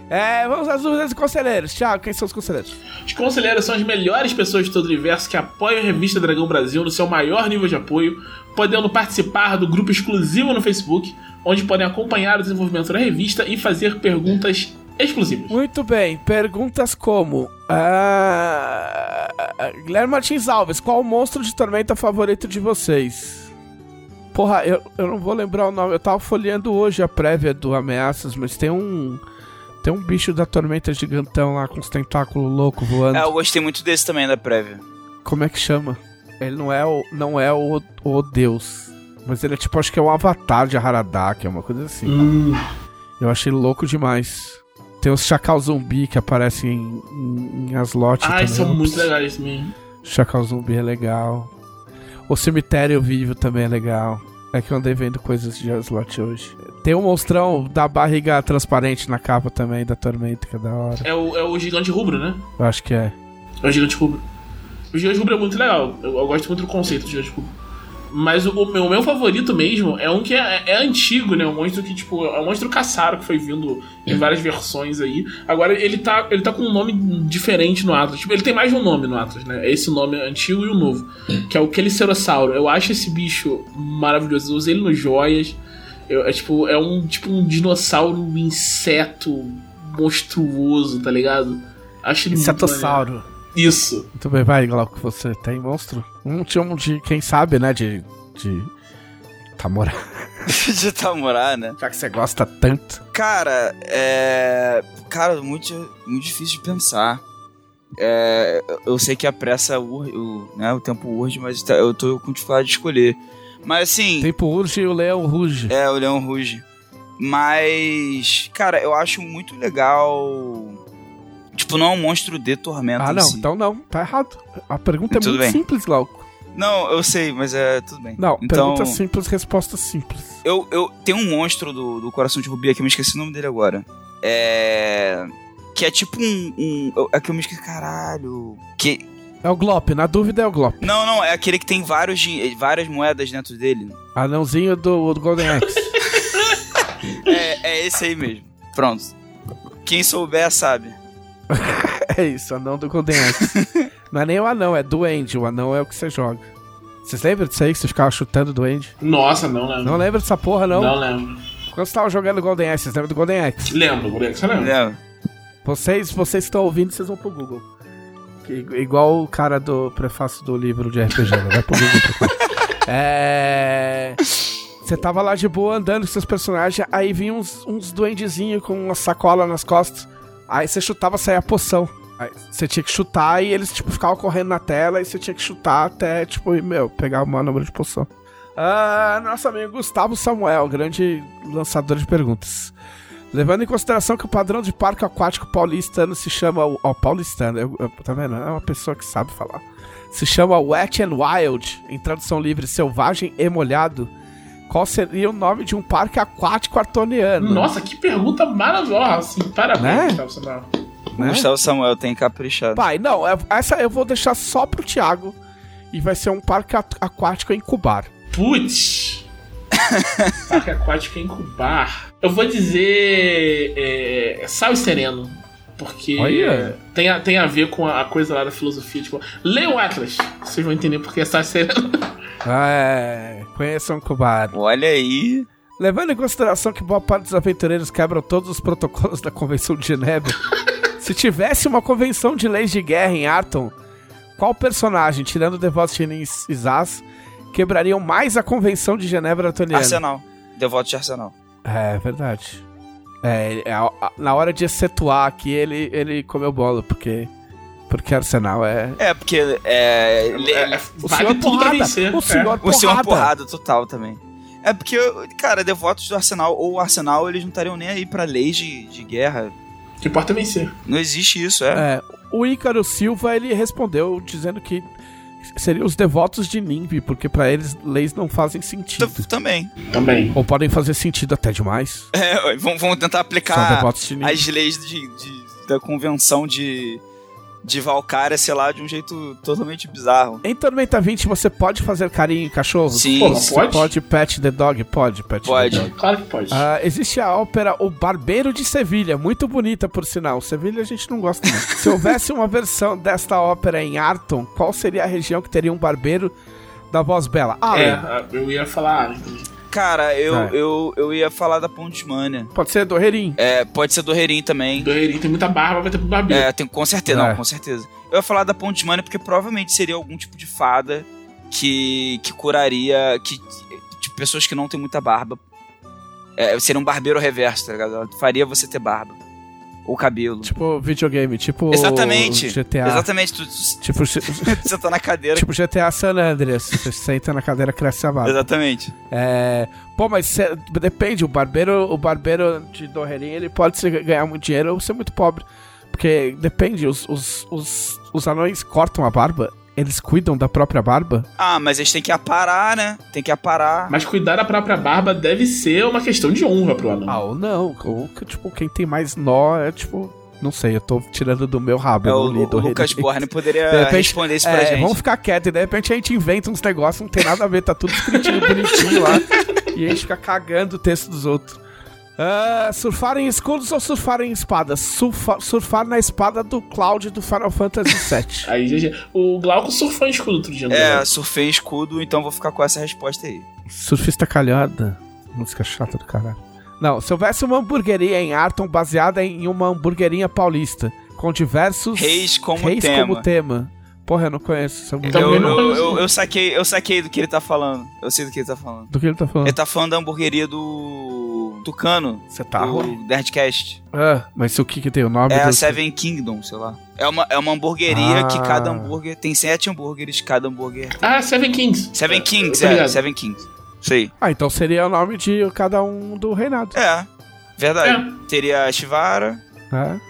É, vamos às dúvidas dos conselheiros. Thiago, quem são os conselheiros? Os conselheiros são as melhores pessoas de todo o universo que apoiam a revista Dragão Brasil no seu maior nível de apoio, podendo participar do grupo exclusivo no Facebook, onde podem acompanhar o desenvolvimento da revista e fazer perguntas exclusivas. Muito bem, perguntas como. ah, Guilherme Martins Alves, qual o monstro de tormenta favorito de vocês? Porra, eu, eu não vou lembrar o nome. Eu tava folheando hoje a prévia do Ameaças, mas tem um. Tem um bicho da tormenta gigantão lá com os tentáculos loucos voando. É, eu gostei muito desse também da prévia. Como é que chama? Ele não é o, não é o, o Deus. Mas ele é tipo, acho que é o avatar de Haradak, é uma coisa assim. Hum, Eu achei louco demais. Tem os chacal zumbi que aparecem em, em, em Aslot ah, também. são muito legais também. Chacal zumbi é legal. O cemitério vivo também é legal. É que eu andei vendo coisas de Aslot hoje. Tem um monstrão da barriga transparente na capa também, da tormenta, que é da hora. É o, é o gigante rubro, né? Eu acho que é. É o gigante rubro. O gigante rubro é muito legal. Eu, eu gosto muito do conceito do gigante rubro. Mas o, o meu, o meu favorito mesmo é um que é, é antigo, né? Um monstro que, tipo, é um monstro caçaro que foi vindo em várias versões aí. Agora ele tá, ele tá com um nome diferente no Atlas. Tipo, ele tem mais de um nome no Atlas, né? É esse nome antigo e o novo. Que é o Quelicerossauro. Eu acho esse bicho maravilhoso. Eu usei ele nos joias. Eu- é tipo, é um tipo um dinossauro inseto monstruoso, tá ligado? Acho ele muito maneiro. Isso. Muito bem, vai, Glauco, você tem monstro? Um um de, quem sabe, né, de... de... Tamora. de Tamorá, né? Já que você gosta tanto. Cara, é. Cara, muito, muito difícil de pensar. É, eu sei que a pressa, ur- o, né, o tempo urge, mas tá- eu tô com dificuldade de escolher. Mas assim, Tempo urge e o leão ruge. é, o Leão Ruge. Mas, cara, eu acho muito legal. Tipo, não é um monstro de tormenta. ah, não, si. então não, tá errado. A pergunta é Tudo muito bem. simples, Glauco. Não, eu sei, mas é tudo bem. Não, então, pergunta simples, resposta simples. eu, eu tenho um monstro do, do Coração de Rubi aqui, eu me esqueci o nome dele agora. É. Que é tipo um. um eu- é que eu me esqueci. Caralho. Que. É o Glop, na dúvida é o Glop. Não, não, é aquele que tem vários, várias moedas dentro dele. Anãozinho do, do Golden Axe. É, é esse aí mesmo. Pronto. Quem souber sabe. é isso, anão do Golden Axe. não é nem o anão, é duende. O anão é o que você joga. Vocês lembram disso aí que você ficava chutando duende? Nossa, não lembro. Não lembra dessa porra, não? Não lembro. Quando você tava jogando Golden Axe, vocês lembram do Golden Axe? Lembro, moleque, você lembra? Lembra? Vocês, vocês que estão ouvindo, vocês vão pro Google. Que- igual o cara do prefácio do livro de RPG, né? Vai pro Google procurar. É. Você tava lá de boa andando com seus personagens, aí vinha uns, uns duendezinhos com uma sacola nas costas. Aí você chutava, saía a poção. Aí você tinha que chutar e eles, tipo, ficavam correndo na tela e você tinha que chutar até, tipo, meu, pegar o número de poção. Ah, nosso amigo Gustavo Samuel, grande lançador de perguntas. Levando em consideração que o padrão de parque aquático paulistano se chama. Ó, paulistano, eu, eu- tá vendo? É uma pessoa que sabe falar. Se chama Wet and Wild, em tradução livre, selvagem e molhado. Qual seria o nome de um parque aquático artoniano? Nossa, que pergunta maravilhosa, assim, parabéns, Né? Gustavo Samuel. Né? Gustavo Samuel tem caprichado. Pai, não, é- essa eu vou deixar só pro Thiago. E vai ser um parque aquático em Cubar. Putz. Parque aquático em Cubar. Eu vou dizer. É, Sal e Sereno. Porque Olha. tem a, tem a ver com a coisa lá da filosofia. Tipo, leia o Atlas. Vocês vão entender porque é Sal e Sereno. É, conheçam Cubar. Olha aí. Levando em consideração que boa parte dos aventureiros quebram todos os protocolos da Convenção de Genebra, se tivesse uma convenção de leis de guerra em Arton, qual personagem, tirando Devotion e Zaz, quebrariam mais a Convenção de Genebra Artoniana? Arsenal. Devoto de Arsenal. É verdade. É, é, a- a- na hora de excetuar aqui, ele, ele comeu bola, porque, porque Arsenal é... É, porque é, ele- É, é, O vale senhor porrada, vencer. o senhor É. o senhor porrada. porrada total também. É porque, cara, devotos do Arsenal ou Arsenal, eles não estariam nem aí pra leis de, de guerra. O que importa é vencer. Não existe isso, é. É, o Ícaro Silva ele respondeu dizendo que seriam os devotos de Nimbi, porque pra eles leis não fazem sentido. T- Também. Também. Ou podem fazer sentido até demais. É, vão, vão tentar São aplicar devotos de Nimbi. as leis de, de- da convenção de, de Valkyria, sei lá, de um jeito totalmente bizarro. Em Tormenta 20 você pode fazer carinho em cachorros? Sim. Pô, pode? pode pet the dog? Pode, pet Pode. the dog. Claro que pode. Ah, existe a ópera O Barbeiro de Sevilha, muito bonita por sinal. Sevilha a gente não gosta não. Se houvesse uma versão desta ópera em Arton, qual seria a região que teria um barbeiro da voz bela? Ah, é, eu ia falar. Cara, eu, É. eu, eu ia falar da Pontismania. pode ser do Herim. É, pode ser do Herim também. Do Reirinho tem muita barba, vai ter pro barbeiro. É, tem, com certeza, É. não, com certeza. Eu ia falar da Pontismania porque provavelmente seria algum tipo de fada que, que curaria. Que, de pessoas que não têm muita barba. É, seria um barbeiro reverso, tá ligado? Ela faria você ter barba. Ou cabelo. Tipo videogame, tipo Exatamente. GTA. Exatamente. Tu, Tipo, você tá na cadeira. tipo GTA San Andreas. Você senta na cadeira, cresce a barba. Exatamente. É, pô, mas cê- depende, o barbeiro, o barbeiro de Dorreirinha, ele pode ser, ganhar muito dinheiro ou ser muito pobre. Porque depende, os, os, os, os anões cortam a barba, eles cuidam da própria barba. Ah, mas eles têm que aparar, né? Tem que aparar. Mas cuidar da própria barba deve ser uma questão de honra pro anão. Ah, ou não, ou que, tipo, quem tem mais nó é tipo, não sei, eu tô tirando do meu rabo. É, eu o, não li o. Lucas Borne poderia De repente- responder isso pra É, gente. vamos ficar quieto e de repente a gente inventa uns negócios, não tem nada a ver, tá tudo escritinho, bonitinho lá. E a gente fica cagando o texto dos outros. Ah, surfar em escudos ou surfar em espadas? Surfa- surfar na espada do Cloud do Final Fantasy VII. Aí, GG. O Glauco surfou em escudo outro dia. É, surfei em escudo, então vou ficar com essa resposta aí. Surfista calhada. Música chata do caralho. Não, se houvesse uma hamburgueria em Arton baseada em uma hamburguerinha paulista, com diversos Reis como reis tema. como tema. Porra, eu não conheço essa Eu, eu, eu, eu saquei, eu saquei do que ele tá falando. Eu sei do que ele tá falando. Do que ele tá falando? Ele tá falando da hamburgueria do Tucano, Você tá ruim? do Nerdcast. Ah, mas o que que tem o nome É a. Seven Kingdom, sei lá. É uma, é uma hamburgueria Ah. que cada hambúrguer tem sete hambúrgueres, cada hambúrguer. Ah, Seven Kings. Seven É, Kings, é, ligado. Seven Kings. Sei. Ah, então seria o nome de cada um do reinado. É, verdade. Teria a Shivara. né?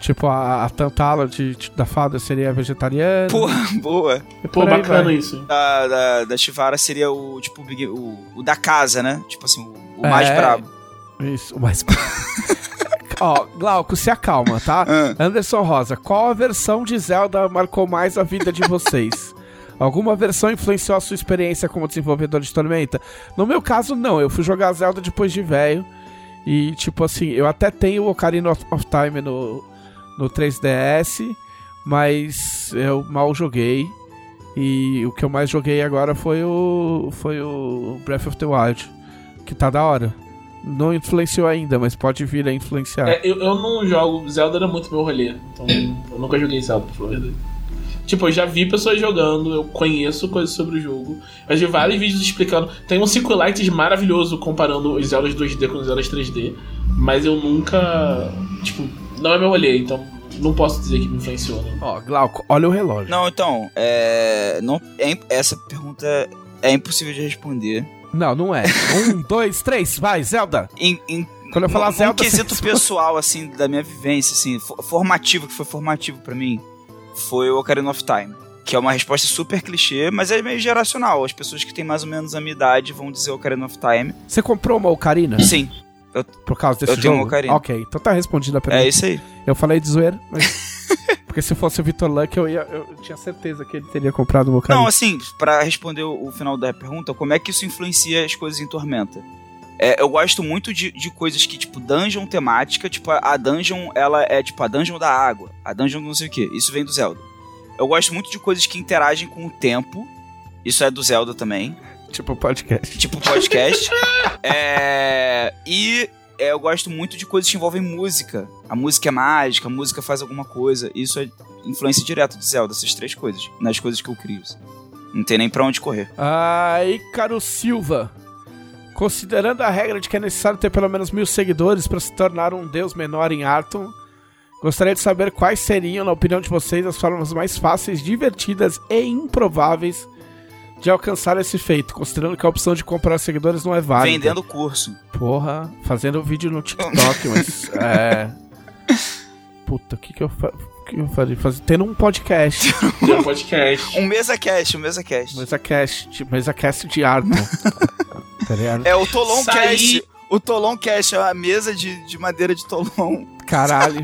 Tipo, a, a Tantala de, de- da fada seria vegetariana. Porra, boa. e Pô, bacana vai. isso. Da, da, da Shivara seria o, tipo, o, o, o da casa, né? Tipo assim, o, o É. mais brabo. Isso, mas... Ó, Glauco, se acalma, tá? Ah. Anderson Rosa, qual a versão de Zelda marcou mais a vida de vocês? Alguma versão influenciou a sua experiência como desenvolvedor de Tormenta? No meu caso, não. Eu fui jogar Zelda depois de velho. E, tipo assim, eu até tenho o Ocarina of, of Time no, no 3DS, mas eu mal joguei. E o que eu mais joguei agora foi o, foi o Breath of the Wild, que tá da hora. Não influenciou ainda, mas pode vir a influenciar. É, eu, eu não jogo. Zelda era muito meu rolê. Então eu nunca joguei Zelda, verdade. Tipo, eu já vi pessoas jogando, eu conheço coisas sobre o jogo. Eu vi vários vídeos explicando. Tem um Lights maravilhoso comparando os Zeldas 2D com os Zeldas 3D. Mas eu nunca. Tipo, não é meu rolê, então não posso dizer que me influenciou. Né? Ó, Glauco, olha o relógio. Não, então, é. Não, é, essa pergunta é impossível de responder. Não, não é. um, dois, três, vai, Zelda! Em, em, Quando eu falar um, Zelda. Um quesito pessoal, assim, da minha vivência, assim, formativo, que foi formativo para mim foi o Ocarina of Time. Que é uma resposta super clichê, mas é meio geracional. As pessoas que têm mais ou menos a minha idade vão dizer Ocarina of Time. Você comprou uma Ocarina? Sim. Eu, Por causa desse eu jogo? tenho uma Ocarina. Ok, então tá respondida a pergunta. É isso aí. Eu falei de zoeira, mas... Porque se fosse o Victor Luck, eu, ia, eu tinha certeza que ele teria comprado uma Ocarina. Não, assim, para responder o, o final da pergunta, como é que isso influencia as coisas em Tormenta? É, eu gosto muito de, de coisas que, tipo, dungeon temática, tipo, a dungeon, ela é, tipo, a dungeon da água, a dungeon do não sei o que. Isso vem do Zelda. Eu gosto muito de coisas que interagem com o tempo. Isso é do Zelda também. Tipo podcast. Tipo podcast. é... E é, eu gosto muito de coisas que envolvem música. A música é mágica, a música faz alguma coisa. Isso é influência direta do Zelda, essas três coisas. Nas coisas que eu crio. Não tem nem pra onde correr. Aí, Caro Silva. Considerando a regra de que é necessário ter pelo menos mil seguidores para se tornar um deus menor em Arton, Gostaria de saber quais seriam, na opinião de vocês, as formas mais fáceis, divertidas e improváveis de alcançar esse feito, considerando que a opção de comprar seguidores não é válida. Vendendo curso. Porra, fazendo vídeo no TikTok, mas é. Puta, o que que eu fa... que eu faria? Faz... Tendo um podcast. Tendo um podcast. um mesa cast, um mesa cast. Mesa cast, mesa cast de Arton. tá ligado? É o Tolon Saí... Cast. O Tolon Cast é uma mesa de, de madeira de Tolon. Caralho.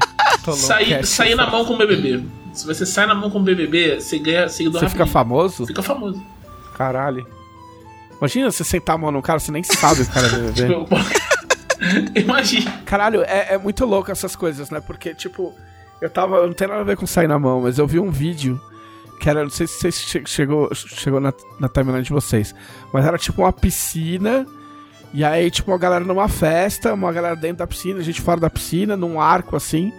Sair, sair na mão com o BBB. Se você sai na mão com o BBB, você ganha seguidor Você fica famoso? Fica famoso. Caralho. Imagina você sentar a mão no cara, você nem sabe o cara é BBB. Imagina. Caralho, é, é, muito louco essas coisas, né? Porque, tipo, eu tava. Não tem nada a ver com sair na mão, mas eu vi um vídeo que era. Não sei se você chegou, chegou na, na timeline de vocês, mas era tipo uma piscina. E aí, tipo, uma galera numa festa, uma galera dentro da piscina, a gente fora da piscina, num arco assim.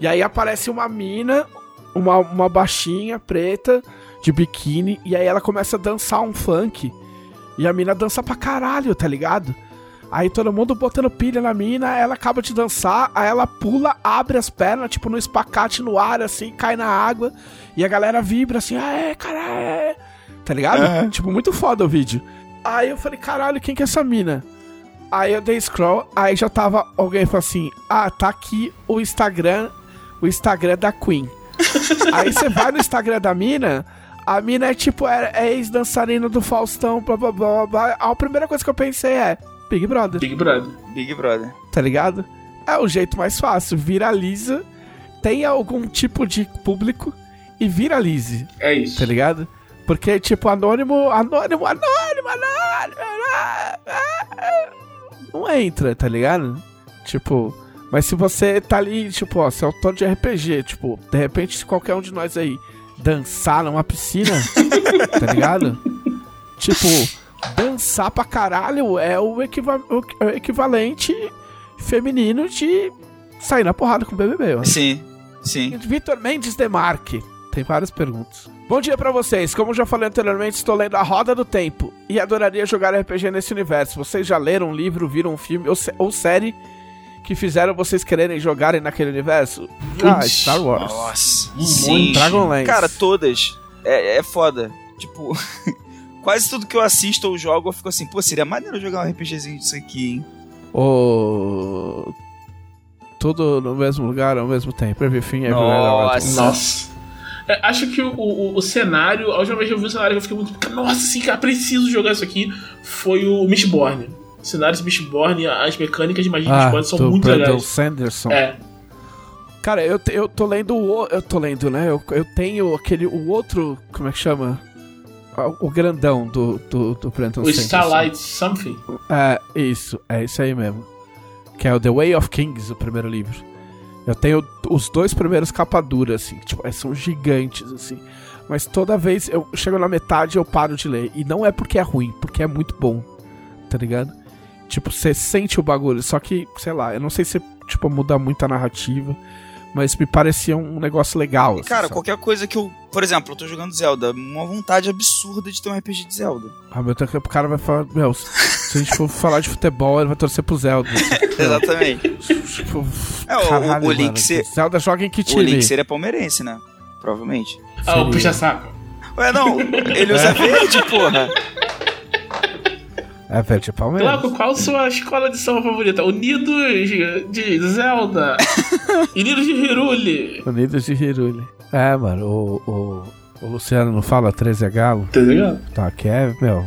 E aí aparece uma mina, uma, uma baixinha preta, de biquíni, e aí ela começa a dançar um funk. E a mina dança pra caralho, tá ligado? Aí todo mundo botando pilha na mina, ela acaba de dançar, aí ela pula, abre as pernas, tipo no espacate no ar, assim, cai na água, e a galera vibra assim, é, caralho, tá ligado? Uhum. Tipo, muito foda o vídeo. Aí eu falei, caralho, quem que é essa mina? Aí eu dei scroll, aí já tava alguém falou assim: Ah, tá aqui o Instagram, o Instagram da Queen. aí você vai no Instagram da mina, a mina é tipo, é, é ex-dançarina do Faustão, blá blá blá blá. A primeira coisa que eu pensei é Big Brother. Big Brother. Big Brother. Tá ligado? É o jeito mais fácil. Viraliza, tem algum tipo de público e viralize. É isso. Tá ligado? Porque, tipo, anônimo, anônimo, anônimo, anônimo, anônimo não entra, tá ligado? Tipo, mas se você tá ali, tipo, ó, você é autor de RPG, tipo, de repente se qualquer um de nós aí dançar numa piscina, tá ligado? Tipo, dançar pra caralho é o, equiva o equivalente feminino de sair na porrada com o BBB, Sim, sim. Vitor Mendes Demarque tem várias perguntas. Bom dia para vocês. Como já falei anteriormente, estou lendo A Roda do Tempo e adoraria jogar RPG nesse universo. Vocês já leram um livro, viram um filme ou, ou série que fizeram vocês quererem jogarem naquele universo? Ah, Star Wars. Nossa, sim. Dragonlance. Cara, todas. É, é foda. Tipo, quase tudo que eu assisto ou jogo, eu fico assim, pô, seria maneiro jogar um RPGzinho disso aqui, hein? O... Tudo no mesmo lugar ao mesmo tempo. Everything, everywhere. Nossa. Nossa. É, acho que o, o, o, cenário, a última vez que eu vi o cenário, eu fiquei muito. Nossa, sim, cara, preciso jogar isso aqui. Foi o Mistborn. O cenário de Mistborn, as mecânicas de magia ah, Mistborn são muito Brandon legais. Sanderson. É. Cara, eu, eu tô lendo o. Eu tô lendo, né? Eu, eu tenho aquele. O outro. Como é que chama? O grandão do, do, do Brandon o Sanderson. Starlight Something. É, isso. É isso aí mesmo. Que é o The Way of Kings, o primeiro livro. Eu tenho os dois primeiros capa dura, assim, tipo, são gigantes, assim. Mas toda vez eu chego na metade eu paro de ler. E não é porque é ruim, porque é muito bom, tá ligado? Tipo, você sente o bagulho, só que, sei lá, eu não sei se, tipo, muda muito a narrativa, mas me parecia um negócio legal. assim, Cara, sabe? qualquer coisa que eu. Por exemplo, eu tô jogando Zelda, uma vontade absurda de ter um RPG de Zelda. Ah, meu, pouco o cara vai falar, meu, se a gente for falar de futebol, ele vai torcer pro Zelda. Exatamente. tipo, É, o- caralho, o Link mano, se- Zelda joga em que O time? Link seria palmeirense, né? Provavelmente. Ah, o Seria. puxa-saco. Ué, não, ele usa verde, porra. É, velho, de Palmeiras. Glauco, qual a sua escola de samba favorita? Unidos de Zelda. Unidos de Hiruli. Unidos de Hiruli. É, mano, o, o, o Luciano não fala 13 é galo? Tá ligado? Tá, aqui é, meu,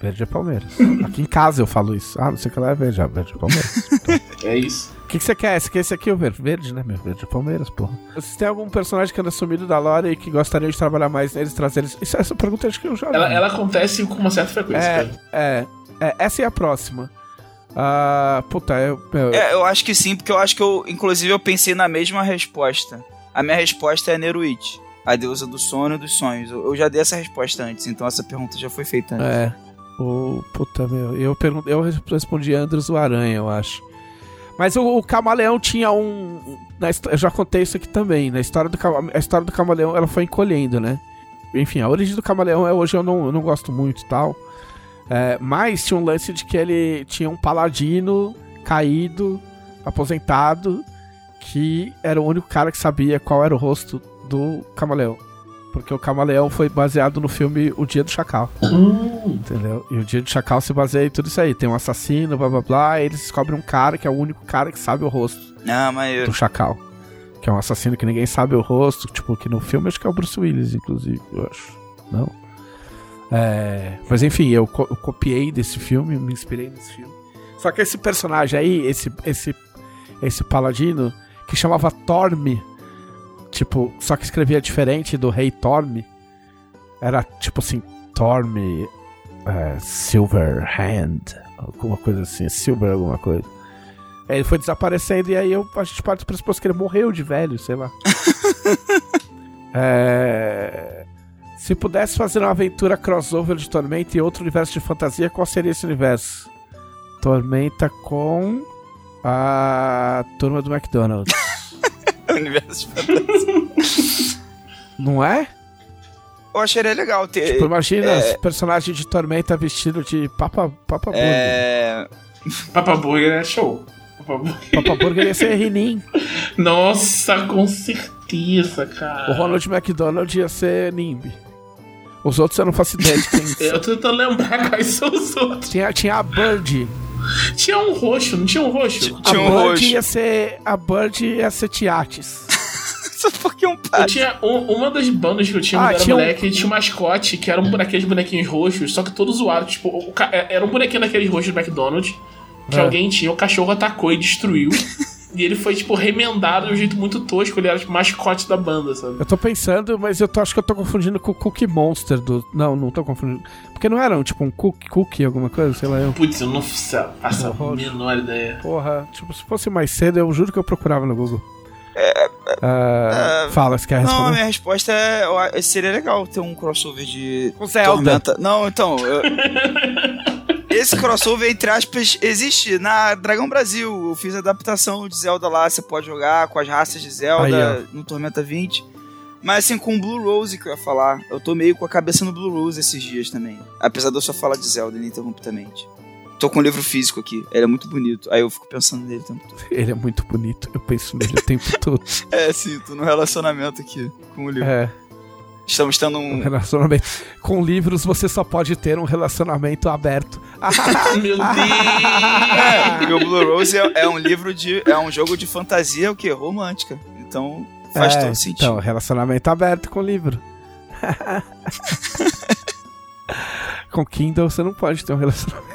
verde é Palmeiras. Aqui em casa eu falo isso. Ah, não sei o que lá é verde, ah, verde é Palmeiras. É isso. O que, que você quer? Você quer esse aqui, o verde? Verde, né, meu? Verde é Palmeiras, porra. Vocês têm algum personagem que anda sumido da lore e que gostaria de trabalhar mais neles, trazer eles? Isso, essa pergunta acho que eu já Ela, ela acontece com uma certa frequência, É, cara. é, é, essa é a próxima. Ah, puta, eu, meu, É, eu acho que sim, porque eu acho que eu, inclusive, eu pensei na mesma resposta. A minha resposta é Neruit, a deusa do sono e dos sonhos. Eu, eu já dei essa resposta antes, então essa pergunta já foi feita antes. É. O puta meu, eu pergun- eu respondi Andros o Aranha, eu acho. Mas o, o Camaleão tinha um, na eu já contei isso aqui também, na história do a história do Camaleão, ela foi encolhendo, né? Enfim, a origem do Camaleão é hoje eu não, eu não gosto muito e tal. É, mas tinha um lance de que ele tinha um paladino caído, aposentado, que era o único cara que sabia qual era o rosto do Camaleão. Porque o Camaleão foi baseado no filme O Dia do Chacal. Entendeu? E o Dia do Chacal se baseia em tudo isso aí. Tem um assassino, blá blá blá, e eles descobrem um cara que é o único cara que sabe o rosto Ah, mas do Chacal. Que é um assassino que ninguém sabe o rosto. Tipo, que no filme acho que é o Bruce Willis, inclusive, eu acho. Não? É, mas enfim, eu, co- eu copiei desse filme, me inspirei nesse filme. Só que esse personagem aí, esse, esse, esse paladino, que chamava Torm, tipo, só que escrevia diferente do Rei Torm, era tipo assim, Torm é, Silver Hand, alguma coisa assim, Silver alguma coisa. Aí ele foi desaparecendo e aí eu, a gente parte do pressuposto que ele morreu de velho, sei lá. É, Se pudesse fazer uma aventura crossover de Tormenta e outro universo de fantasia, qual seria esse universo? Tormenta com a turma do McDonald's. universo de fantasia. Não é? Eu acharia legal ter. Tipo, imagina é- os personagens de Tormenta vestido de Papa, Papa Burger. É. Papa Burger é show. Papa Burger. Papa Burger ia ser Rinin. Nossa, com certeza, cara. O Ronald McDonald ia ser Nimby. Os outros eu não faço ideia de quem são. Eu tô tentando lembrar quais são os outros. Tinha, tinha a Bird. Tinha um roxo, não tinha um roxo? Tinha a um Bird roxo. ia ser. A Bird ia ser Tiates. Só porque é um Eu tinha um- uma das bandas que eu tinha Ah, era tinha um- moleque, tinha um mascote que era um daqueles bonequinhos roxos, só que todo zoado. Tipo, o ca- era um bonequinho daqueles roxos do McDonald's que É. alguém tinha, o cachorro atacou e destruiu. e ele foi, tipo, remendado de um jeito muito tosco. Ele era, tipo, mascote da banda, sabe? Eu tô pensando, mas eu tô, acho que eu tô confundindo com o Cookie Monster do. Não, não tô confundindo. Porque não era tipo um cookie, cookie, alguma coisa, sei lá eu. Putz, eu não faço a menor ideia. Porra, tipo, se fosse mais cedo, eu juro que eu procurava no Google. Ah, fala, você quer Não, a responder? minha resposta é. Seria legal ter um crossover de. Com Zelda. Tormenta. Não, então. eu- Esse crossover, entre aspas, existe. Na Dragão Brasil, eu fiz a adaptação de Zelda lá. Você pode jogar com as raças de Zelda Aí, no Tormenta 20. Mas assim, com o Blue Rose que eu ia falar. Eu tô meio com a cabeça no Blue Rose esses dias também. Apesar de eu só falar de Zelda ininterruptamente. Tô com um livro físico aqui. Ele é muito bonito. Aí eu fico pensando nele o tempo todo. Ele é muito bonito, eu penso nele o tempo todo. É, sim, tô no relacionamento aqui com o livro. É, Estamos tendo um um. relacionamento. Com livros você só pode ter um relacionamento aberto. Meu Deus! É, o Blue Rose é, é um livro de. É um jogo de fantasia, o quê? Romântica. Então faz É, todo sentido. Então, relacionamento aberto com livro. com Kindle você não pode ter um relacionamento.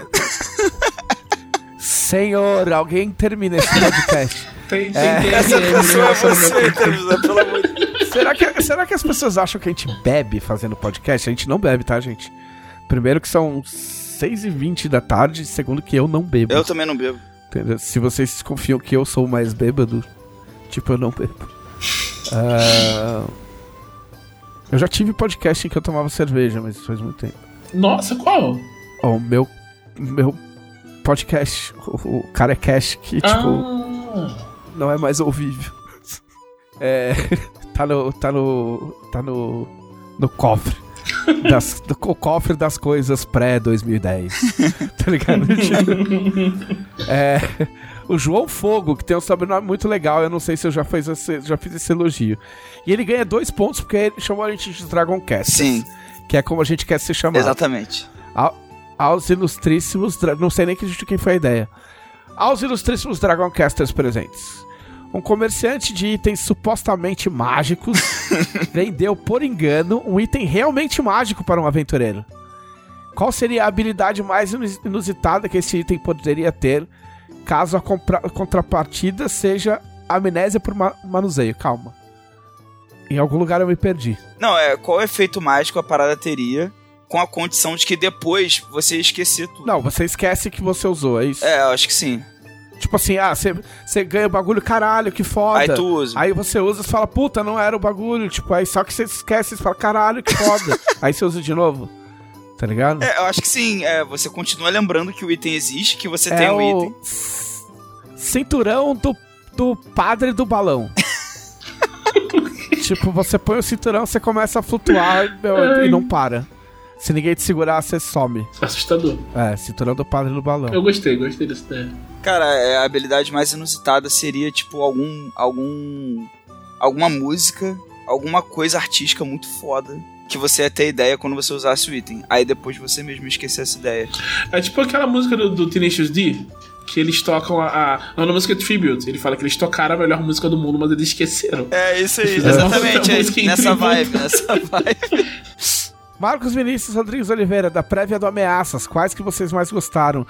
Senhor, alguém termina esse podcast. Tem, tem, É, tem, Essa pessoa é você, Teresa, pelo amor de Deus. Será, que, será que as pessoas acham que a gente bebe fazendo podcast? A gente não bebe, tá, gente? Primeiro que são 6h20 da tarde, segundo que eu não bebo. Eu também não bebo. Entendeu? Se vocês confiam que eu sou o mais bêbado, tipo, eu não bebo. Ah, eu já tive podcast em que eu tomava cerveja, mas isso faz muito tempo. Nossa, qual? O meu, meu podcast, o, o Carecast, que, tipo, Ah, não é mais ouvível. É. Tá no. Tá no. Tá no. No cofre. Das, do co- cofre das coisas pré-2010. tá ligado? Tipo, é. O João Fogo, que tem um sobrenome muito legal, eu não sei se eu já, fiz esse, já fiz esse elogio. E ele ganha dois pontos porque ele chamou a gente de Dragon Cast. Sim, Que é como a gente quer ser chamado. exatamente. Ao- aos ilustríssimos. Não sei nem que, de quem foi a ideia. Aos ilustríssimos Dragoncasters presentes. Um comerciante de itens supostamente mágicos vendeu, por engano, um item realmente mágico para um aventureiro. Qual seria a habilidade mais inus- inusitada que esse item poderia ter caso a contrapartida seja amnésia por ma- manuseio? Calma. Em algum lugar eu me perdi. Não, é qual efeito mágico a parada teria com a condição de que depois você esquecer tudo. Não, você esquece que você usou, é isso? É, eu acho que sim. Tipo assim, ah, você- você ganha o bagulho, caralho, que foda. Aí tu usa. Aí você usa e fala, puta, não era o bagulho. Tipo, aí só que você esquece e fala, caralho, que foda. aí você usa de novo. Tá ligado? É, eu acho que sim. É, você continua lembrando que o item existe, que você É tem o o item. cinturão do, do padre do balão. tipo, você põe o cinturão, você começa a flutuar meu, e não para. Se ninguém te segurar, você some. assustador. É, cinturão do padre do balão. Eu gostei, gostei dessa ideia. Cara, é, a habilidade mais inusitada seria, tipo, algum. algum. alguma música, alguma coisa artística muito foda. Que você ia ter ideia quando você usasse o item. Aí depois você mesmo esquecer essa ideia. É tipo aquela música do, do Tenacious D, que eles tocam a. a não, na música Tribute. Ele fala que eles tocaram a melhor música do mundo, mas eles esqueceram. É isso aí, exatamente. é nessa incrível. vibe, nessa vibe. Marcos Vinícius Rodrigues Oliveira, da prévia do Ameaças, quais que vocês mais gostaram?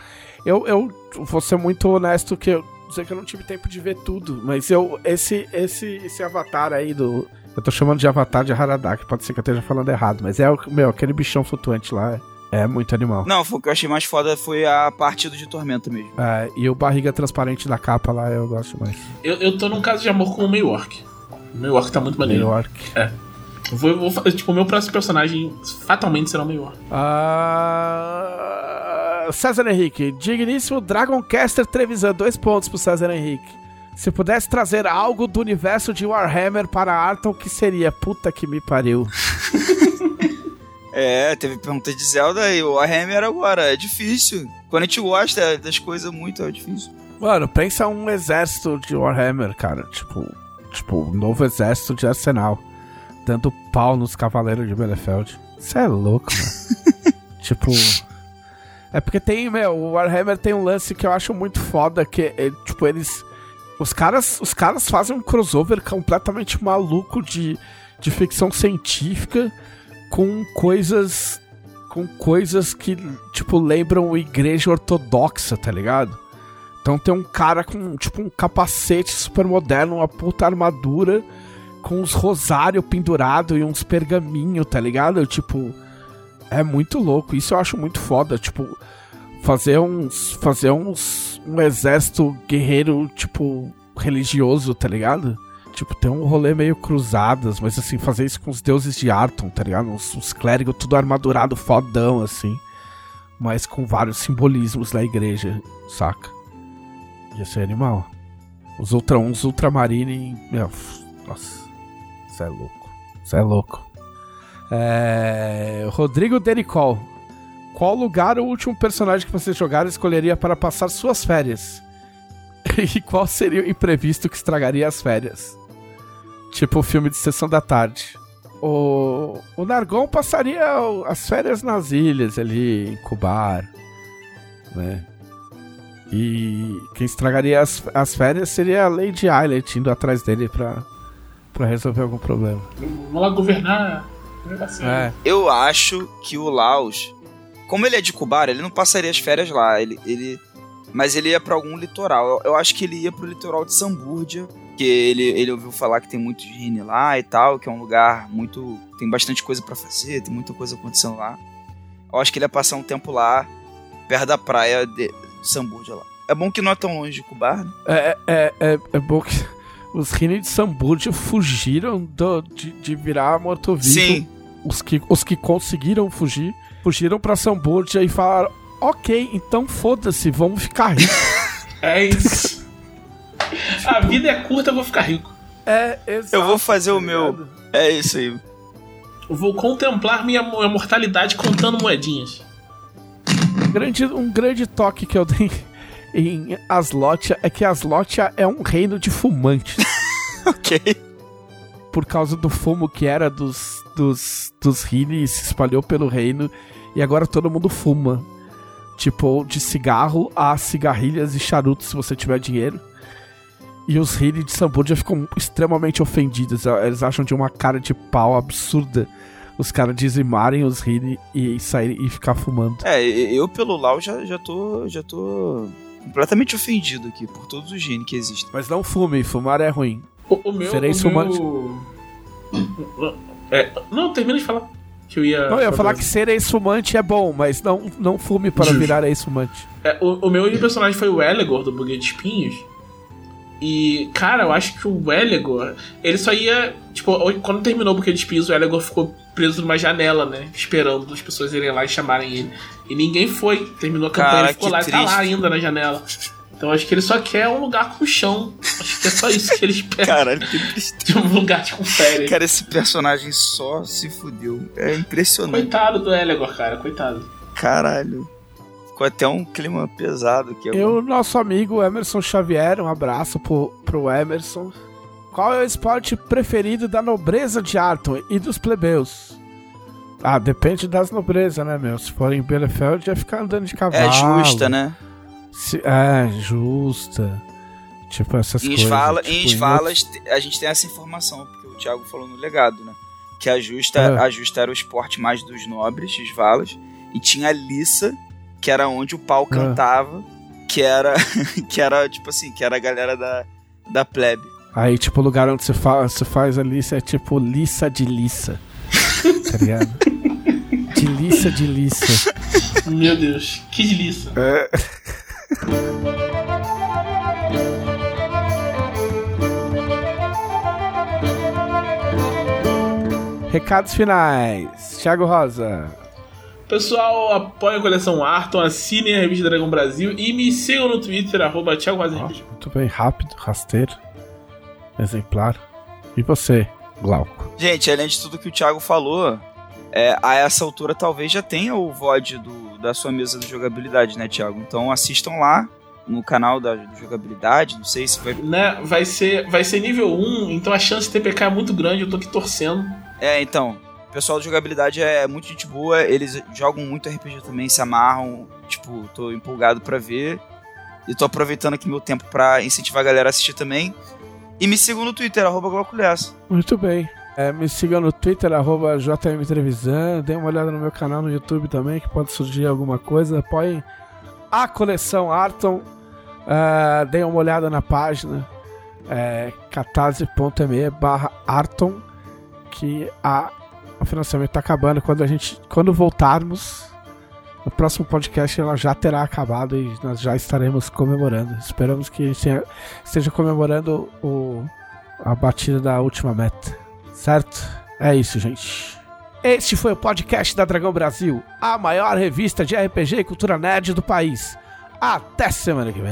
Eu, eu vou ser muito honesto que eu sei que eu não tive tempo de ver tudo, mas eu esse esse esse avatar aí do eu tô chamando de avatar de Haradak, pode ser que eu esteja falando errado, mas é o meu, aquele bichão flutuante lá, é muito animal. Não, foi o que eu achei mais foda foi a partida de Tormenta mesmo. É, e o barriga transparente da capa lá eu gosto mais. Eu, eu tô num caso de amor com o Maywork. O Maywork tá muito maneiro. York. Eu Vou, vou, fa- tipo, o meu próximo personagem fatalmente será o Maywork. Ah, César Henrique, digníssimo Dragoncaster Trevisan, dois pontos pro César Henrique. Se pudesse trazer algo do universo de Warhammer para Arton, o que seria? Puta que me pariu. É, teve pergunta de Zelda e o Warhammer agora. É difícil. Quando a gente gosta das coisas muito, é difícil. Mano, pensa um exército de Warhammer, cara. Tipo, tipo, um novo exército de arsenal. Dando pau nos cavaleiros de Belefeld. Isso é louco, mano. tipo. É porque tem, meu, o Warhammer tem um lance que eu acho muito foda, que é, tipo, eles. Os caras, os caras fazem um crossover completamente maluco de, de ficção científica com coisas. Com coisas que, tipo, lembram igreja ortodoxa, tá ligado? Então tem um cara com, tipo, um capacete super moderno, uma puta armadura, com uns rosário pendurado e uns pergaminho, tá ligado? Tipo, é muito louco. Isso eu acho muito foda, tipo, fazer uns fazer uns um exército guerreiro, tipo, religioso, tá ligado? Tipo, tem um rolê meio cruzadas, mas assim, fazer isso com os deuses de Arton, tá ligado? Uns, uns clérigos tudo armadurado fodão, assim. Mas com vários simbolismos da igreja, saca? Ia ser animal. Os ultra, uns ultramarine. Meu, nossa. Isso é louco. Isso é louco. É, Rodrigo Dericol. Qual lugar o último personagem que você jogar escolheria para passar suas férias? e qual seria o imprevisto que estragaria as férias? Tipo o filme de sessão da tarde. O, o Nargon passaria as férias nas ilhas ali, em Cubar, né? E quem estragaria as, as férias seria a Lady Islet indo atrás dele pra, pra resolver algum problema. Vamos lá governar. Dar certo. É, Eu acho que o Laos, como ele é de Cubar, ele não passaria as férias lá. Ele, ele, mas ele ia pra algum litoral. Eu, eu acho que ele ia pro litoral de Sambúrdia, que ele, ele ouviu falar que tem muito higiene lá e tal, que é um lugar muito. tem bastante coisa pra fazer, tem muita coisa acontecendo lá. Eu acho que ele ia passar um tempo lá, perto da praia de, de Sambúrdia lá. É bom que não é tão longe de Cubar, né? é, é, é, é bom que os Rini de Sambúrdia fugiram do- de, de virar morto-vivo. Sim, Os que, os que conseguiram fugir, fugiram pra Sambúrdia e falaram: ok, então foda-se, vamos ficar ricos. É isso. A vida é curta, eu vou ficar rico. é, exato. Eu vou fazer o tá meu. É isso aí. Eu vou contemplar minha, minha mortalidade contando moedinhas. grande, um grande toque que eu dei em Aslotia é que Aslotia é um reino de fumantes. Ok. por causa do fumo que era dos, dos, dos Rini e se espalhou pelo reino. E agora todo mundo fuma. Tipo, de cigarro a cigarrilhas e charutos, se você tiver dinheiro. E os Rini de Samburgia ficam extremamente ofendidos. Eles acham de uma cara de pau absurda os caras dizimarem os Rini e saírem e ficar fumando. É, eu pelo Lau já, já tô. já tô completamente ofendido aqui por todos os genes que existem. Mas não fume, fumar é ruim. O, o meu. Serei o fumante. meu... É, não, termina de falar. Que eu ia. Não, eu ia falar que ser ex-fumante é bom, mas não, não fume para Justo. virar ex-fumante. É, o, o meu personagem foi o Elegor, do Buguê de Espinhos. E, cara, eu acho que o Elegor, ele só ia. Tipo, quando terminou o Buquê de Espinhos, o Elegor ficou preso numa janela, né? Esperando as pessoas irem lá e chamarem ele. E ninguém foi. Terminou a campanha, Cara, ele ficou lá e tá triste. lá ainda na janela. Então acho que ele só quer um lugar com chão. Acho que é só isso que ele espera. Caralho, que triste. De um lugar com férias. Cara, esse personagem só se fudeu. É impressionante. Coitado do Elegor, cara, coitado. Caralho. Ficou até um clima pesado aqui. E o nosso amigo Emerson Xavier, um abraço pro, pro Emerson. Qual é o esporte preferido da nobreza de Arton e dos plebeus? Ah, depende das nobrezas, né, meu? Se for em Bielefeld, ia ficar andando de cavalo. É justa, né? Se- é, justa. Tipo, essas Em coisas. Tipo, em Esvalas, a gente tem essa informação, porque o Thiago falou no legado, né? Que a justa, É. a justa era o esporte mais dos nobres, Esvalas, e tinha a liça, que era onde o pau É. cantava, que era, que era, tipo assim, que era a galera da, da plebe. Aí, tipo, o lugar onde você, fa você faz a liça é tipo liça de liça. tá ligado? De liça de liça. Meu Deus, que delícia. Recados finais. Thiago Rosa. Pessoal, apoiem a coleção Arton, assinem a revista Dragão Brasil e me sigam no Twitter, arroba Thiago Rosa RPG. muito bem, rápido, rasteiro, exemplar. E você, Glauco? Gente, além de tudo que o Thiago falou, é, a essa altura talvez já tenha o VOD do, da sua mesa de jogabilidade, né, Thiago? Então assistam lá no canal da do jogabilidade, não sei se vai Né, vai ser, vai ser nível 1, então a chance de TPK é muito grande, eu tô aqui torcendo. É, então, o pessoal de jogabilidade é muito gente boa, eles jogam muito RPG também, se amarram, tipo, tô empolgado pra ver. E tô aproveitando aqui meu tempo pra incentivar a galera a assistir também. E me sigam no Twitter, arroba. Muito bem. É, me siga no Twitter, arroba JM Trevisan. Dê uma olhada no meu canal no YouTube também, que pode surgir alguma coisa. Apoiem a coleção Arton. Deem uma olhada na página é, catarse.me barra Arton, que a, o financiamento está acabando. Quando a gente, quando voltarmos, no próximo podcast ela já terá acabado e nós já estaremos comemorando. Esperamos que a gente esteja comemorando o, a batida da última meta. Certo? É isso, gente. Este foi o podcast da Dragão Brasil, a maior revista de RPG e cultura nerd do país. Até semana que vem.